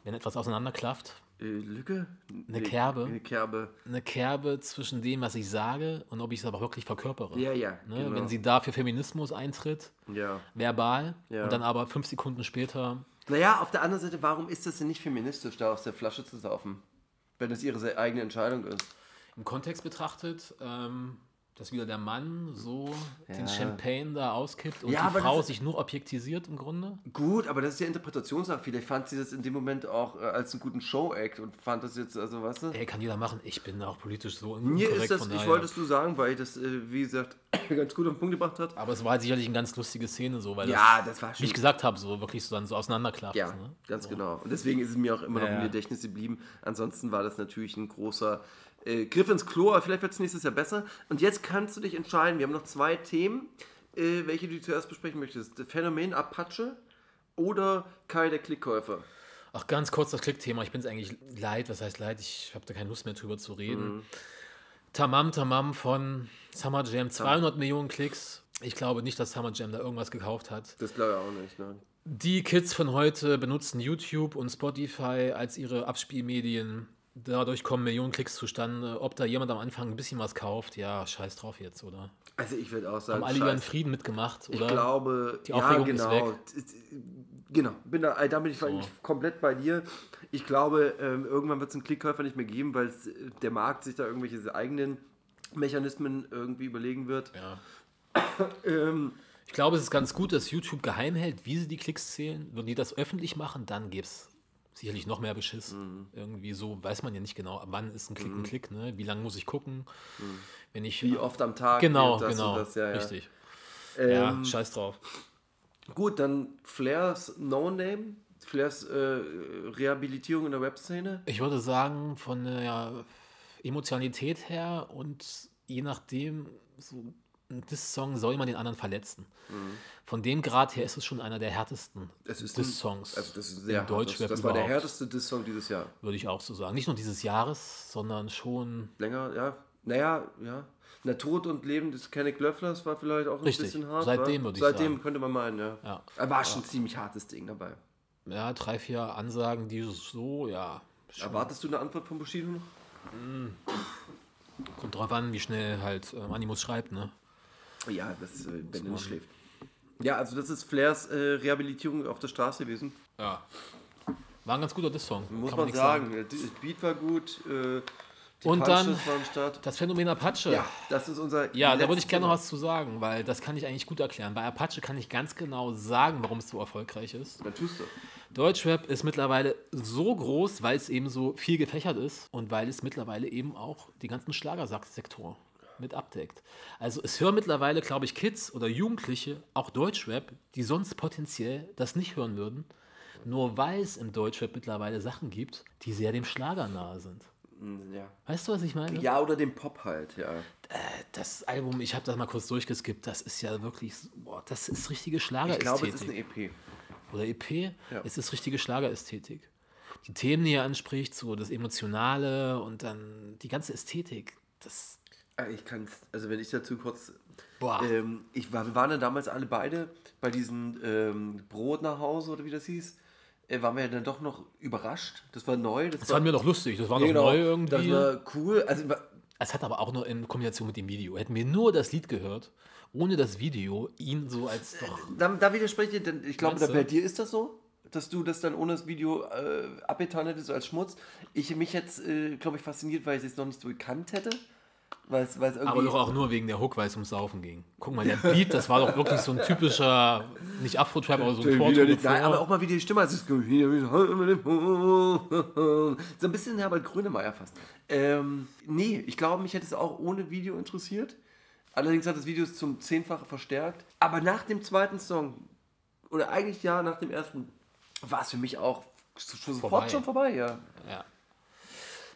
Speaker 4: wenn etwas auseinanderklafft.
Speaker 3: Äh, Lücke?
Speaker 4: Eine Kerbe.
Speaker 3: Eine Kerbe.
Speaker 4: Eine Kerbe zwischen dem, was ich sage und ob ich es aber wirklich verkörpere.
Speaker 3: Ja, ja.
Speaker 4: Ne?
Speaker 3: genau.
Speaker 4: Wenn sie da für Feminismus eintritt,
Speaker 3: ja.
Speaker 4: verbal,
Speaker 3: Ja.
Speaker 4: und dann aber fünf Sekunden später
Speaker 3: Naja, auf der anderen Seite, warum ist das denn nicht feministisch, da aus der Flasche zu saufen? Wenn es ihre eigene Entscheidung ist.
Speaker 4: Im Kontext betrachtet, ähm, dass wieder der Mann so
Speaker 3: Ja.
Speaker 4: den Champagne da auskippt und
Speaker 3: Ja,
Speaker 4: die Frau sich nur objektivisiert im Grunde.
Speaker 3: Gut, aber das ist ja Interpretationssache. Vielleicht fand sie das in dem Moment auch äh, als einen guten Show-Act und fand das jetzt, also weißt du?
Speaker 4: Ey, kann jeder machen. Ich bin auch politisch so
Speaker 3: Mir ist das,
Speaker 4: von
Speaker 3: ich wollte es nur sagen, weil ich das, äh, wie gesagt, ganz gut auf den Punkt gebracht hat.
Speaker 4: Aber es war halt sicherlich eine ganz lustige Szene so, weil
Speaker 3: Ja,
Speaker 4: das,
Speaker 3: das war
Speaker 4: wie
Speaker 3: schon.
Speaker 4: ich gesagt habe, so wirklich so dann so auseinanderklafft.
Speaker 3: Ja,
Speaker 4: Ne?
Speaker 3: ganz genau. Und deswegen ist es mir auch immer noch
Speaker 4: Ja,
Speaker 3: im
Speaker 4: ja.
Speaker 3: Gedächtnis geblieben. Ansonsten war das natürlich ein großer äh, Griff ins Klo, aber vielleicht wird es nächstes Jahr besser. Und jetzt kannst du dich entscheiden. Wir haben noch zwei Themen, äh, welche du zuerst besprechen möchtest. Das Phänomen Apache oder Kai der Klickkäufer.
Speaker 4: Ach, ganz kurz das Klickthema. Ich bin es eigentlich leid. Was heißt leid? Ich habe da keine Lust mehr drüber zu reden.
Speaker 3: Mhm.
Speaker 4: Tamam Tamam von Summer Jam. 200 Millionen Klicks. Ich glaube nicht, dass Summer Jam da irgendwas gekauft hat.
Speaker 3: Das glaube ich auch nicht. Ne?
Speaker 4: Die Kids von heute benutzen YouTube und Spotify als ihre Abspielmedien. Dadurch kommen Millionen Klicks zustande. Ob da jemand am Anfang ein bisschen was kauft, ja, scheiß drauf jetzt, oder?
Speaker 3: Also ich würde auch sagen,
Speaker 4: Haben alle ihren. Frieden mitgemacht,
Speaker 3: Ich
Speaker 4: oder?
Speaker 3: glaube,
Speaker 4: Die
Speaker 3: ja,
Speaker 4: Aufregung ist
Speaker 3: genau.
Speaker 4: weg.
Speaker 3: Genau, bin da, da bin ich eigentlich komplett bei dir. Ich glaube, ähm, irgendwann wird es einen Klickkäufer nicht mehr geben, weil äh, der Markt sich da irgendwelche eigenen Mechanismen irgendwie überlegen wird.
Speaker 4: Ja.
Speaker 3: Ähm,
Speaker 4: Ich glaube, es ist ganz gut, dass YouTube geheim hält, wie sie die Klicks zählen. Würden die das öffentlich machen, dann gäbe es sicherlich noch mehr Beschiss.
Speaker 3: Mhm.
Speaker 4: Irgendwie so weiß man ja nicht genau, wann ist ein Klick ein Klick, ne? Wie lange muss ich gucken? Wenn ich.
Speaker 3: Mhm. wie oft am Tag.
Speaker 4: Genau, genau.
Speaker 3: Das, ja, ja.
Speaker 4: Richtig.
Speaker 3: Ähm,
Speaker 4: ja, scheiß drauf.
Speaker 3: Gut, dann Flairs No Name, Flairs äh, Rehabilitierung in der Webszene.
Speaker 4: Ich würde sagen, von der Emotionalität her und je nachdem, so ein Diss-Song soll man den anderen verletzen. Von dem Grad her ist es schon einer der härtesten
Speaker 3: Mhm. Ein-
Speaker 4: Diss-Songs.
Speaker 3: Also das ist sehr.
Speaker 4: Deutschrap
Speaker 3: Das, das war der härteste Diss-Song dieses Jahr.
Speaker 4: Würde ich auch so sagen. Nicht nur dieses Jahres, sondern schon.
Speaker 3: Länger, ja. Naja, ja. Na, Tod und Leben des Kenneck Löfflers war vielleicht auch ein
Speaker 4: Richtig.
Speaker 3: bisschen hart.
Speaker 4: Seitdem würde ich
Speaker 3: Seitdem
Speaker 4: sagen.
Speaker 3: könnte man meinen, ja.
Speaker 4: Ja.
Speaker 3: Er war schon ein ziemlich hartes Ding dabei.
Speaker 4: Ja, drei, vier Ansagen, die so, ja.
Speaker 3: Erwartest du eine Antwort von Bushido noch?
Speaker 4: Kommt drauf an, wie schnell halt ähm, Animus schreibt, ne?
Speaker 3: Ja, das, äh, wenn er nicht schläft. Ja, also das ist Flairs äh, Rehabilitierung auf der Straße gewesen.
Speaker 4: Ja. War ein ganz guter Diss-Song.
Speaker 3: Muss
Speaker 4: kann
Speaker 3: man
Speaker 4: nix
Speaker 3: sagen. Der D- Beat war gut. Äh, die
Speaker 4: Und dann-
Speaker 3: Punches Start.
Speaker 4: Das Phänomen Apache.
Speaker 3: Ja, das ist unser.
Speaker 4: Ja, da würde ich gerne noch was zu sagen, weil das kann ich eigentlich gut erklären. Bei Apache kann ich ganz genau sagen, warum es so erfolgreich ist.
Speaker 3: Dann tust du.
Speaker 4: Deutschrap ist mittlerweile so groß, weil es eben so viel gefächert ist und weil es mittlerweile eben auch die ganzen Schlagersektor mit abdeckt. Also es hören mittlerweile, glaube ich, Kids oder Jugendliche auch Deutschrap, die sonst potenziell das nicht hören würden, nur weil es im Deutschrap mittlerweile Sachen gibt, die sehr dem Schlager nahe sind.
Speaker 3: mm, ja.
Speaker 4: Weißt du, was ich meine?
Speaker 3: Ja, oder dem Pop halt, ja.
Speaker 4: Das Album, ich habe das mal kurz durchgeskippt, das ist ja wirklich, boah, das ist richtige Schlagerästhetik.
Speaker 3: Ich glaube, es ist eine EP.
Speaker 4: Oder EP,
Speaker 3: Ja.
Speaker 4: es ist richtige Schlagerästhetik. Die Themen, die er anspricht, so das Emotionale und dann die ganze Ästhetik, das,
Speaker 3: Ich kann also wenn ich dazu kurz.
Speaker 4: Boah.
Speaker 3: Ähm, ich war, wir waren ja damals alle beide bei diesem ähm, Brot nach Hause oder wie das hieß. Äh, waren wir ja dann doch noch überrascht. Das war neu. Das,
Speaker 4: das fanden wir doch lustig, das war
Speaker 3: Ja,
Speaker 4: noch
Speaker 3: genau.
Speaker 4: neu irgendwie.
Speaker 3: Das war cool. Also
Speaker 4: Es hat aber auch nur in Kombination mit dem Video. Hätten wir nur das Lied gehört, ohne das Video, ihn so als doch.
Speaker 3: da, da widerspreche ich, denn ich glaube, da, bei dir ist das so, dass du das dann ohne das Video äh, abgetan hättest so als Schmutz. Ich mich jetzt, äh, glaube ich, fasziniert, weil ich es jetzt noch nicht so gekannt hätte. Weil es weil es irgendwie.
Speaker 4: Aber doch auch nur wegen der Hook, weil es ums Saufen ging. Guck mal, der Beat, das war doch wirklich so ein typischer, nicht Afro-Trap, aber so ein
Speaker 3: nicht- Nein, aber auch mal wieder die Stimme. Also so ein bisschen Herbert Grönemeyer fast. Ähm, nee, ich glaube, mich hätte es auch ohne Video interessiert. Allerdings hat das Video es zum Zehnfache verstärkt. Aber nach dem zweiten Song, oder eigentlich ja, nach dem ersten, war es für mich auch schon sofort
Speaker 4: Vorbei.
Speaker 3: schon vorbei, ja.
Speaker 4: Ja.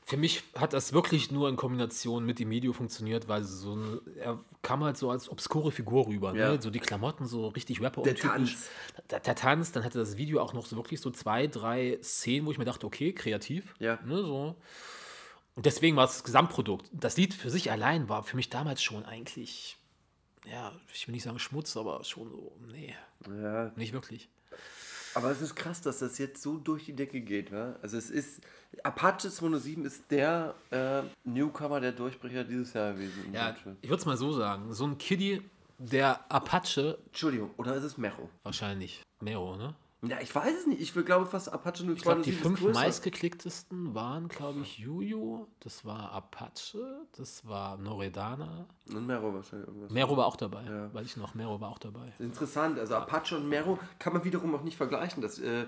Speaker 4: Für mich hat das wirklich nur in Kombination mit dem Video funktioniert, weil so ein, er kam halt so als obskure Figur rüber.
Speaker 3: Ja.
Speaker 4: Ne? So die Klamotten, so richtig rapper
Speaker 3: Der
Speaker 4: untypisch.
Speaker 3: Tanz.
Speaker 4: Der, der Tanz, dann hatte das Video auch noch so wirklich so zwei, drei Szenen, wo ich mir dachte, okay, kreativ.
Speaker 3: Ja.
Speaker 4: Ne, so. Und deswegen war es das Gesamtprodukt. Das Lied für sich allein war für mich damals schon eigentlich, ja, ich will nicht sagen Schmutz, aber schon so, nee,
Speaker 3: ja.
Speaker 4: nicht wirklich.
Speaker 3: Aber es ist krass, dass das jetzt so durch die Decke geht. Ne? Also es ist, Apache 207 ist der äh, Newcomer, der Durchbrecher dieses Jahr gewesen.
Speaker 4: Ja,
Speaker 3: Deutschland.
Speaker 4: ich würde es mal so sagen. So ein Kiddie, der Apache,
Speaker 3: Entschuldigung, oder ist es Mero?
Speaker 4: wahrscheinlich Mero, ne?
Speaker 3: Ja, ich weiß es nicht. Ich will, glaube fast Apache 0207
Speaker 4: Ich glaube, die fünf meistgeklicktesten waren, glaube ich, Juju, das war Apache, das war Noredana.
Speaker 3: Und Mero wahrscheinlich irgendwas.
Speaker 4: Mero war auch dabei,
Speaker 3: Ja.
Speaker 4: weiß ich noch, Mero war auch dabei.
Speaker 3: Interessant. Also Apache und Mero kann man wiederum auch nicht vergleichen. Das äh,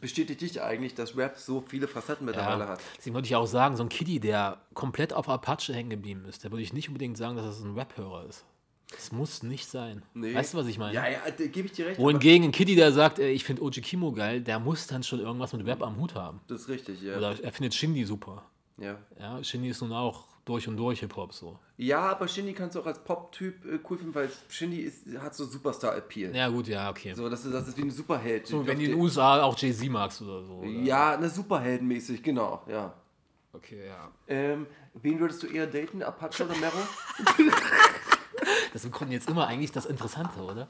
Speaker 3: bestätigt dich eigentlich, dass Rap so viele Facetten mittlerweile
Speaker 4: Ja,
Speaker 3: hat.
Speaker 4: deswegen würde ich auch sagen, so ein Kiddie, der komplett auf Apache hängen geblieben ist, der würde ich nicht unbedingt sagen, dass das ein Rap-Hörer ist. Das muss nicht sein.
Speaker 3: Nee.
Speaker 4: Weißt du, was ich meine?
Speaker 3: Ja, ja, da gebe ich dir recht.
Speaker 4: Wohingegen ein Kiddie, der sagt, ey, ich finde Oji Kimo geil, der muss dann schon irgendwas mit Rap am Hut haben.
Speaker 3: Das ist richtig, ja.
Speaker 4: Oder er findet Shindy super.
Speaker 3: ja.
Speaker 4: Ja, Shindy ist nun auch durch und durch Hip-Hop so.
Speaker 3: Ja, aber Shindy kannst du auch als Pop-Typ äh, cool finden, weil Shindy ist, hat so Superstar-Appeal.
Speaker 4: Ja, gut, ja, okay.
Speaker 3: So, das ist, das ist wie ein Superheld.
Speaker 4: So, wenn du in den USA auch Jay-Z magst oder so. Oder?
Speaker 3: Ja, eine Superheldenmäßig, genau, ja.
Speaker 4: Okay, ja.
Speaker 3: Ähm, wen würdest du eher daten, Apache oder Mero?
Speaker 4: Das ist im jetzt immer eigentlich das Interessante, oder?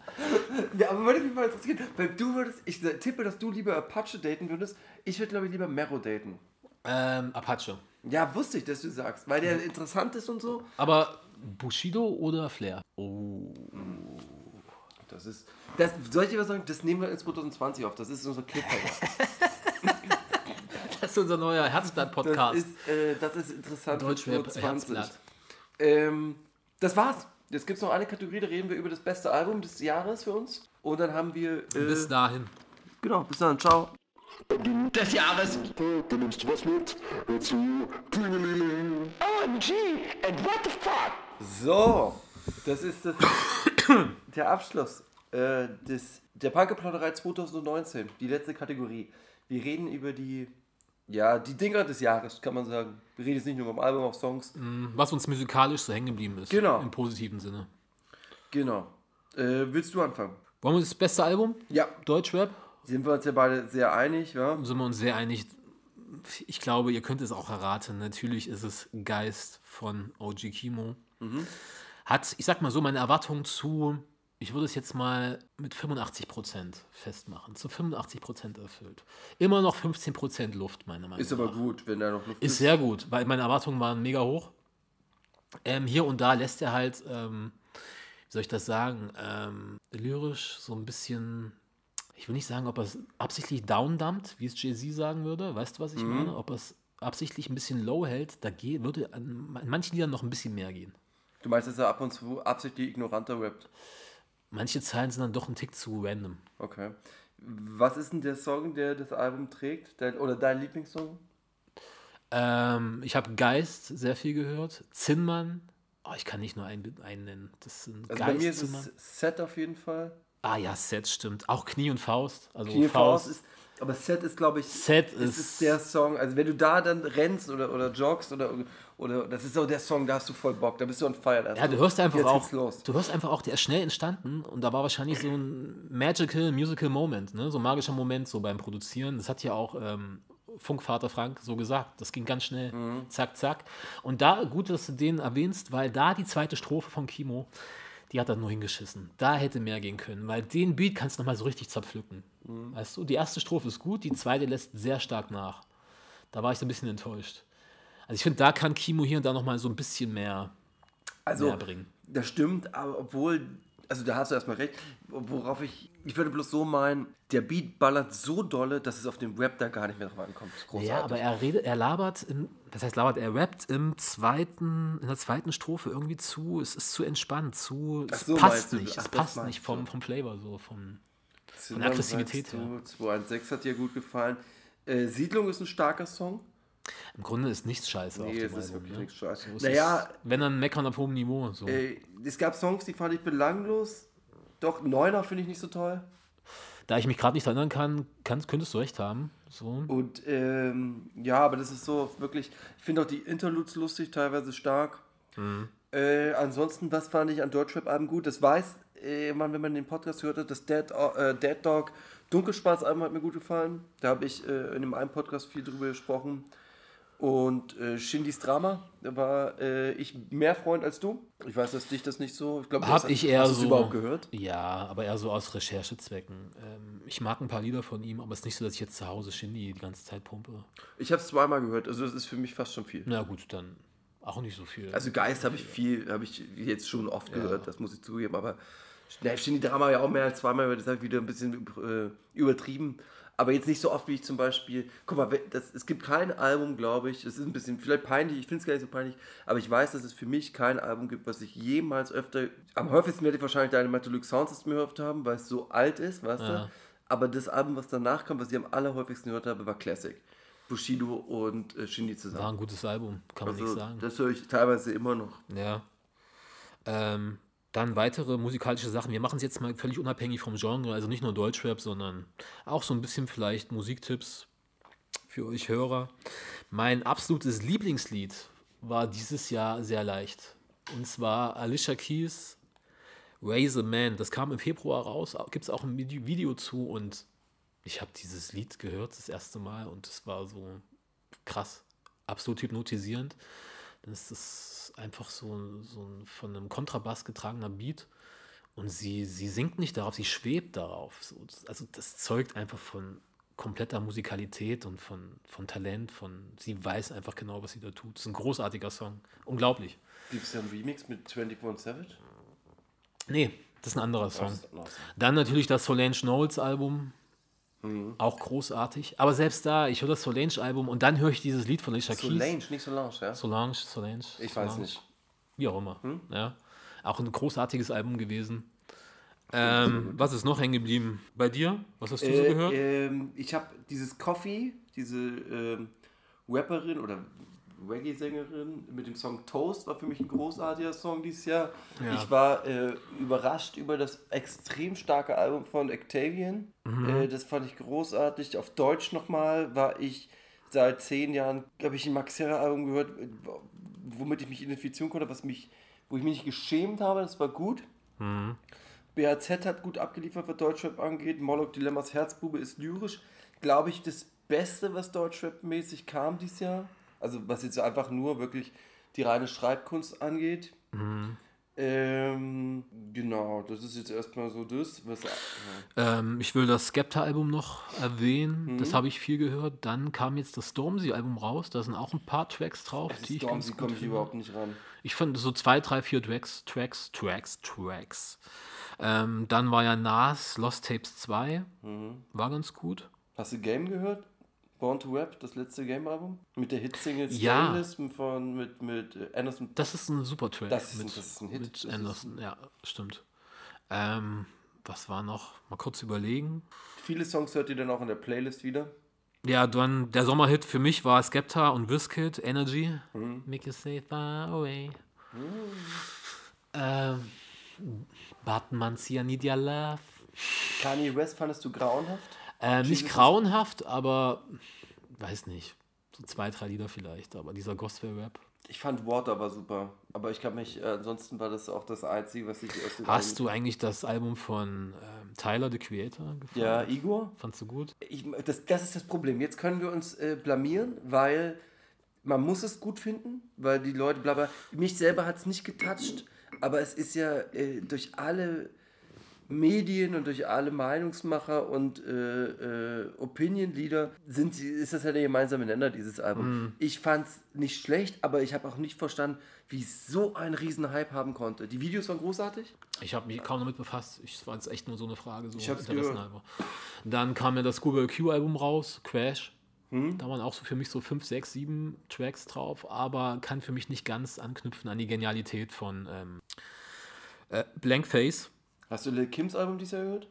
Speaker 3: ja, aber würde mich mal interessieren, weil du würdest, ich tippe, dass du lieber Apache daten würdest. Ich würde, glaube ich, lieber Mero daten.
Speaker 4: Ähm, Apache.
Speaker 3: Ja, wusste ich, dass du sagst, weil der interessant ist und so.
Speaker 4: Aber Bushido oder Flair? Oh.
Speaker 3: Das ist, das, soll ich dir was sagen? Das nehmen wir in 2020 auf. Das ist unser Cliffhanger.
Speaker 4: Das ist unser neuer
Speaker 3: Das
Speaker 4: Herzblatt-Podcast.
Speaker 3: ist, äh, das ist interessant für
Speaker 4: Deutschrap
Speaker 3: 2020.
Speaker 4: Herzblatt.
Speaker 3: Ähm, das war's. Jetzt gibt es noch eine Kategorie, da reden wir über das beste Album des Jahres für uns. Und dann haben wir. Äh,
Speaker 4: Bis dahin.
Speaker 3: Genau, bis dann. Ciao.
Speaker 2: Des Jahres.
Speaker 1: Da nimmst du was mit äh.
Speaker 2: OMG, and what the fuck?
Speaker 3: So, das ist das, der Abschluss äh, des, der Punkerplauderei 2019. Die letzte Kategorie. Wir reden über die. Ja, die Dinger des Jahres, kann man sagen. Wir reden jetzt nicht nur vom Album, auch Songs.
Speaker 4: Was uns musikalisch so hängen geblieben ist.
Speaker 3: Genau.
Speaker 4: Im positiven Sinne.
Speaker 3: Genau. Äh, willst du anfangen?
Speaker 4: Wollen wir das beste Album?
Speaker 3: Ja.
Speaker 4: Deutschrap?
Speaker 3: Sind wir uns ja beide sehr einig, ja?
Speaker 4: Sind wir uns sehr einig. Ich glaube, ihr könnt es auch erraten. Natürlich ist es Geist von OG Kimo. Hat, ich sag mal so, meine Erwartungen zu, ich würde es jetzt mal mit 85% festmachen. Zu 85% erfüllt. Immer noch 15% Luft, meiner Meinung
Speaker 3: Ist
Speaker 4: nach.
Speaker 3: aber gut, wenn da noch Luft
Speaker 4: Ist sehr gut, weil meine Erwartungen waren mega hoch. Ähm, hier und da lässt er halt, ähm, wie soll ich das sagen, ähm, lyrisch so ein bisschen, ich will nicht sagen, ob er es absichtlich downdumpt, wie es Jay-Z sagen würde. Weißt du, was ich meine? Ob er es absichtlich ein bisschen low hält, da geht, würde an, an manchen Liedern noch ein bisschen mehr gehen.
Speaker 3: Du meinst, dass er ab und zu absichtlich ignoranter rappt?
Speaker 4: Manche Zeilen sind dann doch ein Tick zu random.
Speaker 3: Okay. Was ist denn der Song, der das Album trägt? Dein, oder dein Lieblingssong?
Speaker 4: Ähm, ich habe Geist sehr viel gehört. Zinnmann, oh, ich kann nicht nur einen, einen nennen. Das sind
Speaker 3: Also
Speaker 4: Geist,
Speaker 3: bei mir ist es Set auf jeden Fall.
Speaker 4: Ah ja, Set stimmt. Auch Knie und Faust. Also
Speaker 3: Knie
Speaker 4: Faust.
Speaker 3: Faust ist. Aber Set ist, glaube ich,
Speaker 4: Set ist-
Speaker 3: ist der Song, also wenn du da dann rennst oder, oder joggst oder, oder das ist so der Song, da hast du voll Bock, da bist du on fire. hast
Speaker 4: Ja, du hörst einfach auch,
Speaker 3: los.
Speaker 4: du hörst einfach auch, der ist schnell entstanden und da war wahrscheinlich so ein magical musical Moment, ne? so ein magischer Moment so beim Produzieren. Das hat ja auch ähm, Funkvater Frank so gesagt. Das ging ganz schnell,
Speaker 3: Mhm.
Speaker 4: zack, zack. Und da, gut, dass du den erwähnst, weil da die zweite Strophe von Kimo, die hat er nur hingeschissen. Da hätte mehr gehen können, weil den Beat kannst du nochmal so richtig zerpflücken.
Speaker 3: Mhm.
Speaker 4: Weißt du, die erste Strophe ist gut, die zweite lässt sehr stark nach. Da war ich so ein bisschen enttäuscht. Also ich finde, da kann Kimo hier und da nochmal so ein bisschen mehr,
Speaker 3: Also,
Speaker 4: mehr bringen.
Speaker 3: das stimmt, aber obwohl, also da hast du erstmal recht, worauf ich, ich würde bloß so meinen, der Beat ballert so dolle, dass es auf dem Rap da gar nicht mehr drauf ankommt.
Speaker 4: Ja, aber er redet, er labert, im, das heißt labert, er rappt im zweiten, in der zweiten Strophe irgendwie zu, es ist zu entspannt, zu, es
Speaker 3: so,
Speaker 4: passt nicht,
Speaker 3: Ach,
Speaker 4: es passt nicht vom, vom Flavor so, vom,
Speaker 3: Von
Speaker 4: der Aggressivität her.
Speaker 3: 216 hat dir gut gefallen. Äh, Siedlung ist ein starker Song.
Speaker 4: Im Grunde ist nichts scheiße auf
Speaker 3: Nee,
Speaker 4: dem
Speaker 3: es ist
Speaker 4: Album,
Speaker 3: wirklich
Speaker 4: ne?
Speaker 3: nichts scheiße.
Speaker 4: So, es
Speaker 3: Naja,
Speaker 4: ist, wenn dann meckern auf hohem Niveau, so.
Speaker 3: äh, es gab Songs, die fand ich belanglos. Doch, Neuner finde ich nicht so toll.
Speaker 4: Da ich mich gerade nicht erinnern kann, kann, könntest du recht haben, so.
Speaker 3: Und ähm, ja, aber das ist so wirklich, ich finde auch die Interludes lustig, teilweise stark. Äh, ansonsten, was fand ich an Deutschrap-Alben gut? Das weiß äh, man, wenn man den Podcast hörte, das Dead, äh, Dead Dog Dunkelschwarz-Album hat mir gut gefallen. Da habe ich äh, in dem einen Podcast viel drüber gesprochen. Und äh, Shindys Drama da war äh, ich mehr Freund als du. Ich weiß, dass dich das nicht so. Ich glaube, du
Speaker 4: Hab
Speaker 3: hast-
Speaker 4: ich eher
Speaker 3: hast
Speaker 4: so.
Speaker 3: überhaupt gehört.
Speaker 4: Ja, aber eher so aus Recherchezwecken. Ähm, ich mag ein paar Lieder von ihm, aber es ist nicht so, dass ich jetzt zu Hause Shindy die ganze Zeit pumpe.
Speaker 3: Ich habe es zweimal gehört, also das ist für mich fast schon viel.
Speaker 4: Na gut, dann auch nicht so viel.
Speaker 3: Also Geist habe ich viel, habe ich jetzt schon oft gehört, das muss ich zugeben, aber ne, Shindy Drama ja auch mehr als zweimal das habe ich wieder ein bisschen äh, übertrieben. Aber jetzt nicht so oft wie ich zum Beispiel, guck mal, das, es gibt kein Album, glaube ich, es ist ein bisschen vielleicht peinlich, ich finde es gar nicht so peinlich, aber ich weiß, dass es für mich kein Album gibt, was ich jemals öfter, am häufigsten werde ich wahrscheinlich deine Metallic Sound System gehört haben, weil es so alt ist, weißt
Speaker 4: Ja.
Speaker 3: du? Aber das Album, was danach kam, was ich am allerhäufigsten gehört habe, war Classic. Bushido und äh, Shindy zusammen.
Speaker 4: War ein gutes Album, kann man
Speaker 3: Also,
Speaker 4: nicht sagen.
Speaker 3: das höre ich teilweise immer noch.
Speaker 4: Ja. Ähm, dann weitere musikalische Sachen. Wir machen es jetzt mal völlig unabhängig vom Genre, also nicht nur Deutschrap, sondern auch so ein bisschen vielleicht Musiktipps für euch Hörer. Mein absolutes Lieblingslied war dieses Jahr sehr leicht. Und zwar Alicia Keys Raise a Man. Das kam im Februar raus, gibt es auch ein Vide- Video zu und ich habe dieses Lied gehört das erste Mal und es war so krass, absolut hypnotisierend. Das ist einfach so, so ein von einem Kontrabass getragener Beat. Und sie, sie singt nicht darauf, sie schwebt darauf. So, das- also das zeugt einfach von kompletter Musikalität und von, von Talent. Von, sie weiß einfach genau, was sie da tut. Das ist ein großartiger Song. Unglaublich.
Speaker 3: Gibt es ja einen Remix mit 24 Savage?
Speaker 4: Nee, das ist ein anderer Song. Dann natürlich das Solange Knowles Album.
Speaker 3: Mhm.
Speaker 4: Auch großartig. Aber selbst da, ich höre das Solange Album und dann höre ich dieses Lied von Alicia Keys.
Speaker 3: Solange, nicht Solange, ja?
Speaker 4: Solange, Solange.
Speaker 3: Ich weiß
Speaker 4: Solange.
Speaker 3: nicht. Hm?
Speaker 4: Wie auch immer. Ja. Auch ein großartiges Album gewesen. Ähm, was ist noch hängen geblieben? Bei dir? Was hast du so
Speaker 3: Äh,
Speaker 4: gehört?
Speaker 3: ähm, ich habe dieses Coffee, diese ähm, Rapperin oder Reggae-Sängerin mit dem Song Toast war für mich ein großartiger Song dieses Jahr.
Speaker 4: Ja.
Speaker 3: Ich war äh, überrascht über das extrem starke Album von Octavian.
Speaker 4: Mhm.
Speaker 3: Äh, das fand ich großartig. Auf Deutsch nochmal war ich seit zehn Jahren, habe ich ein Max Herrer-Album gehört, womit ich mich identifizieren konnte, was mich, wo ich mich nicht geschämt habe. Das war gut. BHZ hat gut abgeliefert, was Deutschrap angeht. Moloch Dilemmas Herzbube ist lyrisch. Glaube ich, das Beste, was Deutschrap-mäßig kam dieses Jahr. Also, was jetzt einfach nur wirklich die reine Schreibkunst angeht. Ähm, genau, das ist jetzt erstmal so das, was. Ja.
Speaker 4: Ähm, ich will das Skepta-Album noch erwähnen.
Speaker 3: Mhm.
Speaker 4: Das habe ich viel gehört. Dann kam jetzt das Stormzy-Album raus. Da sind auch ein paar Tracks drauf, die ich
Speaker 3: Stormzy komme ich überhaupt nicht ran.
Speaker 4: Ich fand so zwei, drei, vier Tracks, Tracks, Tracks, Tracks. Ähm, dann war ja Nas Lost Tapes 2.
Speaker 3: Mhm.
Speaker 4: War ganz gut.
Speaker 3: Hast du Game gehört? Born to Rap, das letzte Game-Album? Mit der Hitsingle
Speaker 4: Ja.
Speaker 3: Stainless von, mit, mit äh, Anderson.
Speaker 4: Das ist ein super Track.
Speaker 3: Das ist ein-
Speaker 4: mit,
Speaker 3: das ist ein Hit.
Speaker 4: Mit
Speaker 3: Das
Speaker 4: Anderson, ja, stimmt. Ähm, was war noch? Mal kurz überlegen.
Speaker 3: Viele Songs hört ihr dann auch in der Playlist wieder.
Speaker 4: Ja, dann der Sommerhit für mich war Skepta und Wizkid, Energy.
Speaker 3: Mhm.
Speaker 4: Make you say far away. Ähm, Batman, Need Your Love.
Speaker 3: Kanye West fandest du grauenhaft?
Speaker 4: Ähm, nicht grauenhaft, aber weiß nicht. So zwei, drei Lieder vielleicht, aber dieser Gospel-Rap.
Speaker 3: Ich fand Water war super, aber ich kann mich, äh, ansonsten war das auch das Einzige, was ich aus dem
Speaker 4: Hast du eigentlich das Album von ähm, Tyler, the Creator, gefallen?
Speaker 3: Ja, Igor?
Speaker 4: Fandst du gut?
Speaker 3: Ich, das, das ist das Problem. Jetzt können wir uns äh, blamieren, weil man muss es gut finden, weil die Leute bla bla. Mich selber hat es nicht getoucht, aber es ist ja äh, durch alle Medien und durch alle Meinungsmacher und äh, äh, Opinion-Leader sind sie, ist das ja der gemeinsame Nenner, dieses Album. Ich fand es nicht schlecht, aber ich habe auch nicht verstanden, wie es so einen riesen Hype haben konnte. Die Videos waren großartig.
Speaker 4: Ich habe mich kaum damit befasst. Ich war jetzt echt nur so eine Frage, so
Speaker 3: Ich
Speaker 4: interessenhalber. Dann kam ja das Google Q-Album raus, Crash.
Speaker 3: Hm?
Speaker 4: Da waren auch so für mich so 5, 6, 7 Tracks drauf, aber kann für mich nicht ganz anknüpfen an die Genialität von ähm, äh, Blankface.
Speaker 3: Hast du Lil Kims Album dieses Jahr gehört?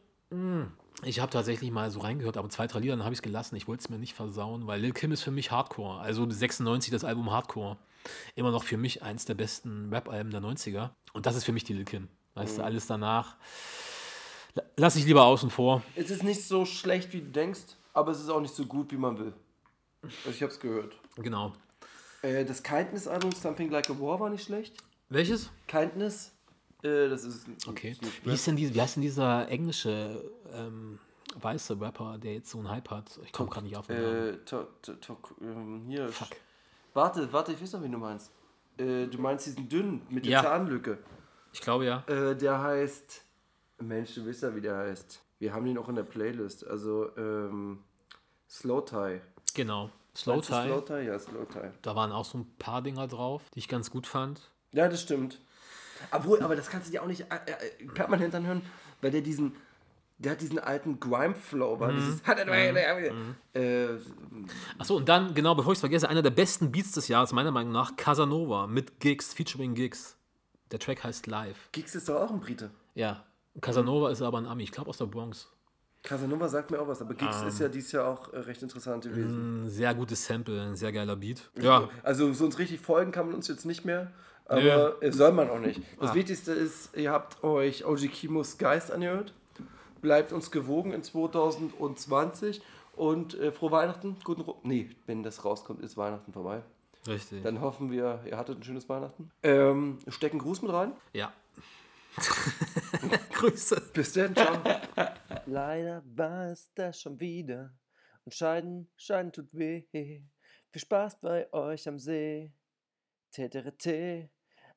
Speaker 4: Ich habe tatsächlich mal so reingehört, aber zwei, drei Lieder, dann habe ich es gelassen. Ich wollte es mir nicht versauen, weil Lil Kim ist für mich Hardcore. Also 96 das Album Hardcore. Immer noch für mich eins der besten Rap-Alben der 90er. Und das ist für mich die Lil Kim. Weißt du, alles danach la- lass ich lieber außen vor.
Speaker 3: Es ist nicht so schlecht, wie du denkst, aber es ist auch nicht so gut, wie man will. Also ich hab's gehört.
Speaker 4: Genau.
Speaker 3: Äh, das Kindness-Album Something Like a War war nicht schlecht.
Speaker 4: Welches?
Speaker 3: Kindness, äh, das ist.
Speaker 4: Okay. Wie, ist denn die, wie heißt denn dieser englische ähm, weiße Rapper, der jetzt so einen Hype hat? Ich komme gerade nicht auf den Namen.
Speaker 3: Äh, to, to, to, ähm, hier.
Speaker 4: Fuck.
Speaker 3: Warte, warte, ich weiß noch, wen du meinst. Äh, du meinst diesen dünnen mit der
Speaker 4: Ja.
Speaker 3: Zahnlücke.
Speaker 4: Ich glaube ja.
Speaker 3: Äh, der heißt. Mensch, du weißt ja, wie der heißt. Wir haben den auch in der Playlist. Also, ähm, Slow Tie.
Speaker 4: Genau. Slow Tie.
Speaker 3: Slow Tie? Ja, Slow Tie.
Speaker 4: Da waren auch so ein paar Dinger drauf, die ich ganz gut fand.
Speaker 3: Ja, das stimmt. Obwohl, aber das kannst du dir auch nicht äh, äh, permanent anhören, weil der diesen, der hat diesen alten Grime-Flow, war dieses äh,
Speaker 4: Achso, und dann, genau, bevor ich es vergesse, einer der besten Beats des Jahres, meiner Meinung nach, Casanova mit Gigs, featuring Gigs. Der Track heißt Live.
Speaker 3: Giggs ist doch auch ein Brite.
Speaker 4: Ja. Casanova ist aber ein Ami, ich glaube aus der Bronx.
Speaker 3: Casanova sagt mir auch was, aber Giggs ist ja dieses Jahr auch äh, recht interessant gewesen.
Speaker 4: Ein sehr gutes Sample, ein sehr geiler Beat. Ja,
Speaker 3: Also so uns richtig folgen kann man uns jetzt nicht mehr, aber äh, soll man auch nicht. Das
Speaker 4: Ah.
Speaker 3: Wichtigste ist, ihr habt euch OG Kimos Geist angehört. Bleibt uns gewogen in 2020 und äh, frohe Weihnachten. Guten Ru Nee, wenn das rauskommt, ist Weihnachten vorbei.
Speaker 4: richtig.
Speaker 3: Dann hoffen wir, ihr hattet ein schönes Weihnachten. Ähm, stecken Gruß mit rein.
Speaker 4: Ja. Grüße.
Speaker 3: Bis dann, ciao. Leider war es das schon wieder. Und Scheiden, Scheiden tut weh. Viel Spaß bei euch am See. Täterete.